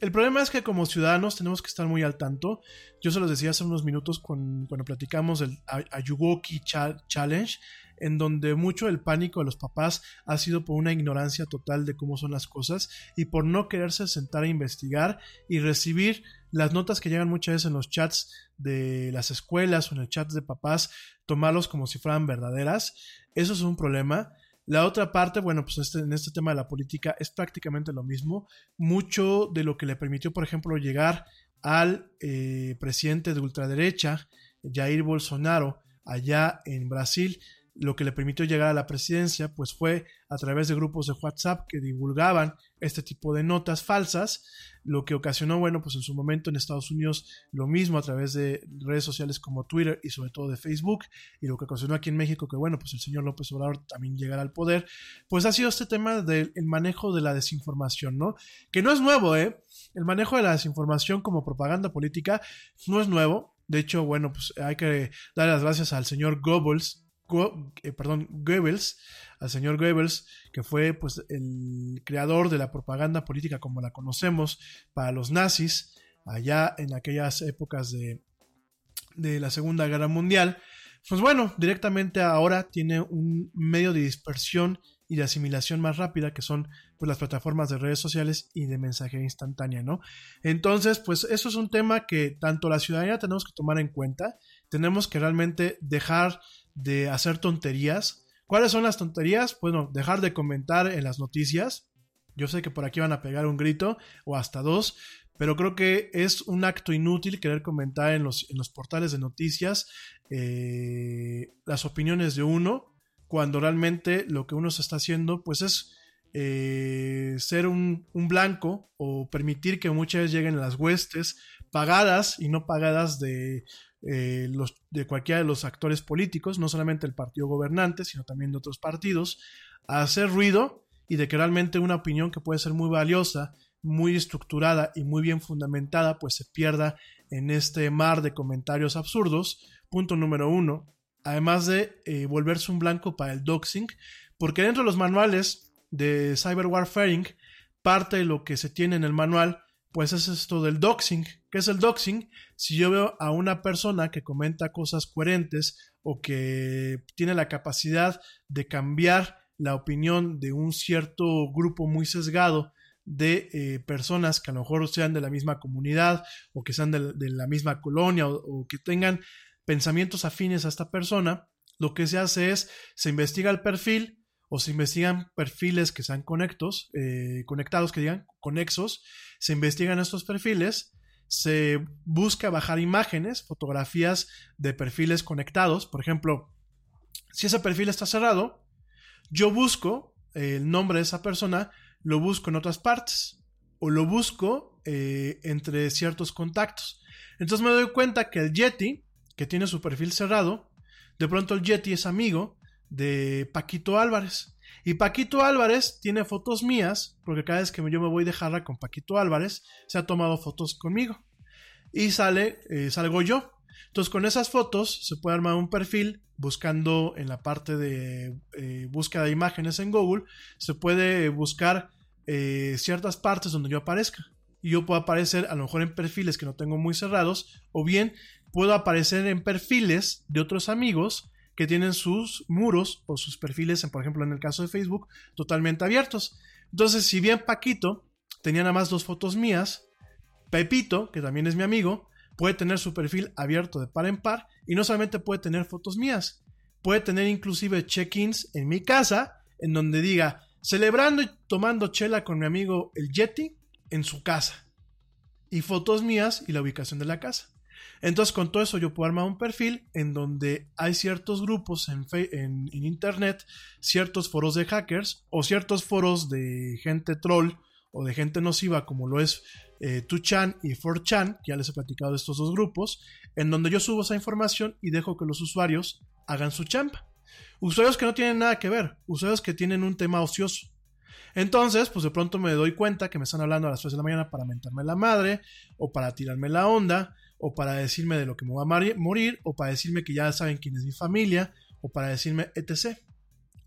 el problema es que como ciudadanos tenemos que estar muy al tanto. Yo se los decía hace unos minutos cuando platicamos del Ayuwoki Challenge, en donde mucho del pánico de los papás ha sido por una ignorancia total de cómo son las cosas y por no quererse sentar a investigar y recibir las notas que llegan muchas veces en los chats de las escuelas o en el chat de papás, tomarlos como si fueran verdaderas. Eso es un problema. La otra parte, bueno, pues este, en este tema de la política es prácticamente lo mismo. Mucho de lo que le permitió, por ejemplo, llegar al eh, presidente de ultraderecha, Jair Bolsonaro, allá en Brasil, lo que le permitió llegar a la presidencia, pues fue a través de grupos de WhatsApp que divulgaban este tipo de notas falsas, lo que ocasionó, bueno, pues en su momento en Estados Unidos lo mismo a través de redes sociales como Twitter y sobre todo de Facebook, y lo que ocasionó aquí en México que, bueno, pues el señor López Obrador también llegara al poder, pues ha sido este tema del manejo de la desinformación, ¿no? Que no es nuevo, ¿eh? El manejo de la desinformación como propaganda política no es nuevo. De hecho, bueno, pues hay que dar las gracias al señor Goebbels, eh, perdón, Goebbels, al señor Goebbels, que fue pues el creador de la propaganda política como la conocemos para los nazis, allá en aquellas épocas de, de la Segunda Guerra Mundial. Pues bueno, directamente ahora tiene un medio de dispersión y de asimilación más rápida que son pues las plataformas de redes sociales y de mensajería instantánea, ¿no? Entonces, pues eso es un tema que tanto la ciudadanía tenemos que tomar en cuenta, tenemos que realmente dejar de hacer tonterías. ¿Cuáles son las tonterías? Bueno, dejar de comentar en las noticias. Yo sé que por aquí van a pegar un grito o hasta dos, pero creo que es un acto inútil querer comentar en los, en los portales de noticias eh, las opiniones de uno, cuando realmente lo que uno se está haciendo pues es eh, ser un, un, blanco o permitir que muchas veces lleguen las huestes pagadas y no pagadas de eh, los, de cualquiera de los actores políticos, no solamente el partido gobernante, sino también de otros partidos, a hacer ruido y de que realmente una opinión que puede ser muy valiosa, muy estructurada y muy bien fundamentada, pues se pierda en este mar de comentarios absurdos. Punto número uno. Además de eh, volverse un blanco para el doxing, porque dentro de los manuales de cyber warfaring, parte de lo que se tiene en el manual pues es esto del doxing. ¿Qué es el doxing? Si yo veo a una persona que comenta cosas coherentes o que tiene la capacidad de cambiar la opinión de un cierto grupo muy sesgado de eh, personas que a lo mejor sean de la misma comunidad o que sean de, la misma colonia o, que tengan pensamientos afines a esta persona, lo que se hace es se investiga el perfil o se investigan perfiles que sean conectos, eh, conectados, que digan conexos, se investigan estos perfiles, se busca bajar imágenes, fotografías de perfiles conectados. Por ejemplo, si ese perfil está cerrado, yo busco el nombre de esa persona, lo busco en otras partes o lo busco eh, entre ciertos contactos. Entonces me doy cuenta que el Yeti, que tiene su perfil cerrado, de pronto el Yeti es amigo de Paquito Álvarez. Y Paquito Álvarez tiene fotos mías, porque cada vez que yo me voy de jarra con Paquito Álvarez, se ha tomado fotos conmigo. Y sale, eh, salgo yo. Entonces con esas fotos se puede armar un perfil buscando en la parte de eh, búsqueda de imágenes en Google. Se puede buscar eh, ciertas partes donde yo aparezca. Y yo puedo aparecer a lo mejor en perfiles que no tengo muy cerrados, o bien puedo aparecer en perfiles de otros amigos que tienen sus muros o sus perfiles, por ejemplo en el caso de Facebook, totalmente abiertos. Entonces, si bien Paquito tenía nada más dos fotos mías, Pepito, que también es mi amigo, puede tener su perfil abierto de par en par y no solamente puede tener fotos mías, puede tener inclusive check-ins en mi casa en donde diga celebrando y tomando chela con mi amigo el Yeti en su casa y fotos mías y la ubicación de la casa. Entonces con todo eso yo puedo armar un perfil en donde hay ciertos grupos en, internet, ciertos foros de hackers o ciertos foros de gente troll o de gente nociva como lo es eh, 2chan y 4chan, que ya les he platicado de estos dos grupos, en donde yo subo esa información y dejo que los usuarios hagan su champa. Usuarios que no tienen nada que ver, usuarios que tienen un tema ocioso. Entonces, pues de pronto me doy cuenta que me están hablando a las 3 de la mañana para mentarme la madre, o para tirarme la onda, o para decirme de lo que me va a morir, o para decirme que ya saben quién es mi familia, o para decirme etc.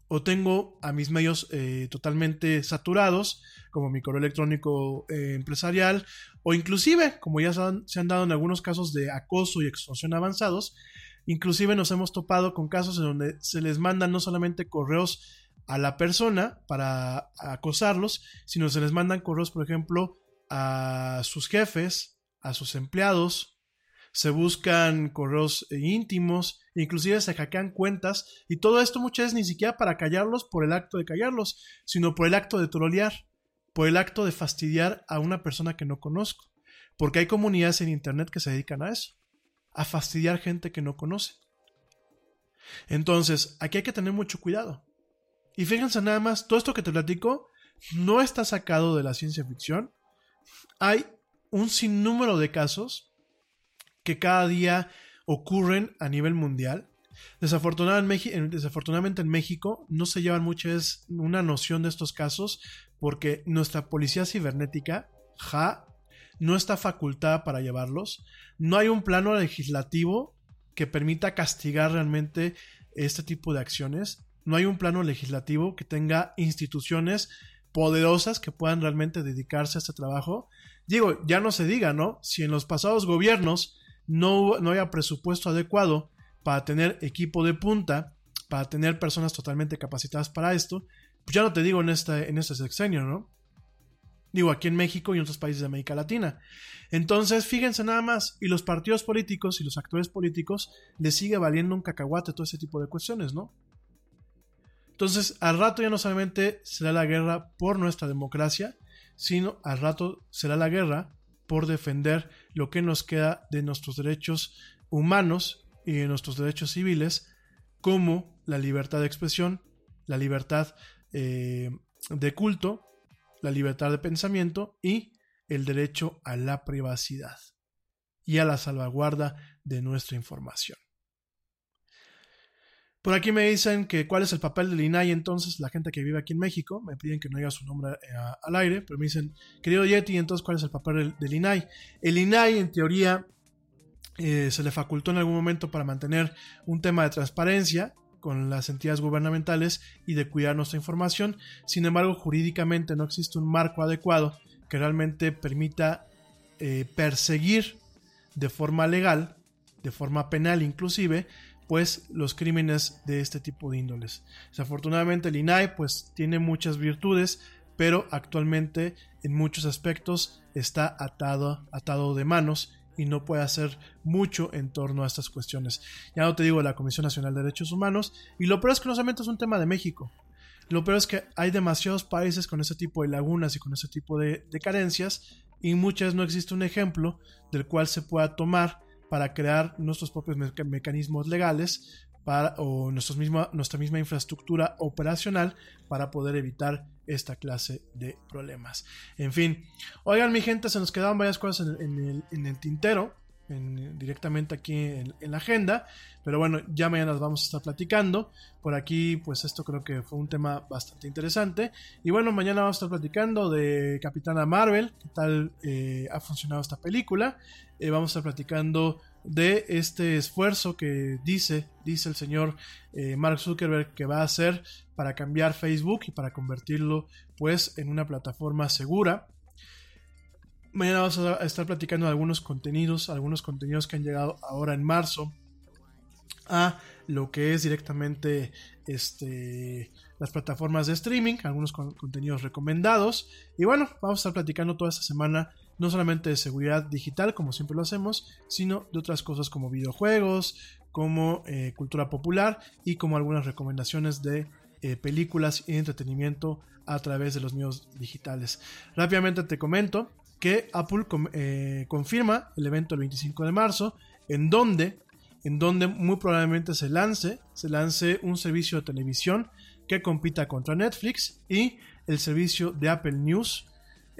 O tengo a mis medios eh, totalmente saturados, como mi correo electrónico eh, empresarial, o inclusive, como ya se han, se han dado en algunos casos de acoso y extorsión avanzados, inclusive nos hemos topado con casos en donde se les mandan no solamente correos a la persona para acosarlos, sino se les mandan correos, por ejemplo, a sus jefes, a sus empleados, se buscan correos íntimos, inclusive se hackean cuentas, y todo esto muchas veces ni siquiera para callarlos por el acto de callarlos, sino por el acto de trolear, por el acto de fastidiar a una persona que no conozco, porque hay comunidades en Internet que se dedican a eso, a fastidiar gente que no conoce. Entonces, aquí hay que tener mucho cuidado. Y fíjense nada más, todo esto que te platico no está sacado de la ciencia ficción. Hay un sinnúmero de casos que cada día ocurren a nivel mundial. Desafortunadamente en México no se llevan muchas una noción de estos casos porque nuestra policía cibernética, ja, no está facultada para llevarlos. No hay un plano legislativo que permita castigar realmente este tipo de acciones. No hay un plano legislativo que tenga instituciones poderosas que puedan realmente dedicarse a este trabajo. Digo, ya no se diga, ¿no? Si en los pasados gobiernos no, no haya presupuesto adecuado para tener equipo de punta, para tener personas totalmente capacitadas para esto, pues ya no te digo en este, en este sexenio, ¿no? Digo, aquí en México y en otros países de América Latina. Entonces, fíjense nada más, y los partidos políticos y los actores políticos les sigue valiendo un cacahuate todo ese tipo de cuestiones, ¿no? Entonces, al rato ya no solamente será la guerra por nuestra democracia, sino al rato será la guerra por defender lo que nos queda de nuestros derechos humanos y de nuestros derechos civiles, como la libertad de expresión, la libertad eh, de culto, la libertad de pensamiento y el derecho a la privacidad y a la salvaguarda de nuestra información. Por aquí me dicen que cuál es el papel del INAI entonces, la gente que vive aquí en México, me piden que no diga su nombre eh, al aire, pero me dicen, querido Yeti, entonces cuál es el papel del, INAI. El INAI en teoría eh, se le facultó en algún momento para mantener un tema de transparencia con las entidades gubernamentales y de cuidar nuestra información. Sin embargo, jurídicamente no existe un marco adecuado que realmente permita eh, perseguir de forma legal, de forma penal inclusive, pues los crímenes de este tipo de índoles. Desafortunadamente el INAI pues tiene muchas virtudes, pero actualmente en muchos aspectos está atado, atado de manos y no puede hacer mucho en torno a estas cuestiones. Ya no te digo la Comisión Nacional de Derechos Humanos, y lo peor es que no solamente es un tema de México, lo peor es que hay demasiados países con ese tipo de lagunas y con ese tipo de, de carencias, y muchas no existe un ejemplo del cual se pueda tomar para crear nuestros propios mecanismos legales para, o nuestra misma infraestructura operacional para poder evitar esta clase de problemas. En fin, oigan mi gente, se nos quedaban varias cosas en, el, tintero. directamente aquí en, la agenda. Pero bueno, ya mañana las vamos a estar platicando. Por aquí, pues esto creo que fue un tema bastante interesante. Y bueno, mañana vamos a estar platicando de Capitana Marvel, qué tal eh, ha funcionado esta película. Eh, vamos a estar platicando de este esfuerzo que dice, dice el señor eh, Mark Zuckerberg que va a hacer para cambiar Facebook y para convertirlo pues en una plataforma segura. Mañana vamos a estar platicando de algunos contenidos, algunos contenidos que han llegado ahora en marzo a lo que es directamente este, las plataformas de streaming, algunos contenidos recomendados. Y bueno, vamos a estar platicando toda esta semana no solamente de seguridad digital, como siempre lo hacemos, sino de otras cosas como videojuegos, como eh, cultura popular y como algunas recomendaciones de eh, películas y entretenimiento a través de los medios digitales. Rápidamente te comento que Apple eh, confirma el evento el 25 de marzo, en donde, en donde muy probablemente se lance, se lance un servicio de televisión que compita contra Netflix y el servicio de Apple News,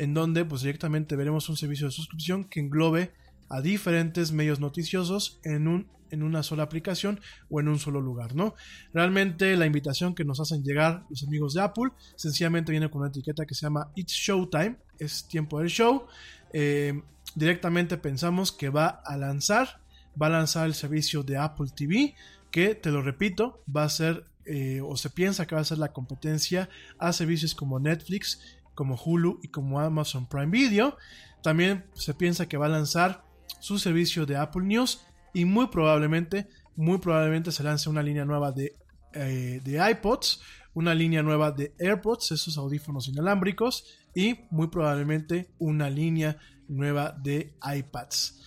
en donde pues directamente veremos un servicio de suscripción que englobe a diferentes medios noticiosos en, un, en una sola aplicación o en un solo lugar, ¿no? Realmente la invitación que nos hacen llegar los amigos de Apple sencillamente viene con una etiqueta que se llama It's Showtime, es tiempo del show. Eh, directamente pensamos que va a lanzar, va a lanzar el servicio de Apple TV, que te lo repito, va a ser eh, o se piensa que va a ser la competencia a servicios como Netflix, como Hulu y como Amazon Prime Video. También se piensa que va a lanzar su servicio de Apple News y muy probablemente, muy probablemente se lance una línea nueva de, eh, de iPods, una línea nueva de AirPods, esos audífonos inalámbricos y muy probablemente una línea nueva de iPads.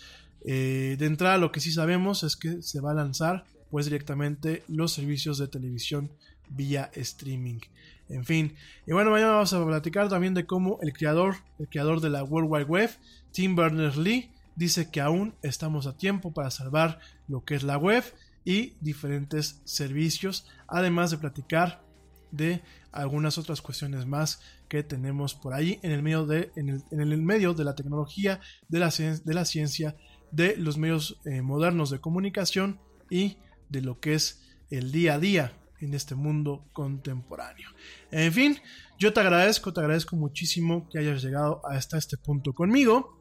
Eh, de entrada lo que sí sabemos es que se va a lanzar pues directamente los servicios de televisión vía streaming. En fin, y bueno, mañana vamos a platicar también de cómo el creador, el creador de la World Wide Web, Tim Berners-Lee, dice que aún estamos a tiempo para salvar lo que es la web y diferentes servicios, además de platicar de algunas otras cuestiones más que tenemos por ahí en el medio de, en el, medio de la tecnología, de la, de la ciencia, de los medios eh, modernos de comunicación y de lo que es el día a día en este mundo contemporáneo. En fin, yo te agradezco, te agradezco muchísimo que hayas llegado hasta este punto conmigo.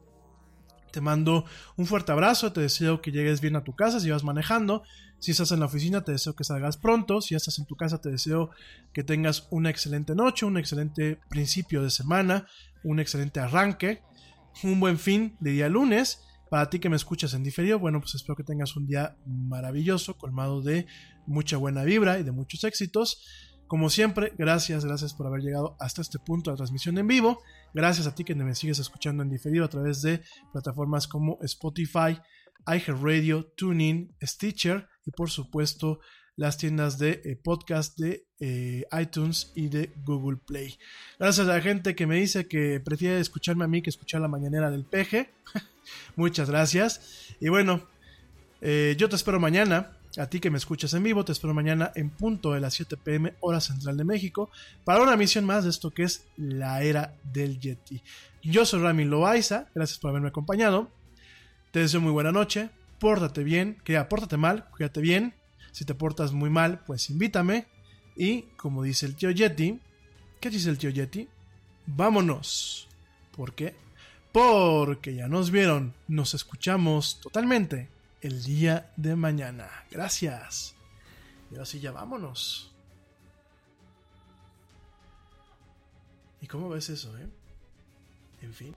Te mando un fuerte abrazo, te deseo que llegues bien a tu casa si vas manejando. Si estás en la oficina, te deseo que salgas pronto. Si estás en tu casa, te deseo que tengas una excelente noche, un excelente principio de semana, un excelente arranque, un buen fin de día lunes. Para ti que me escuchas en diferido, bueno, pues espero que tengas un día maravilloso, colmado de mucha buena vibra y de muchos éxitos. Como siempre, gracias, gracias por haber llegado hasta este punto de la transmisión en vivo. Gracias a ti que me sigues escuchando en diferido a través de plataformas como Spotify, iHeartRadio, TuneIn, Stitcher y por supuesto las tiendas de eh, podcast de eh, iTunes y de Google Play. Gracias a la gente que me dice que prefiere escucharme a mí que escuchar la mañanera del peje. Muchas gracias. Y bueno, eh, yo te espero mañana a ti que me escuchas en vivo, te espero mañana en punto de las 7 pm hora central de México para una misión más de esto que es la era del Yeti. Yo soy Rami Loaiza, gracias por haberme acompañado. Te deseo muy buena noche, pórtate bien, que pórtate mal, cuídate bien. Si te portas muy mal, pues invítame. Y como dice el tío Yeti, ¿qué dice el tío Yeti? Vámonos. ¿Por qué? Porque ya nos vieron, nos escuchamos totalmente el día de mañana. Gracias. Y ahora sí, ya vámonos. ¿Y cómo ves eso, eh? En fin.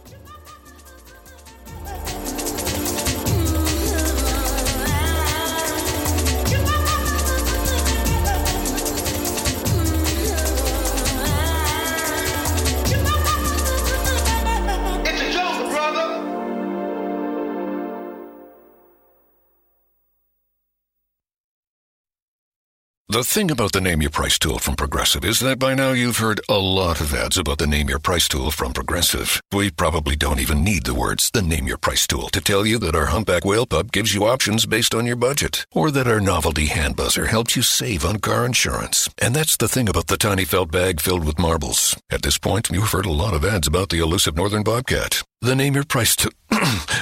The thing about the Name Your Price tool from Progressive is that by now you've heard a lot of ads about the Name Your Price tool from Progressive. We probably don't even need the words the Name Your Price tool to tell you that our humpback whale pup gives you options based on your budget, or that our novelty hand buzzer helps you save on car insurance. And that's the thing about the tiny felt bag filled with marbles. At this point, you've heard a lot of ads about the elusive northern bobcat. The Name Your Price tool.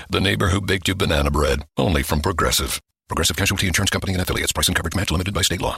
the neighbor who baked you banana bread. Only from Progressive. Progressive Casualty Insurance Company and affiliates. Price and coverage match limited by state law.